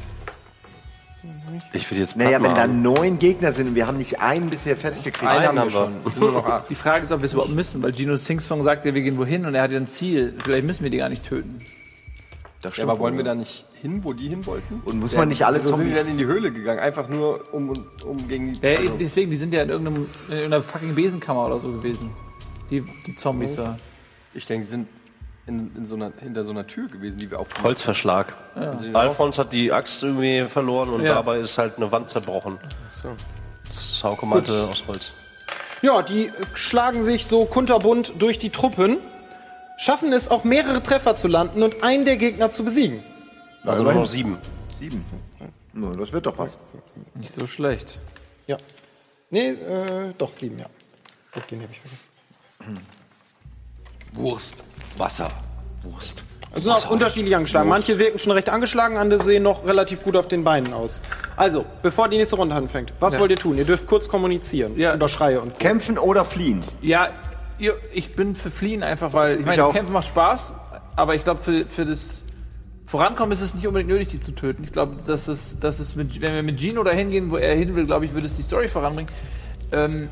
Ich will jetzt Naja, wenn da neun Gegner sind und wir haben nicht einen bisher fertig gekriegt. Einen haben wir schon. Es sind nur noch acht. Die Frage ist, ob wir es überhaupt müssen, weil Gino Singsong sagt ja, wir gehen wohin und er hat ja ein Ziel. Vielleicht müssen wir die gar nicht töten. Das Ja, stimmt aber wollen wir da nicht hin, wo die hin wollten? Und muss man nicht alle so sind die Zombies- dann in die Höhle gegangen? Einfach nur, um, um gegen die... Ja, also- deswegen, die sind ja in, irgendeinem, in irgendeiner fucking Besenkammer oder so gewesen. Die, die Zombies da. Ich denke, die sind in, in so einer, hinter so einer Tür gewesen, die wir aufgemacht Holzverschlag. Alfons hat die Axt irgendwie verloren und Ja. dabei ist halt eine Wand zerbrochen. Das Hauke meinte aus Holz. Ja, die äh, schlagen sich so kunterbunt durch die Truppen, schaffen es auch mehrere Treffer zu landen und einen der Gegner zu besiegen. Also nur noch sieben. Sieben. Na, das wird doch was. Nicht so schlecht. Ja. Nee, äh, doch, sieben, ja. Doch, den habe ich vergessen. Wurst, Wasser, Wurst. Also sind auch unterschiedlich angeschlagen. Manche wirken schon recht angeschlagen, andere sehen noch relativ gut auf den Beinen aus. Also, bevor die nächste Runde anfängt, was wollt ihr tun? Ihr dürft kurz kommunizieren. Ja. Über Schreie und. Kämpfen oder fliehen? Ja, ihr- ich bin für Fliehen einfach, weil ich meine, das auch. Kämpfen macht Spaß, aber ich glaube, für, für das Vorankommen ist es nicht unbedingt nötig, die zu töten. Ich glaube, dass es, dass es mit, wenn wir mit Gino dahin gehen, wo er hin will, glaube ich, würde es die Story voranbringen. Ähm,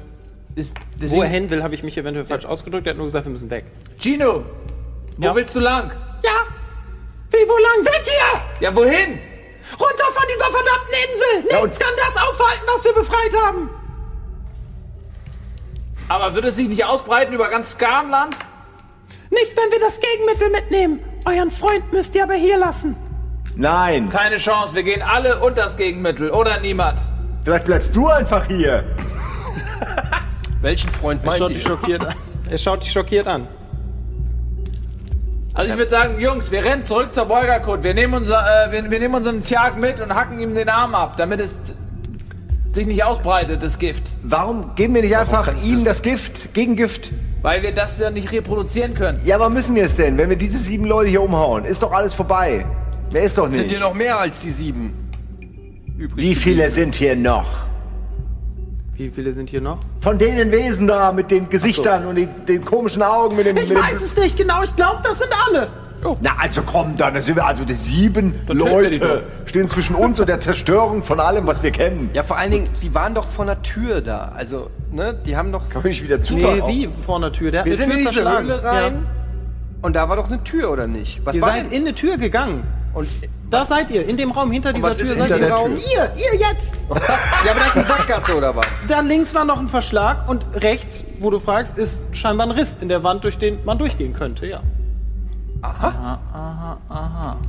ist, deswegen, Wo er hin will, habe ich mich eventuell falsch ausgedrückt. Er hat nur gesagt, wir müssen weg. Gino, wo Ja. willst du lang? Ja? Wie, wo lang? Weg hier! Ja, wohin? Runter von dieser verdammten Insel! Nichts kann das aufhalten, was wir befreit haben! Aber wird es sich nicht ausbreiten über ganz Skarnland? Nicht, wenn wir das Gegenmittel mitnehmen. Euren Freund müsst ihr aber hier lassen. Nein. Keine Chance, wir gehen alle unter das Gegenmittel, oder niemand? Vielleicht bleibst du einfach hier. Welchen Freund Er meint schaut ihr? dich schockiert an. Er schaut dich schockiert an. Also ich würde sagen, Jungs, wir rennen zurück zur Bolgerkot. Wir nehmen unser, äh, wir, wir nehmen unseren Tjag mit und hacken ihm den Arm ab, damit es sich nicht ausbreitet, das Gift. Warum geben wir nicht einfach ihm das Gift, Gegengift? Weil wir das dann nicht reproduzieren können. Ja, aber müssen wir es denn? Wenn wir diese sieben Leute hier umhauen, ist doch alles vorbei. Mehr ist doch Sind nicht. hier noch mehr als die sieben? Übrig Wie viele sind hier noch? Wie viele sind hier noch? Von denen Wesen da mit den Gesichtern und den, den komischen Augen mit dem. Ich mit dem- weiß es nicht genau, ich glaube, das sind alle. Na, also komm dann, da sind wir also die sieben die Leute stehen zwischen uns und der Zerstörung von allem, was wir kennen. Ja, vor allen Dingen, die waren doch vor der Tür da. Also, ne, die haben doch... Kann ich wieder zu. Nee, wie vor einer Tür? Der Wir sind Tür in diese zerschlagen. Höhle rein Ja. und da war doch eine Tür, oder nicht? Was Ihr war seid denn? in eine Tür gegangen. Und Da seid ihr, in dem Raum hinter dieser was Tür ist seid ihr. der Tür? Ihr, ihr jetzt! Ja, aber das ist eine Sackgasse, oder was? Da links war noch ein Verschlag und rechts, wo du fragst, ist scheinbar ein Riss in der Wand, durch den man durchgehen könnte, ja.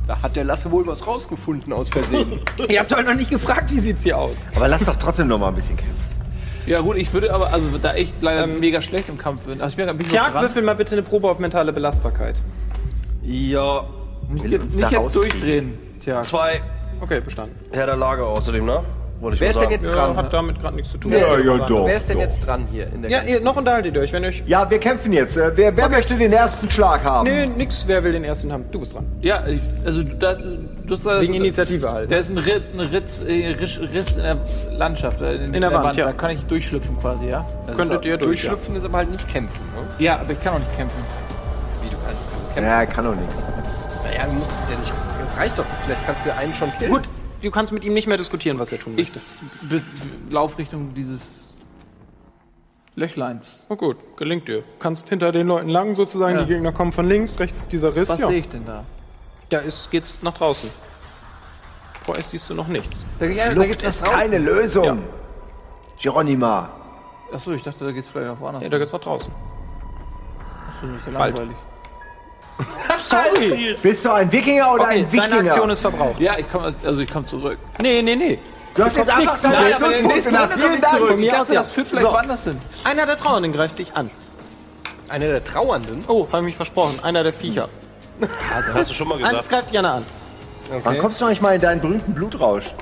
Da hat der Lasse wohl was rausgefunden aus Versehen. Ihr habt doch noch nicht gefragt, wie sieht's hier aus? Aber lass doch trotzdem noch mal ein bisschen kämpfen. Ja gut, ich würde aber, also da ich leider mega schlecht im Kampf bin. Also ich bin, bin Tja, würfel mal bitte eine Probe auf mentale Belastbarkeit. Ja, Nicht jetzt, nicht da jetzt durchdrehen. Tja. Zwei Okay, bestanden. Herr der Lage außerdem, ne? Wollte ich Wer mal ist denn sagen. jetzt Ja, dran? hat damit gerade nichts zu tun. Ja, ja, doch. Wer ist denn doch. jetzt dran hier in der Ja, ihr, noch unterhaltet ihr euch, wenn ihr euch... Ja, wir kämpfen jetzt. Äh, Wer, wer möchte den ersten Schlag haben? Nee, nix, wer will den ersten haben? Du bist dran. Ja, ich, also du, das, du hast das, Wegen Initiative halt. Da ist ein Ritt, ein Ritt, äh, Riss, Riss in der Landschaft, äh, in, der Wand, ja. Da kann ich durchschlüpfen quasi, ja? Das Könntet ist, ihr durch, durchschlüpfen ist aber halt nicht kämpfen. Ne? Ja, aber ich kann auch nicht kämpfen. Wie du kannst, kannst kämpfen. Ja, kann doch nichts. Naja, du musst ja nicht. Das reicht doch. Vielleicht kannst du ja einen schon killen. Gut, du kannst mit ihm nicht mehr diskutieren, was er tun Ich möchte. be- lauf Richtung dieses Löchleins. Oh gut, gelingt dir. Kannst hinter den Leuten lang sozusagen, Ja. die Gegner kommen von links, rechts dieser Riss. Was ja. sehe ich denn da? Da ist, geht's nach draußen. Vorerst siehst du noch nichts. Da, ja, da Flucht geht's ist keine Lösung. Geronima. Achso, ich dachte, da geht's vielleicht noch woanders. Ja, da geht's nach draußen. Achso, das ist ja Bald. Sorry! Bist du ein Wikinger oder Okay, ein deine Aktion Wichtinger? ist verbraucht. Ja, ich komme also ich komme zurück. Nee, nee, nee. Du hast jetzt einfach nicht deine zurück. Aktionspunkte. Na, vielen Dank. Von Ich mir aus, dachte, ja. das führt vielleicht So. woanders hin. Einer der Trauernden greift dich an. Einer der Trauernden. Oh, habe ich mich versprochen. Einer der Viecher. Hast du schon mal Eins gesagt? greift einer an. Wann kommst du eigentlich mal in deinen berühmten Blutrausch?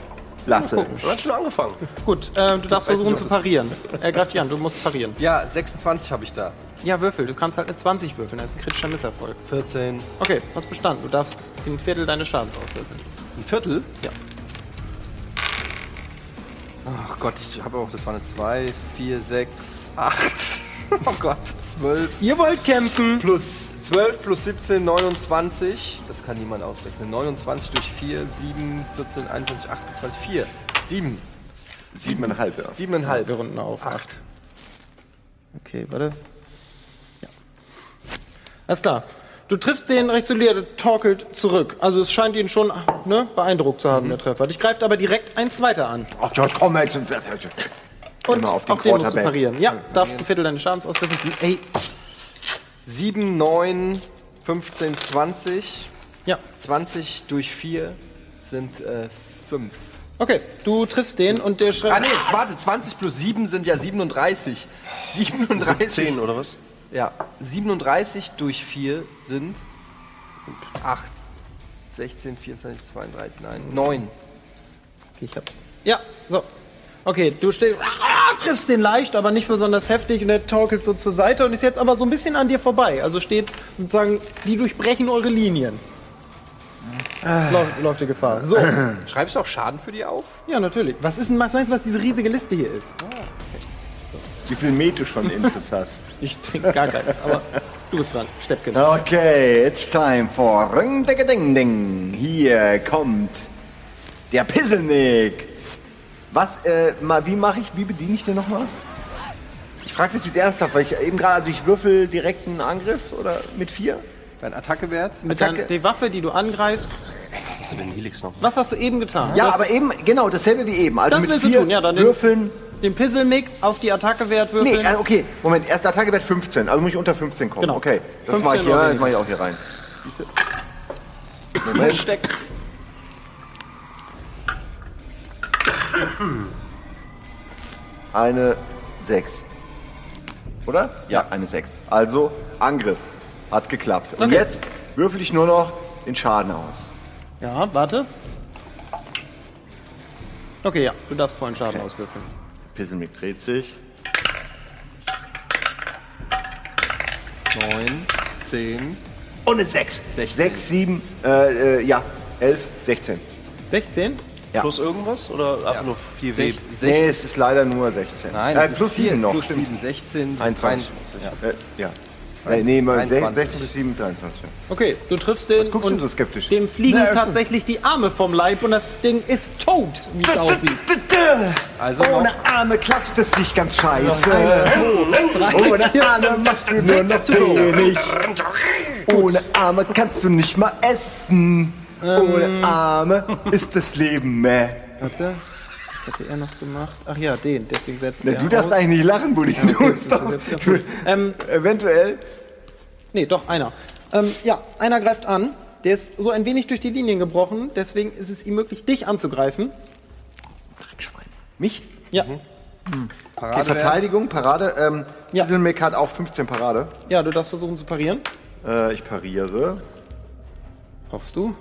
Lasse. Du hast schon angefangen. Gut, äh, du darfst versuchen zu parieren. Er greift dich an, du musst parieren. Ja, 26 habe ich da. Ja, würfel. Du kannst halt eine 20 würfeln. Das ist ein kritischer Misserfolg. 14. Okay, hast bestanden. Du darfst ein Viertel deines Schadens auswürfeln. Ein Viertel? Ja. Ach Gott, ich habe auch, das war eine 2, 4, 6, 8. Oh Gott, 12. Ihr wollt kämpfen. Plus 12 plus 17, 29. Das kann niemand ausrechnen. 29 durch 4, 7, 14, 21, 28, 4. 7. Siebeneinhalb, ja. 7,5. Wir runden auf. Acht. Okay, warte. Alles klar. Du triffst den recht solide, der torkelt zurück. Also es scheint ihn schon ne, beeindruckt zu haben, der Treffer. Dich greift aber direkt ein zweiter an. Ach, George, komm jetzt. Und auf den den, musst du parieren. Ja, darfst ein Viertel deines Schadens auswürfeln. Ey. 7, 9, 15, 20. Ja. 20 durch 4 sind äh, 5. Okay, du triffst den und der schreibt. Ah, nee, jetzt warte, 20 plus 7 sind ja 37. 37. 10 oder was? Ja, 37 durch 4 sind 8. 16, 24, 32, nein, 9. Okay, ich hab's. Ja, so. Okay, du stehst, ah, triffst den leicht, aber nicht besonders heftig und der torkelt so zur Seite und ist jetzt aber so ein bisschen an dir vorbei. Also steht sozusagen, die durchbrechen eure Linien. Läuft, läuft die Gefahr. So. Schreibst du auch Schaden für die auf? Ja, natürlich. Was ist denn, was meinst du, was diese riesige Liste hier ist? Wie viel Met du schon Intus hast. Ich trinke gar keins, aber du bist dran. Steppken. Okay, it's time for Ring Ding Ding Ding. Hier kommt der Pisselnick. Was, äh, mal, wie mache ich, wie bediene ich den nochmal? Ich frage das jetzt ernsthaft, weil ich eben gerade, also ich würfel direkt einen Angriff oder mit vier? Dein Attackewert? Mit Attacke. die Waffe, die du angreifst. Hast du den Helix noch? Was hast du eben getan? Ja, aber eben, genau, dasselbe wie eben. Also Das mit willst du vier tun, ja, dann den- würfeln. Den Pisselmick auf die Attacke-Wert Nee, würfeln. äh, okay, Moment, erster Attackewert 15, also muss ich unter 15 kommen. Genau. Okay, das 15 mache ich hier, oder das mache ich auch hier rein. Siehst du? Moment. Steck. Eine 6. Oder? Ja, eine 6. Also Angriff. Hat geklappt. Und Okay. jetzt würfel ich nur noch den Schaden aus. Ja, warte. Okay, ja, du darfst vollen Schaden auswürfeln. Pisselmick dreht sich. 9, 10. Und eine 6. 16. 6, 7, äh, äh, ja, 11, 16. 16? Ja. Plus irgendwas? Oder einfach nur 4 W? Nee, es ist leider nur 16. Nein, äh, es ist plus vier. 7 noch. Plus stimmt. 7, 16, 21. 23. Ja. Äh, ja. Äh, nee, mal 23. 16 plus 7, 23. ja. Okay, du triffst den guckst du und so skeptisch? dem fliegen tatsächlich die Arme vom Leib und das Ding ist tot, wie es aussieht. Also Ohne noch, Arme klappt das nicht ganz scheiße. Ohne Arme machst du nur noch wenig. Ohne Arme kannst du nicht mal essen. Ohne Arme ist das Leben meh. Warte, was hatte er noch gemacht? Ach ja, den, deswegen setzt Na, er du darfst aus. eigentlich nicht lachen, Buddy. Du das musst ist doch. Du. Ähm, eventuell. Nee, doch, einer. Ähm, ja, einer greift an. Der ist so ein wenig durch die Linien gebrochen, deswegen ist es ihm möglich, dich anzugreifen. Dreckschwein. Mich? Ja. Okay, Verteidigung, Parade. Ähm, Ja. Pieselmick hat auch 15 Parade. Ja, du darfst versuchen zu parieren. Äh, ich pariere. Hoffst du?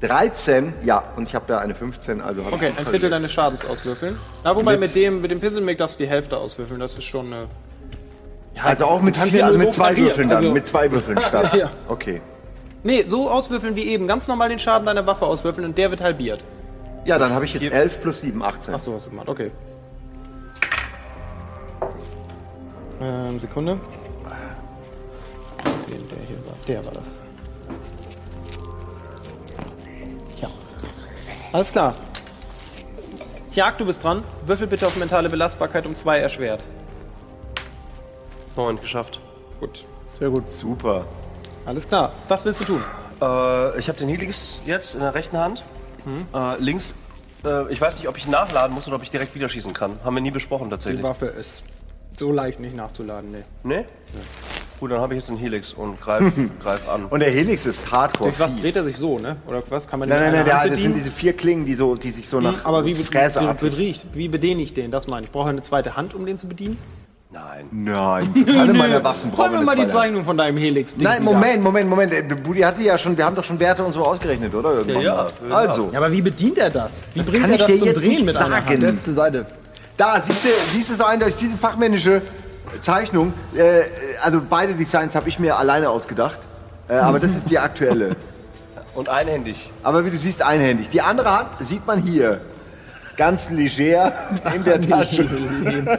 13, ja, und ich habe da eine 15, also habe Okay, ich ein Viertel deines Schadens auswürfeln. Na, wobei Mit- mit, dem, mit dem Pistol-Make darfst du die Hälfte auswürfeln. Das ist schon eine. Ja, Also auch mit vier, also mit so zwei. Würfeln dann, Also- mit zwei Würfeln statt. Ja. Okay. Nee, so auswürfeln wie eben. Ganz normal den Schaden deiner Waffe auswürfeln und der wird halbiert. Ja, dann habe ich jetzt 11 plus 7, 18. Achso, hast du gemacht. Okay. Ähm, Sekunde. Der hier war. Der war das. Alles klar. Tjag, du bist dran. Würfel bitte auf mentale Belastbarkeit um zwei erschwert. Neun geschafft. Gut. Sehr gut. Super. Alles klar. Was willst du tun? Äh, ich habe den Helix jetzt in der rechten Hand. Äh, links, äh, ich weiß nicht, ob ich nachladen muss oder ob ich direkt wieder schießen kann. Haben wir nie besprochen Die tatsächlich. Waffe ist so leicht nicht nachzuladen, nee. Nee? Gut, dann habe ich jetzt einen Helix und greif, greif an. Und der Helix ist hardcore. Durch was fies. dreht er sich so, ne? Oder was kann man Nein, nein, nein, der, einer das sind diese vier Klingen, die, so, die sich so nach Aber wie, Fräse be ab. bedriecht, wie bediene ich den? Das meine ich. Ich brauche eine zweite Hand, um den zu bedienen. Nein. Nein, alle meine Waffen brauchen Zeig mir mal die. Zeichnung von deinem Helix. Nein, Moment, Moment, Moment. Der Budi hatte ja schon, wir haben doch schon Werte und so ausgerechnet, oder? Ja, ja. Also, Ja, aber wie bedient er das? Wie bringt kann er ich das dir zum jetzt Drehen mit einer sagen. Hand? Letzte Seite. da siehst du, siehst du so eindeutig diese fachmännische Zeichnung. Äh, also beide Designs habe ich mir alleine ausgedacht. Äh, aber das ist die aktuelle. Und einhändig. Aber wie du siehst, einhändig. Die andere Hand sieht man hier. Ganz leger in der Tasche.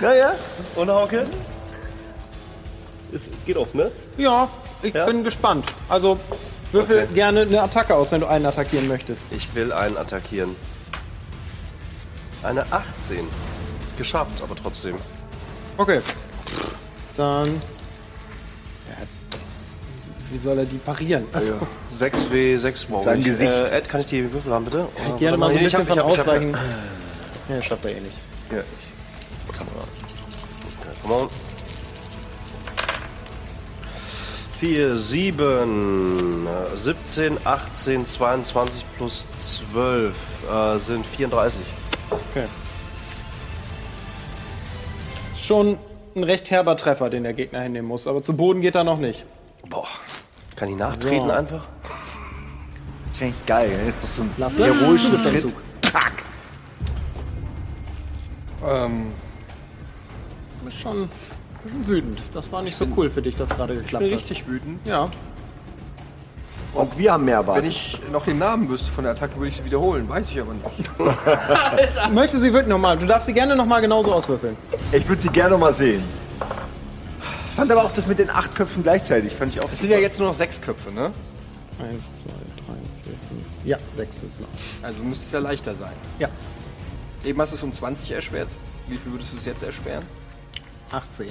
naja, Und Hauke? Es geht auch, ne? Ja, ich Ja? bin gespannt. Also würfel gerne eine Attacke aus, wenn du einen attackieren möchtest. Ich will einen attackieren. Eine 18. Geschafft, aber trotzdem. Okay. Dann. Ja, wie soll er die parieren? Also, 6W6 brauche Sein ich. Gesicht. Äh, Ed, kann ich die Würfel haben, bitte? Oh, gerne mal so ein ich bisschen hab- von ich hab- ich hab- ausweichen. Ja, schafft er eh nicht. Ja. Come on. 4, 7, äh, 17, 18, 22 plus 12 äh, sind 34. Okay. Ist Schon ein recht herber Treffer, den der Gegner hinnehmen muss, aber zu Boden geht er noch nicht. Boah. Kann ich nachtreten So. einfach? Das wäre eigentlich geil. Jetzt noch so ein Lass heroischen Zug. Schritt. Tack. Ähm, Du bist schon, schon wütend. Das war nicht so cool für dich, dass gerade ich geklappt bin hat. richtig wütend. Ja. Und wir haben mehr Wenn erwartet. ich noch den Namen wüsste von der Attacke, würde ich sie wiederholen. Weiß ich aber nicht. Möchtest du sie wirklich nochmal? Du darfst sie gerne nochmal genauso auswürfeln. Ich würde sie gerne noch mal sehen. Ich fand aber auch das mit den acht Köpfen gleichzeitig. Fand ich auch. Es sind ja jetzt nur noch sechs Köpfe, ne? Eins, zwei, drei, vier, fünf. Ja, sechs ist noch. Also müsste es ja leichter sein. Ja. Eben hast du es um 20 erschwert. Wie viel würdest du es jetzt erschweren? 18.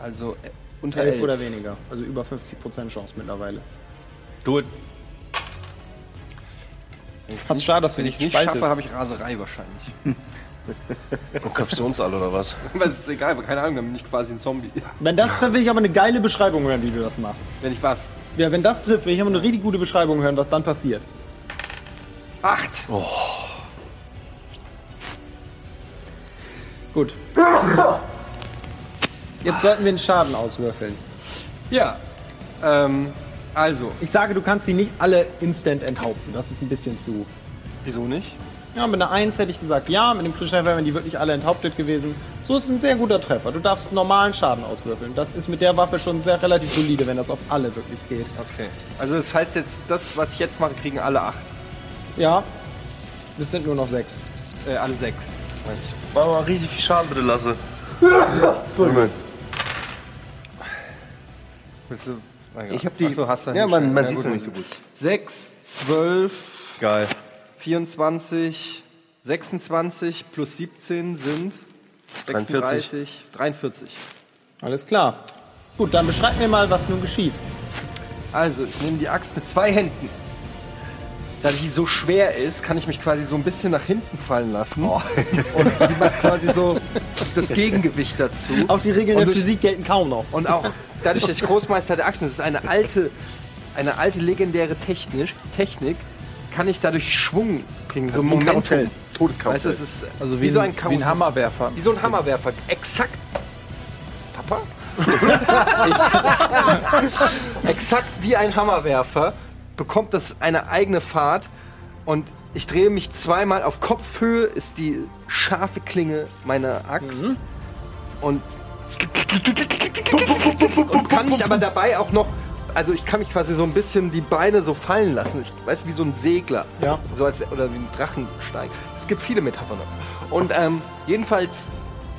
Also äh, unter 11 11. oder weniger. Also über 50% Chance mittlerweile. It. Fast schade, dass du Wenn ich nicht es nicht spaltest. schaffe, habe ich Raserei wahrscheinlich. Und köpfst du uns alle oder was? Aber es ist egal, weil keine Ahnung, dann bin ich quasi ein Zombie. Wenn das trifft, will ich aber eine geile Beschreibung hören, wie du das machst. Wenn ich was? Ja, wenn das trifft, will ich aber eine richtig gute Beschreibung hören, was dann passiert. Acht! Gut. Jetzt sollten wir den Schaden auswürfeln. Ja. Ähm, also, Ich sage, du kannst sie nicht alle instant enthaupten. Das ist ein bisschen zu. wieso nicht? Ja, mit einer 1 hätte ich gesagt, ja, mit dem Kritischer wären die wirklich alle enthauptet gewesen. So ist ein sehr guter Treffer. Du darfst normalen Schaden auswürfeln. Das ist mit der Waffe schon sehr relativ solide, wenn das auf alle wirklich geht. Okay. Also das heißt jetzt, das, was ich jetzt mache, kriegen alle acht. Ja, das sind nur noch sechs. Äh, alle sechs. meine ich. Mach mal richtig viel Schaden, bitte, Lasse. Willst du? Ja. Ich habe die. Ach so, hast du ja, nicht man, man Ja, sieht es noch nicht so gut. 6, 12, Geil. 24, 26 plus 17 sind 36, 43. Alles klar. Gut, dann beschreib mir mal, was nun geschieht. Also, ich nehme die Axt mit zwei Händen. Da die so schwer ist, kann ich mich quasi so ein bisschen nach hinten fallen lassen. Und die macht quasi so das Gegengewicht dazu. Auch die Regeln Und der durch- Physik gelten kaum noch. Und auch dadurch, dass ich Großmeister der Axt bin, das ist eine alte eine alte legendäre Technik, Technik kann ich dadurch Schwung kriegen, so Momentum. Karussell. Weißt es ist Also wie, wie, so ein, ein wie ein Hammerwerfer. Wie so ein Hammerwerfer. Exakt. Papa? Exakt wie ein Hammerwerfer bekommt das eine eigene Fahrt und ich drehe mich zweimal auf Kopfhöhe, ist die scharfe Klinge meiner Axt und, und kann mich aber dabei auch noch, also ich kann mich quasi so ein bisschen die Beine so fallen lassen. Ich weiß wie so ein Segler, Ja. so als oder wie ein Drachensteig. Es gibt viele Metaphern. Und ähm, jedenfalls,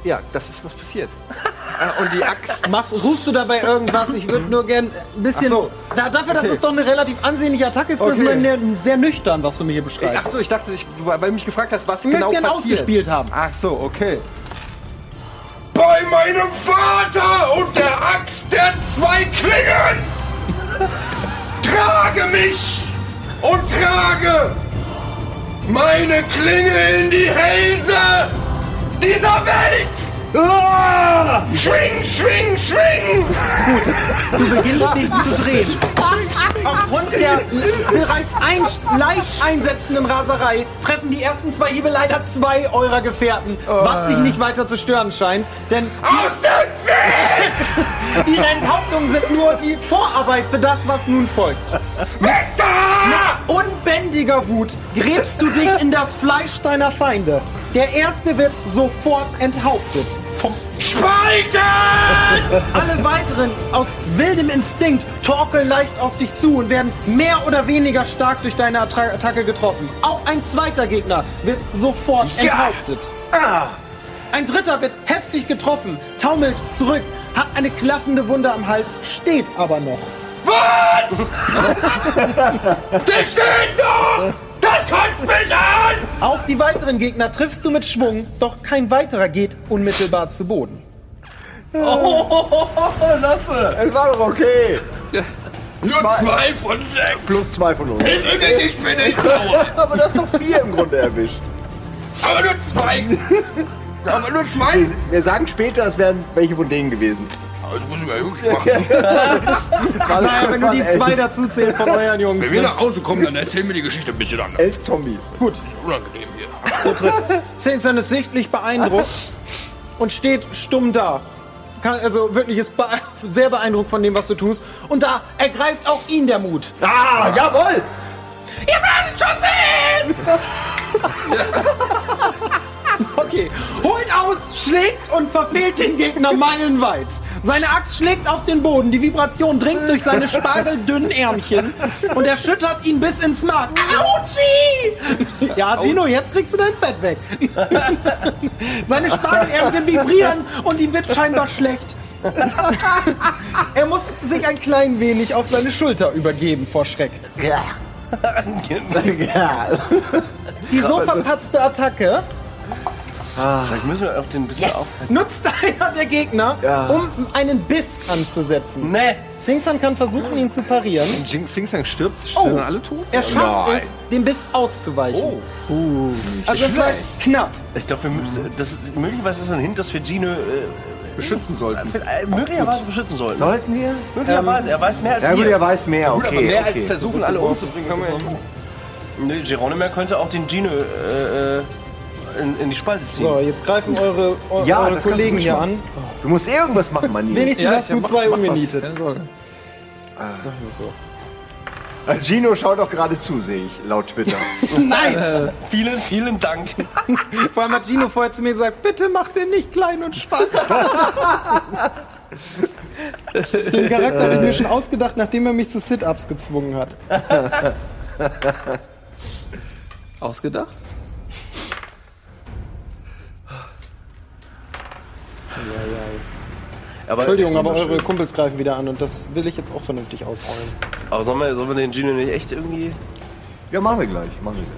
ja, das ist was passiert. Äh, und die Axt Machst, rufst du dabei irgendwas? Ich würde nur gern ein bisschen. Ach so. da, dafür, dass Okay. es doch eine relativ ansehnliche Attacke ist, ist Okay. man sehr, nüchtern, was du mir hier beschreibst. Ach so, ich dachte, ich, weil du mich gefragt hast, was ich genau passiert. ausgespielt haben. Ach so, okay. Bei meinem Vater und der Axt der zwei Klingen! trage mich und trage meine Klinge in die Hälse dieser Welt! Ah! Schwing, schwing, schwing! Du beginnst dich zu drehen. Aufgrund der bereits ein, leicht einsetzenden Raserei treffen die ersten zwei Hiebe leider zwei eurer Gefährten, was dich nicht weiter zu stören scheint, denn Aus dem Weg! ihre Enthauptungen sind nur die Vorarbeit für das, was nun folgt. Weg da! Unbändiger Wut gräbst du dich in das Fleisch deiner Feinde. Der erste wird sofort enthauptet. Vom Spalten! Alle weiteren aus wildem Instinkt torkeln leicht auf dich zu und werden mehr oder weniger stark durch deine Attra Attacke getroffen. Auch ein zweiter Gegner wird sofort enthauptet. Ein dritter wird heftig getroffen, taumelt zurück, hat eine klaffende Wunde am Hals, steht aber noch. Der steht doch! Das kotzt mich an! Auch die weiteren Gegner triffst du mit Schwung, doch kein weiterer geht unmittelbar zu Boden. Es war doch okay. Nur zwei von sechs! Plus zwei von uns. Ich bin nicht sauer! Aber das ist doch vier im Grunde erwischt. Aber nur zwei! Aber nur zwei! Wir sagen später, es wären welche von denen gewesen. Das müssen wir wirklich machen. Naja, wenn du die zwei dazu zählst von euren Jungs. Wenn wir Ne? nach Hause kommen, dann erzählen wir die Geschichte ein bisschen anders. Elf Zombies. Gut, Unangenehm hier. Simpson ist sichtlich beeindruckt und steht stumm da. Kann, also wirklich ist bee sehr beeindruckt von dem, was du tust. Und da ergreift auch ihn der Mut. Ah, jawohl! Ihr werdet schon sehen! Okay, holt aus, schlägt und verfehlt den Gegner meilenweit. Seine Axt schlägt auf den Boden, die Vibration dringt durch seine spargeldünnen Ärmchen und erschüttert ihn bis ins Mark. Autschi! Ja, Gino, jetzt kriegst du dein Fett weg. Seine Spargelärmchen vibrieren und ihm wird scheinbar schlecht. Er muss sich ein klein wenig auf seine Schulter übergeben vor Schreck. Ja. ja. Die so verpatzte Attacke Vielleicht müssen wir auf den ein bisschen aufpassen. nutzt einer der Gegner, Ja. um einen Biss anzusetzen. Nee. Singsan kann versuchen, ihn zu parieren. Jing Sing Sang stirbt, Oh. sind dann alle tot? Er schafft Nein. es, dem Biss auszuweichen. Oh. also es war knapp. Ich glaube, wir müssen- das ist, möglicherweise ist das ein Hint, dass wir Gino äh, Beschützen sollten. äh, möglicherweise beschützen sollten. Sollten wir? Möglicherweise. er weiß mehr als Ja gut, wir. er weiß mehr, Gut, okay. aber mehr okay. als versuchen, alle umzubringen, kann man ja Nee, Geronimo könnte auch den Gino äh, äh, in, in die Spalte ziehen. So, jetzt greifen eure, eure, Ja, eure Kollegen hier machen. an. Du musst eh irgendwas machen, Manni. Wenigstens hast du zwei umgenietet. Keine Sorge. Äh, Gino schaut auch gerade zu, sehe ich, laut Twitter. Nice! Vielen, vielen Dank. Vor allem hat Gino vorher zu mir gesagt, bitte mach den nicht klein und schwach. den Charakter habe ich mir schon ausgedacht, nachdem er mich zu Sit-Ups gezwungen hat. Ausgedacht? Aber, Entschuldigung, aber eure Kumpels greifen wieder an und das will ich jetzt auch vernünftig ausrollen. aber sollen, wir, sollen wir den Gino nicht echt irgendwie... ja, machen wir gleich. Machen wir gleich.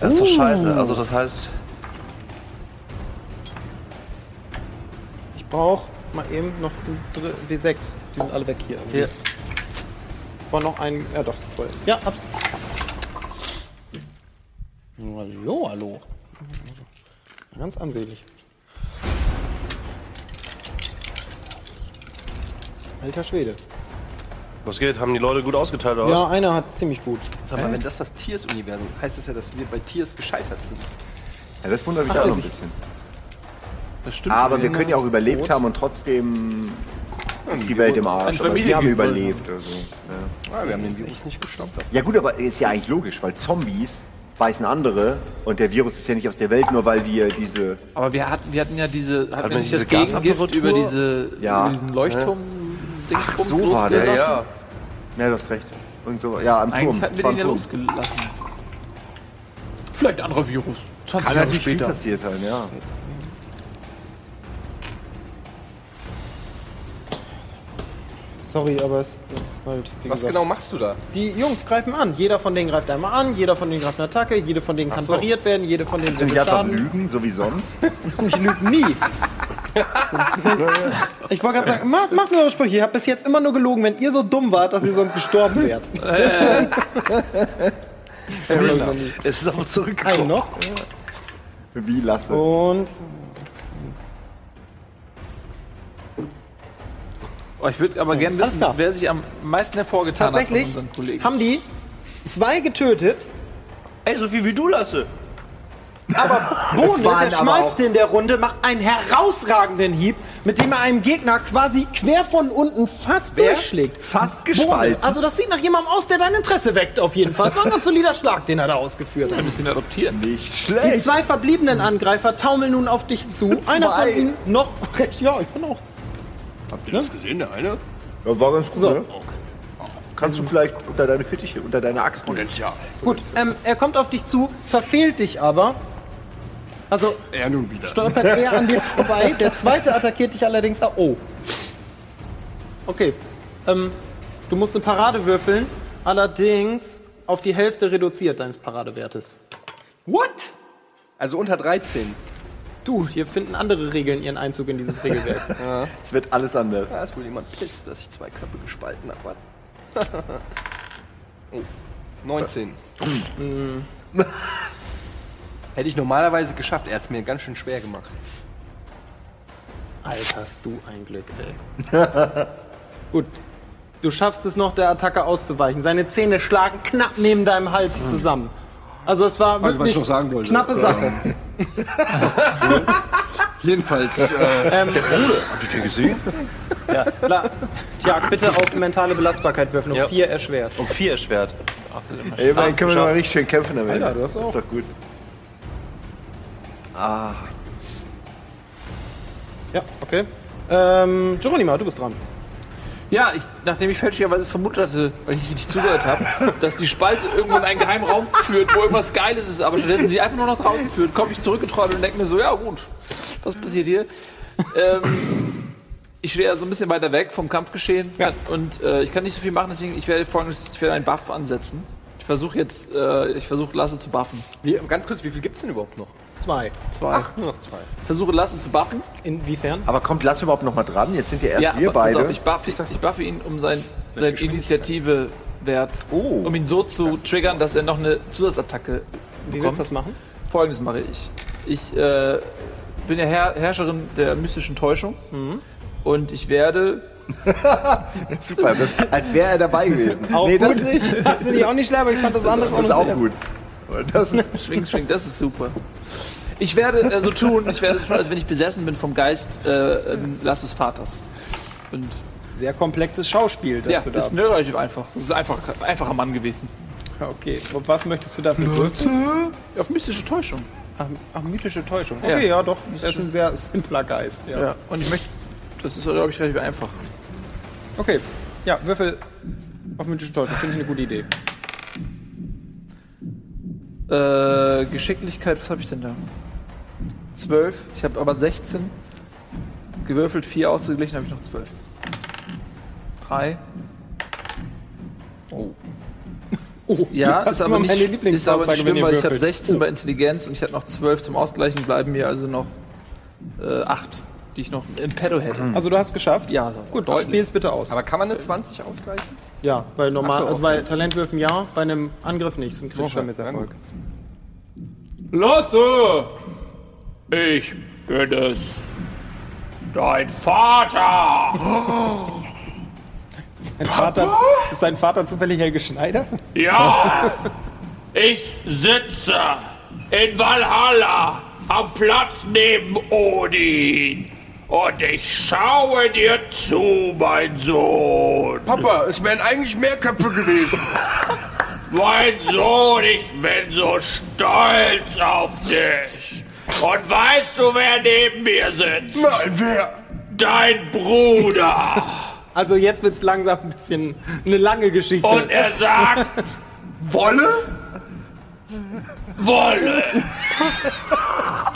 Das ist doch scheiße. Also das heißt... Ich brauche mal eben noch ein Dr- W6. Die sind alle weg hier. Hier. War noch ein. Ja, doch, zwei. Ja, hab's. Hallo, hallo. Ganz ansehnlich. Alter Schwede. Was geht? Haben die Leute gut ausgeteilt oder Ja, was? einer hat ziemlich gut. Sag mal, wenn das das Tiers-Universum heißt es ja, dass wir bei Tiers gescheitert sind. Ja, das wundert mich Ach, auch noch ein ich. bisschen. Das stimmt. Aber wir können ja auch überlebt haben und trotzdem ist die Welt im Arsch. Aber wir haben überlebt. Also. Ja. Ah, wir haben den Virus nicht gestoppt. ja gut, aber ist ja eigentlich logisch, weil Zombies beißen andere und der Virus ist ja nicht aus der Welt, nur weil wir diese... Aber wir hatten, wir hatten ja diese, hatten man wir nicht diese das Gegengift über, diese, Ja. über diesen Leuchtturm Ach, so war der, ja. Ja, du hast recht. Und so, ja, am Turm. Eigentlich hatten Es wir den ja Turm. losgelassen. Vielleicht ein anderer Virus. 20 Kann Jahre halt später. passiert sein, ja. Sorry, aber es ist halt. Wie Was gesagt. genau machst du da? Die Jungs greifen an. Jeder von denen greift einmal an, jeder von denen greift eine Attacke, jede von denen kann so. pariert werden, jede von denen Kannst du wird Schaden. lügen, so wie sonst? Ich lüge nie. ich wollte gerade sagen, mach, mach nur eure Sprüche. Ihr habt bis jetzt immer nur gelogen, wenn ihr so dumm wart, dass ihr sonst gestorben wärt. Es ist aber zurückgekommen. noch. Wie Lasse. Und Oh, ich würde aber gerne wissen, wer sich am meisten hervorgetan tatsächlich hat von unseren Kollegen. haben die zwei getötet. Ey, so viel wie du, Lasse. Bohne, waren der aber schmalste in der Runde, macht einen herausragenden Hieb, mit dem er einem Gegner quasi quer von unten fast durchschlägt. Fast Bohne. gespalten. Also das sieht nach jemandem aus, der dein Interesse weckt auf jeden Fall. Es war ein ganz solider Schlag, den er da ausgeführt hat. ein bisschen adoptieren. Nicht Die schlecht. zwei verbliebenen Angreifer taumeln nun auf dich zu. Einer von ihnen noch recht. Ja, ich bin auch. Habt ihr das gesehen, der eine? Ja, war ganz gut, So. ne? Kannst du vielleicht unter deine Fittiche, unter deine Axt nehmen? Potenzial. Gut, ähm, er kommt auf dich zu, verfehlt dich aber. Also Er nun wieder. stolpert er an dir vorbei. Der zweite attackiert dich allerdings auch. Oh. Okay. Ähm, du musst eine Parade würfeln, allerdings auf die Hälfte reduziert deines Paradewertes. What? Also unter 13. Du, hier finden andere Regeln ihren Einzug in dieses Regelwerk. Es wird alles anders. Da ist wohl jemand pisst, dass ich zwei Köpfe gespalten habe. oh, 19. Hätte ich normalerweise geschafft. Er hat es mir ganz schön schwer gemacht. Alter, hast du ein Glück, ey. Gut. Du schaffst es noch, der Attacke auszuweichen. Seine Zähne schlagen knapp neben deinem Hals zusammen. Also es war was wirklich ich noch sagen wollte? knappe Sache. Jedenfalls, äh, Ähm, Habt ihr den gesehen? La Tja, bitte auf mentale Belastbarkeit würfeln. Um Ja. vier erschwert. Um vier erschwert. Ey, immerhin können wir mal richtig schön kämpfen damit. Alter, du hast Das auch. ist doch gut. Ah, Ja, okay. Ähm, Geronima, du bist dran. Ja, ich, nachdem ich fälschlicherweise vermutet hatte, weil ich nicht richtig zugehört habe, dass die Spalte irgendwo in einen geheimen Raum führt, wo irgendwas Geiles ist, aber stattdessen sie einfach nur nach draußen führt, komme ich zurückgetrollt und denke mir so, ja gut, was passiert hier? Ähm, ich stehe ja so ein bisschen weiter weg vom Kampfgeschehen und äh, ich kann nicht so viel machen, deswegen ich werde folgendes, ich werde einen Buff ansetzen. Ich versuche jetzt, äh, ich versuche Lasse zu buffen. wie, ganz kurz, wie viel gibt's denn überhaupt noch? Zwei. Zwei. Ach, nur noch zwei. Versuche Lasse zu buffen. Inwiefern? aber kommt Lass überhaupt noch mal dran? Jetzt sind ja erst wir aber pass beide. Auf, ich, buffe, ich buffe ihn um sein, sein Initiative-Wert, Oh. um ihn so zu triggern, dass er noch eine Zusatzattacke Wie bekommt. willst du das machen? Folgendes mache ich. Ich äh, bin ja Herr, Herrscherin der mystischen Täuschung Mhm. und ich werde. Super, das, als wäre er dabei gewesen. nee, das nicht. Das finde ich auch nicht schlecht, aber ich fand das andere Das ist auch gut. Das ist Schwing, schwing, das ist super. Ich werde äh, so tun, ich werde so tun, als wenn ich besessen bin vom Geist äh, ähm, Lasses Vaters. Und Sehr komplexes Schauspiel, das ja, du da. ist relativ einfach. Das ist einfach einfacher Mann gewesen. Okay, und was möchtest du dafür würfeln? Auf mystische Täuschung. Ach, ach, mythische Täuschung. Ja. Okay, ja, doch. Er ist ein sehr simpler Geist, ja. Ja. Und ich möchte. Das ist, glaube ich, relativ einfach. Okay, ja, Würfel auf mythische Täuschung. Finde ich eine gute Idee. Äh, Geschicklichkeit, was habe ich denn da? 12. Ich habe aber 16. Gewürfelt, 4 ausgeglichen, habe ich noch 12. 3. Oh, Ja, das ist aber nicht, meine ist aber nicht schlimm, weil ich habe würfelt. 16 bei Intelligenz und ich hatte noch 12 zum Ausgleichen, bleiben mir also noch äh, 8, die ich noch im Pedo hätte. Also du hast geschafft? Ja, so Gut, deutlich. spiel's bitte aus. Aber kann man eine 20 ausgleichen? ja, weil normal, so, also bei Talentwürfen ja, bei einem Angriff nicht. Das ist ein kritischer Misserfolg. Lasse! Ich bin es. Dein Vater! Dein Vater, ist dein Vater zufällig Helge Schneider? Ja, ich sitze in Valhalla am Platz neben Odin. Und ich schaue dir zu, mein Sohn. Papa, es wären eigentlich mehr Köpfe gewesen. Mein Sohn, ich bin so stolz auf dich. Und weißt du, wer neben mir sitzt? Nein, wer? Dein Bruder. Also jetzt wird's langsam ein bisschen eine lange Geschichte. Und er sagt, Wolle? Wolle.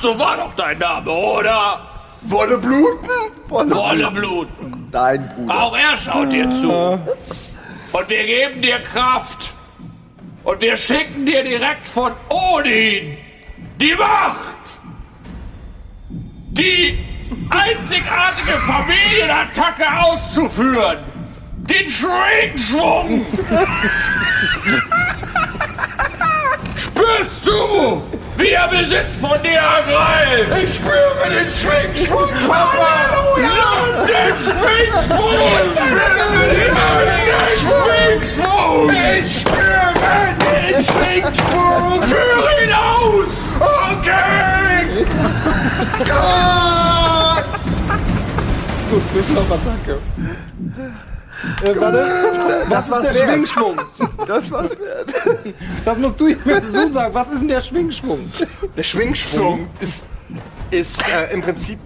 So war doch dein Name, oder? Wolle bluten? Wolle Blut. Dein Bruder. Auch er schaut dir zu. Und wir geben dir Kraft. Und wir schicken dir direkt von Odin die Macht. Die einzigartige Familienattacke auszuführen. Den Schwingschwung. Spürst du, wie der Besitz von dir ergreift? Ich spüre den Schwingschwung, Papa! Nimm den Schwingschwung! Nimm den Schwingschwung! Ich spüre den Schwingschwung! Führ ihn aus! Okay! Gut, bis auf Attacke. Äh, warte. Was ist der Schwingschwung? Das war's wert. Das musst du mir so sagen. Was ist denn der Schwingschwung? Der Schwingschwung ist, ist äh, im Prinzip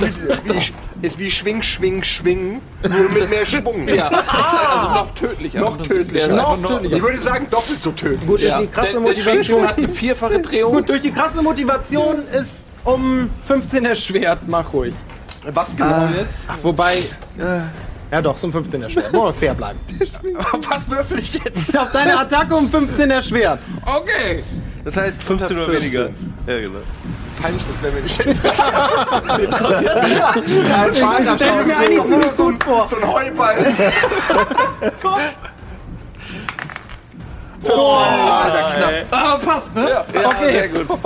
ist, wie, ist wie Schwing, Schwing, Schwing, nur mit mehr Schwung. Ja, also noch tödlicher. Noch tödlicher. Noch tödlicher. Ich würde sagen, doppelt so tödlich. Gut, Ja. durch die krasse der, der Motivation. hat eine vierfache Drehung. Gut, durch die krasse Motivation ist um 15 erschwert. Mach ruhig. Was genau jetzt? Ach, wobei. Äh, ja doch, zum 15 erschwert. Wollen wir fair bleiben. Was würfel ich jetzt? Auf deine Attacke um 15 erschwert. Okay. Das heißt 15 oder weniger. Ja, genau. Peinlich, das wäre mir nicht jetzt nicht. Ja, stell mir eigentlich ziemlich so, gut vor. so ein Heuball. Aber passt, ne? Okay. Sehr gut.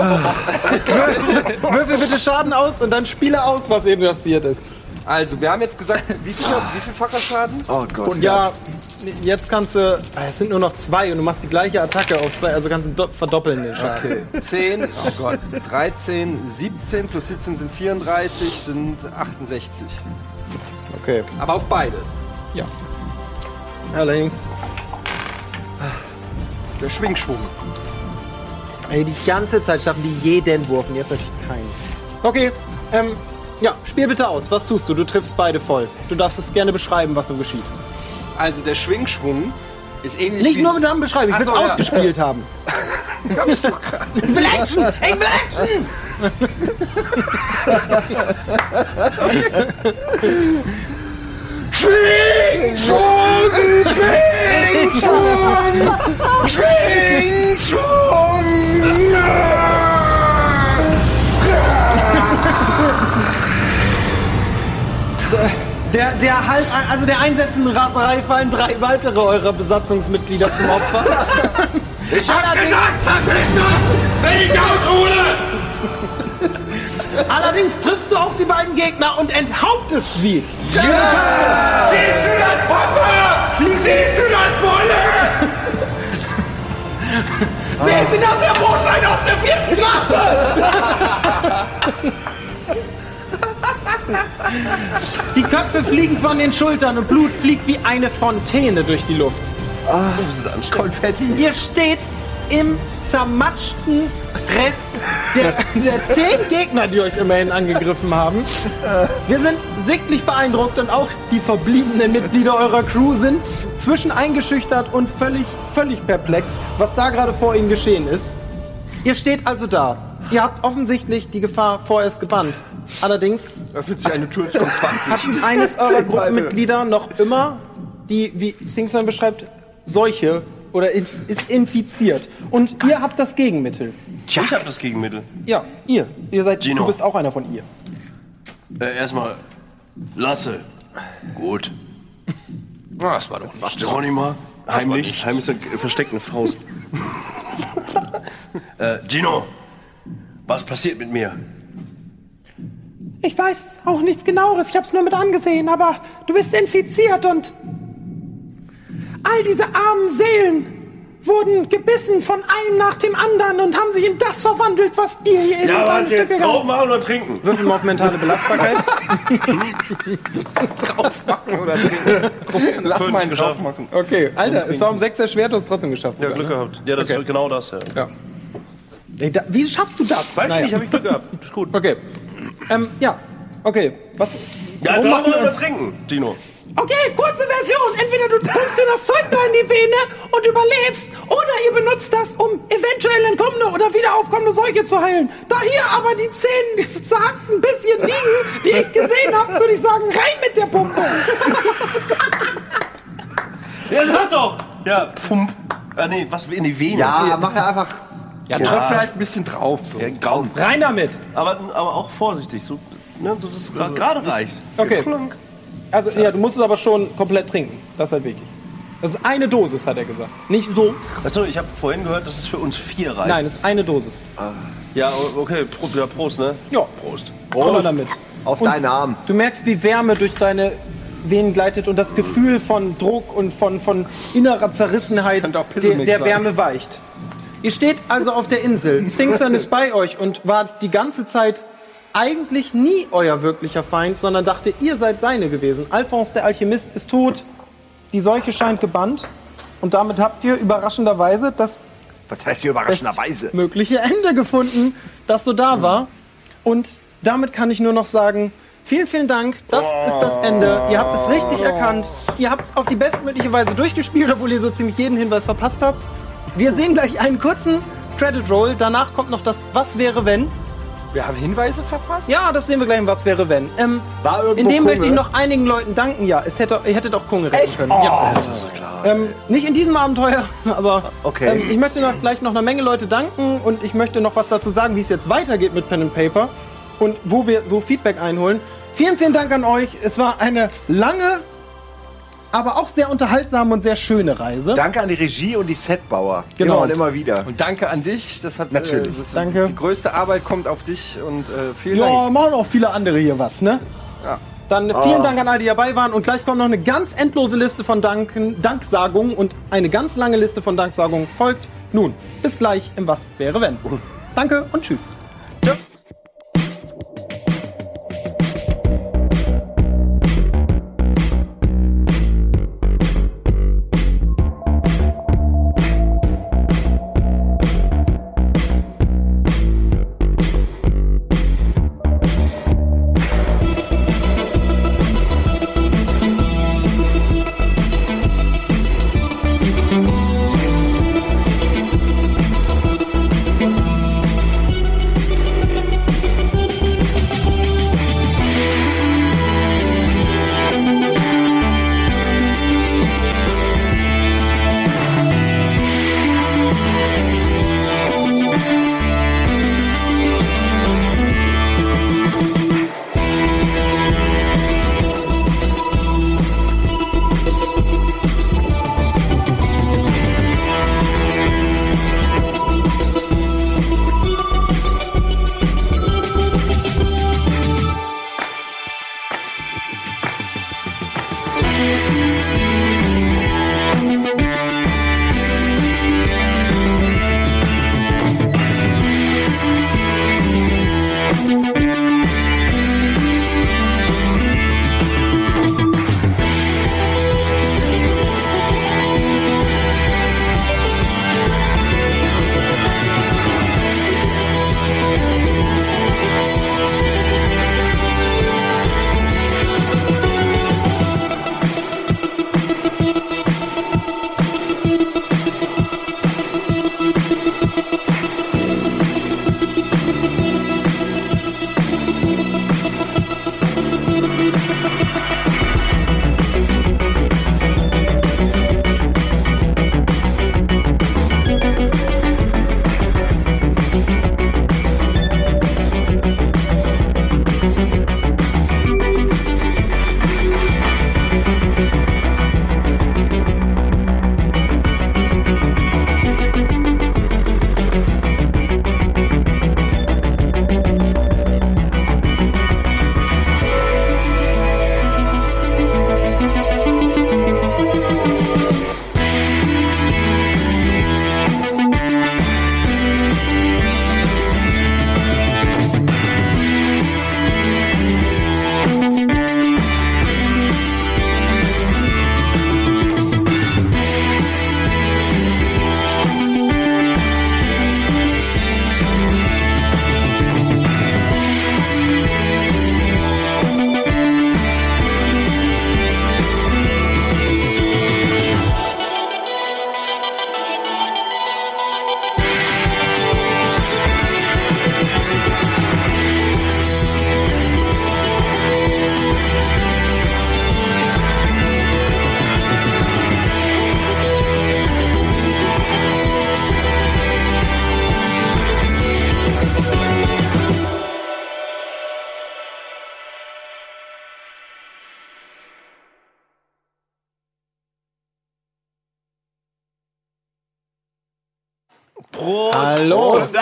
Würfel bitte Schaden aus und dann spiele aus, was eben passiert ist. Also, wir haben jetzt gesagt, wie viel, wie viel facher Schaden? Oh Gott. Und ja, jetzt kannst du. ah, Es sind nur noch zwei und du machst die gleiche Attacke auf zwei, also kannst du do- verdoppeln den Schaden. Okay. 10, oh Gott, 13, 17 plus 17 sind 34, sind 68. Okay. Aber auf beide. Ja. Allerdings. Das ist der Schwingschwung. Ey, die ganze Zeit schaffen die jeden Wurf und jetzt natürlich keinen. Okay, ähm, ja, spiel bitte aus. Was tust du? Du triffst beide voll. Du darfst es gerne beschreiben, was nun geschieht. Also der Schwingschwung ist ähnlich Nicht wie... nur mit Namen beschreiben, ich will es so, ja. ausgespielt haben. ich will Action! Ich will Action! Schwingschwung! Schwingschwung! Der, der halt, also der einsetzenden Raserei fallen drei weitere eurer Besatzungsmitglieder zum Opfer. Ich hab gesagt, verpiss das, wenn ich aushole! Allerdings triffst du auch die beiden Gegner und enthauptest sie. Siehst du das, Papa? Siehst du das, Wolle? Sehen Sie das, Herr Broschein aus der vierten Klasse? Die Köpfe fliegen von den Schultern und Blut fliegt wie eine Fontäne durch die Luft. Konfetti. Ihr steht im zermatschten Rest der, der zehn Gegner, die euch immerhin angegriffen haben. Wir sind sichtlich beeindruckt und auch die verbliebenen Mitglieder eurer Crew sind zwischen eingeschüchtert und völlig, völlig perplex, was da gerade vor ihnen geschehen ist. Ihr steht also da. Ihr habt offensichtlich die Gefahr vorerst gebannt. Allerdings Öffnet sich eine Tür zum 20. hat eines eurer Gruppenmitglieder noch immer die, wie Singson beschreibt, Seuche oder ist infiziert. Und ihr habt das Gegenmittel. Ich hab das Gegenmittel. Ja, ihr. Ihr seid, Gino. du bist auch einer von ihr. Äh, erstmal, Lasse. Gut. Ah, das war doch nicht. Geronima. Heimlich. Heimlich ist eine versteckte Faust. äh, Gino. Was passiert mit mir? Ich weiß auch nichts genaueres. Ich hab's nur mit angesehen, aber du bist infiziert und All diese armen Seelen wurden gebissen von einem nach dem anderen und haben sich in das verwandelt, was ihr hier in Ja, was jetzt? Drauf machen oder trinken? Würfel mal auf mentale Belastbarkeit. Lass Fünf mal einen drauf machen. Okay, Alter, es war um 6 erschwert, du hast es trotzdem geschafft. Ja, sogar, Glück ne? gehabt. Ja, das Okay. ist genau das, ja. Ja. Ey, da, wie schaffst du das? Weiß ich nicht, habe ich Glück gehabt. Ist gut. Okay. Ähm, ja. Okay. Was? Ja, warum machen wir- trinken, Dino. Okay, kurze Version. Entweder du pumpst dir das Zeug da in die Vene und überlebst, oder ihr benutzt das, um eventuell entkommene oder wieder aufkommende Seuche zu heilen. Da hier aber die zerhackt ein bisschen liegen, die ich gesehen habe, würde ich sagen, rein mit der Pumpe. Ja, sag doch! Ja, pfump. Ah, nee, was in die Vene. Ja, mach ja einfach. Ja, tröpfel halt ein bisschen drauf. So. Ja. Rein damit. Aber, aber auch vorsichtig, so, ne, so dass es gra- gerade reicht. Okay. Also, ja, du musst es aber schon komplett trinken. Das ist halt wichtig. Das ist eine Dosis, hat er gesagt. Nicht so. Achso, ich habe vorhin gehört, dass es für uns vier reicht. Nein, es ist eine Dosis. Ja, okay, Pro, ja, Prost, ne? Ja. Prost. Prost. damit. Auf Und deinen Arm. Du merkst, wie Wärme durch deine Venen gleitet und das Gefühl von Druck und von, von innerer Zerrissenheit der, der. Wärme weicht. Ihr steht also auf der Insel. Singson ist bei euch und war die ganze Zeit eigentlich nie euer wirklicher Feind, sondern dachte, ihr seid seine gewesen. Alphonse der Alchemist ist tot, die Seuche scheint gebannt und damit habt ihr überraschenderweise das Was heißt hier überraschenderweise? mögliche Ende gefunden, das so da war. Und damit kann ich nur noch sagen, vielen, vielen Dank. Das ist das Ende. Ihr habt es richtig erkannt. Ihr habt es auf die bestmögliche Weise durchgespielt, obwohl ihr so ziemlich jeden Hinweis verpasst habt. Wir sehen gleich einen kurzen Credit Roll. Danach kommt noch das Was wäre wenn. Wir haben Hinweise verpasst? Ja, das sehen wir gleich im Was wäre wenn. Ähm, War irgendwo in dem möchte Kunge? ich noch einigen Leuten danken. Ja, es hätte, ihr hättet auch Kunge retten können. ja. Ähm, nicht in diesem Abenteuer, aber Okay. ähm, ich möchte noch, gleich noch einer Menge Leute danken und ich möchte noch was dazu sagen, wie es jetzt weitergeht mit Pen and Paper und wo wir so Feedback einholen. Vielen, vielen Dank an euch. Es war eine lange, aber auch sehr unterhaltsame und sehr schöne Reise. Danke an die Regie und die Setbauer. Genau. Immer und immer wieder. Und danke an dich. Das hat Natürlich. Äh, das, Danke. Die größte Arbeit kommt auf dich und äh, vielen Ja, Dank. machen auch viele andere hier was, ne? Dann vielen Dank an alle, die dabei waren. Und gleich kommt noch eine ganz endlose Liste von Danken, Danksagungen und eine ganz lange Liste von Danksagungen folgt. Nun, bis gleich im Was wäre wenn. Danke und tschüss.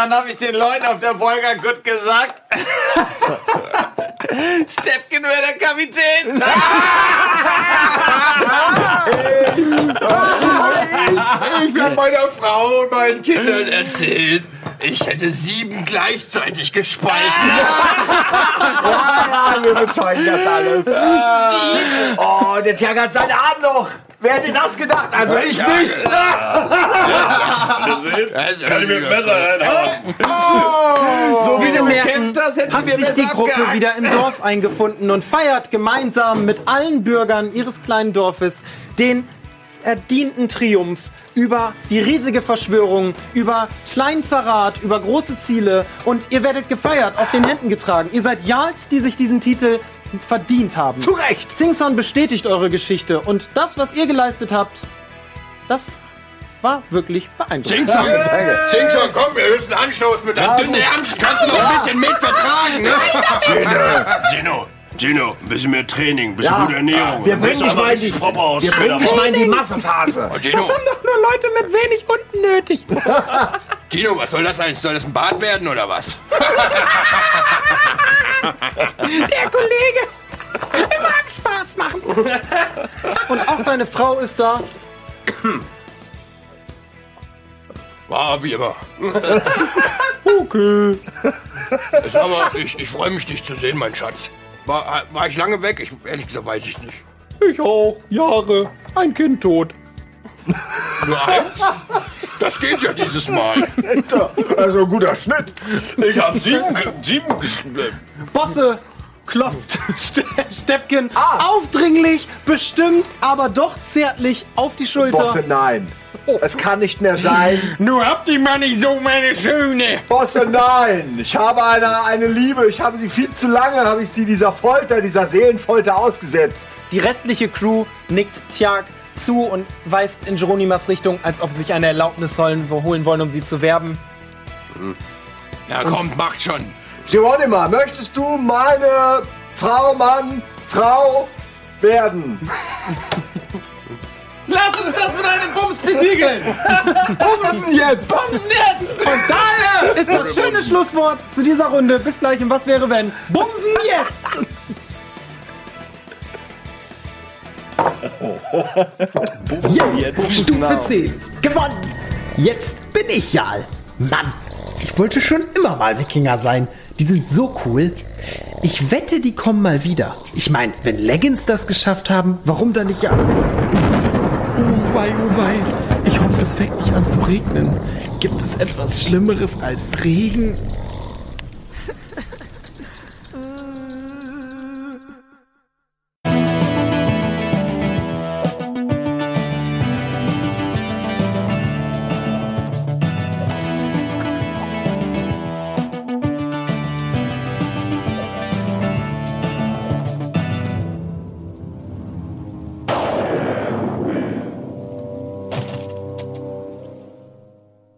Dann habe ich den Leuten auf der Wolga gut gesagt. Steffken wäre der Kapitän. Ich habe meiner Frau und meinen Kindern erzählt, ich hätte sieben gleichzeitig gespalten. Ja, wir bezeugen das alles. Oh, der Tiago hat seinen Arm noch. Wer hätte das gedacht? Also ich nicht. Kann ich mir besser reinhauen. So wie du hättest du hat sich die Gruppe abgehakt. wieder im Dorf eingefunden und feiert gemeinsam mit allen Bürgern ihres kleinen Dorfes den erdienten Triumph über die riesige Verschwörung, über Kleinverrat, über große Ziele und ihr werdet gefeiert, auf den Händen getragen. Ihr seid Jarls, die sich diesen Titel verdient haben. Zu Recht. Singson bestätigt eure Geschichte und das, was ihr geleistet habt, das war wirklich beeindruckend. Singson, Singson, komm, wir müssen Anstoß mit einem dünnen Ärmchen. Kannst du noch ein bisschen mit vertragen, ne? Gino, Gino, ein bisschen mehr Training, ein bisschen Ja. gute Ernährung. Wir bringen dich mal in die, aus. wir bringen dich mal in die Massephase. Oh, Gino, Das haben doch nur Leute mit wenig unten nötig. Gino, was soll das eigentlich? Soll das ein Bad werden oder was? Der Kollege. Der mag Spaß machen. Und auch deine Frau ist da. War wie immer. Okay. Aber ich, ich freue mich, dich zu sehen, mein Schatz. War, war ich lange weg? Ich, ehrlich gesagt weiß ich nicht. Ich auch. Jahre. Ein Kind tot. Nur eins? Das geht ja dieses Mal. Also guter Schnitt. Ich habe sieben, ge- sieben gespielt. Bosse klopft Ste Steppken aufdringlich, bestimmt, aber doch zärtlich auf die Schulter. Bosse, nein. Es kann nicht mehr sein. Nur habt ihr mal nicht so meine Schöne. Bosse, nein. Ich habe eine, eine Liebe. Ich habe sie viel zu lange, habe ich sie dieser Folter, dieser Seelenfolter ausgesetzt. Die restliche Crew nickt Tjag zu und weist in Jeronimas Richtung, als ob sie sich eine Erlaubnis holen, holen wollen, um sie zu werben. Ja, kommt, macht schon. Geronima, möchtest du meine Frau, Mann, Frau werden? Lass uns das mit einem Bums besiegeln! Denn jetzt? Bumsen jetzt! Und daher ist das schöne Schlusswort zu dieser Runde. Bis gleich im Was wäre wenn? Bumsen jetzt! Stufe 10. Gewonnen. Jetzt bin ich Jarl. Mann, ich wollte schon immer mal Wikinger sein. Die sind so cool. Ich wette, die kommen mal wieder. Ich meine, wenn Leggings das geschafft haben, warum dann nicht ja? Oh wei, oh wei. Ich hoffe, es fängt nicht an zu regnen. Gibt es etwas Schlimmeres als Regen?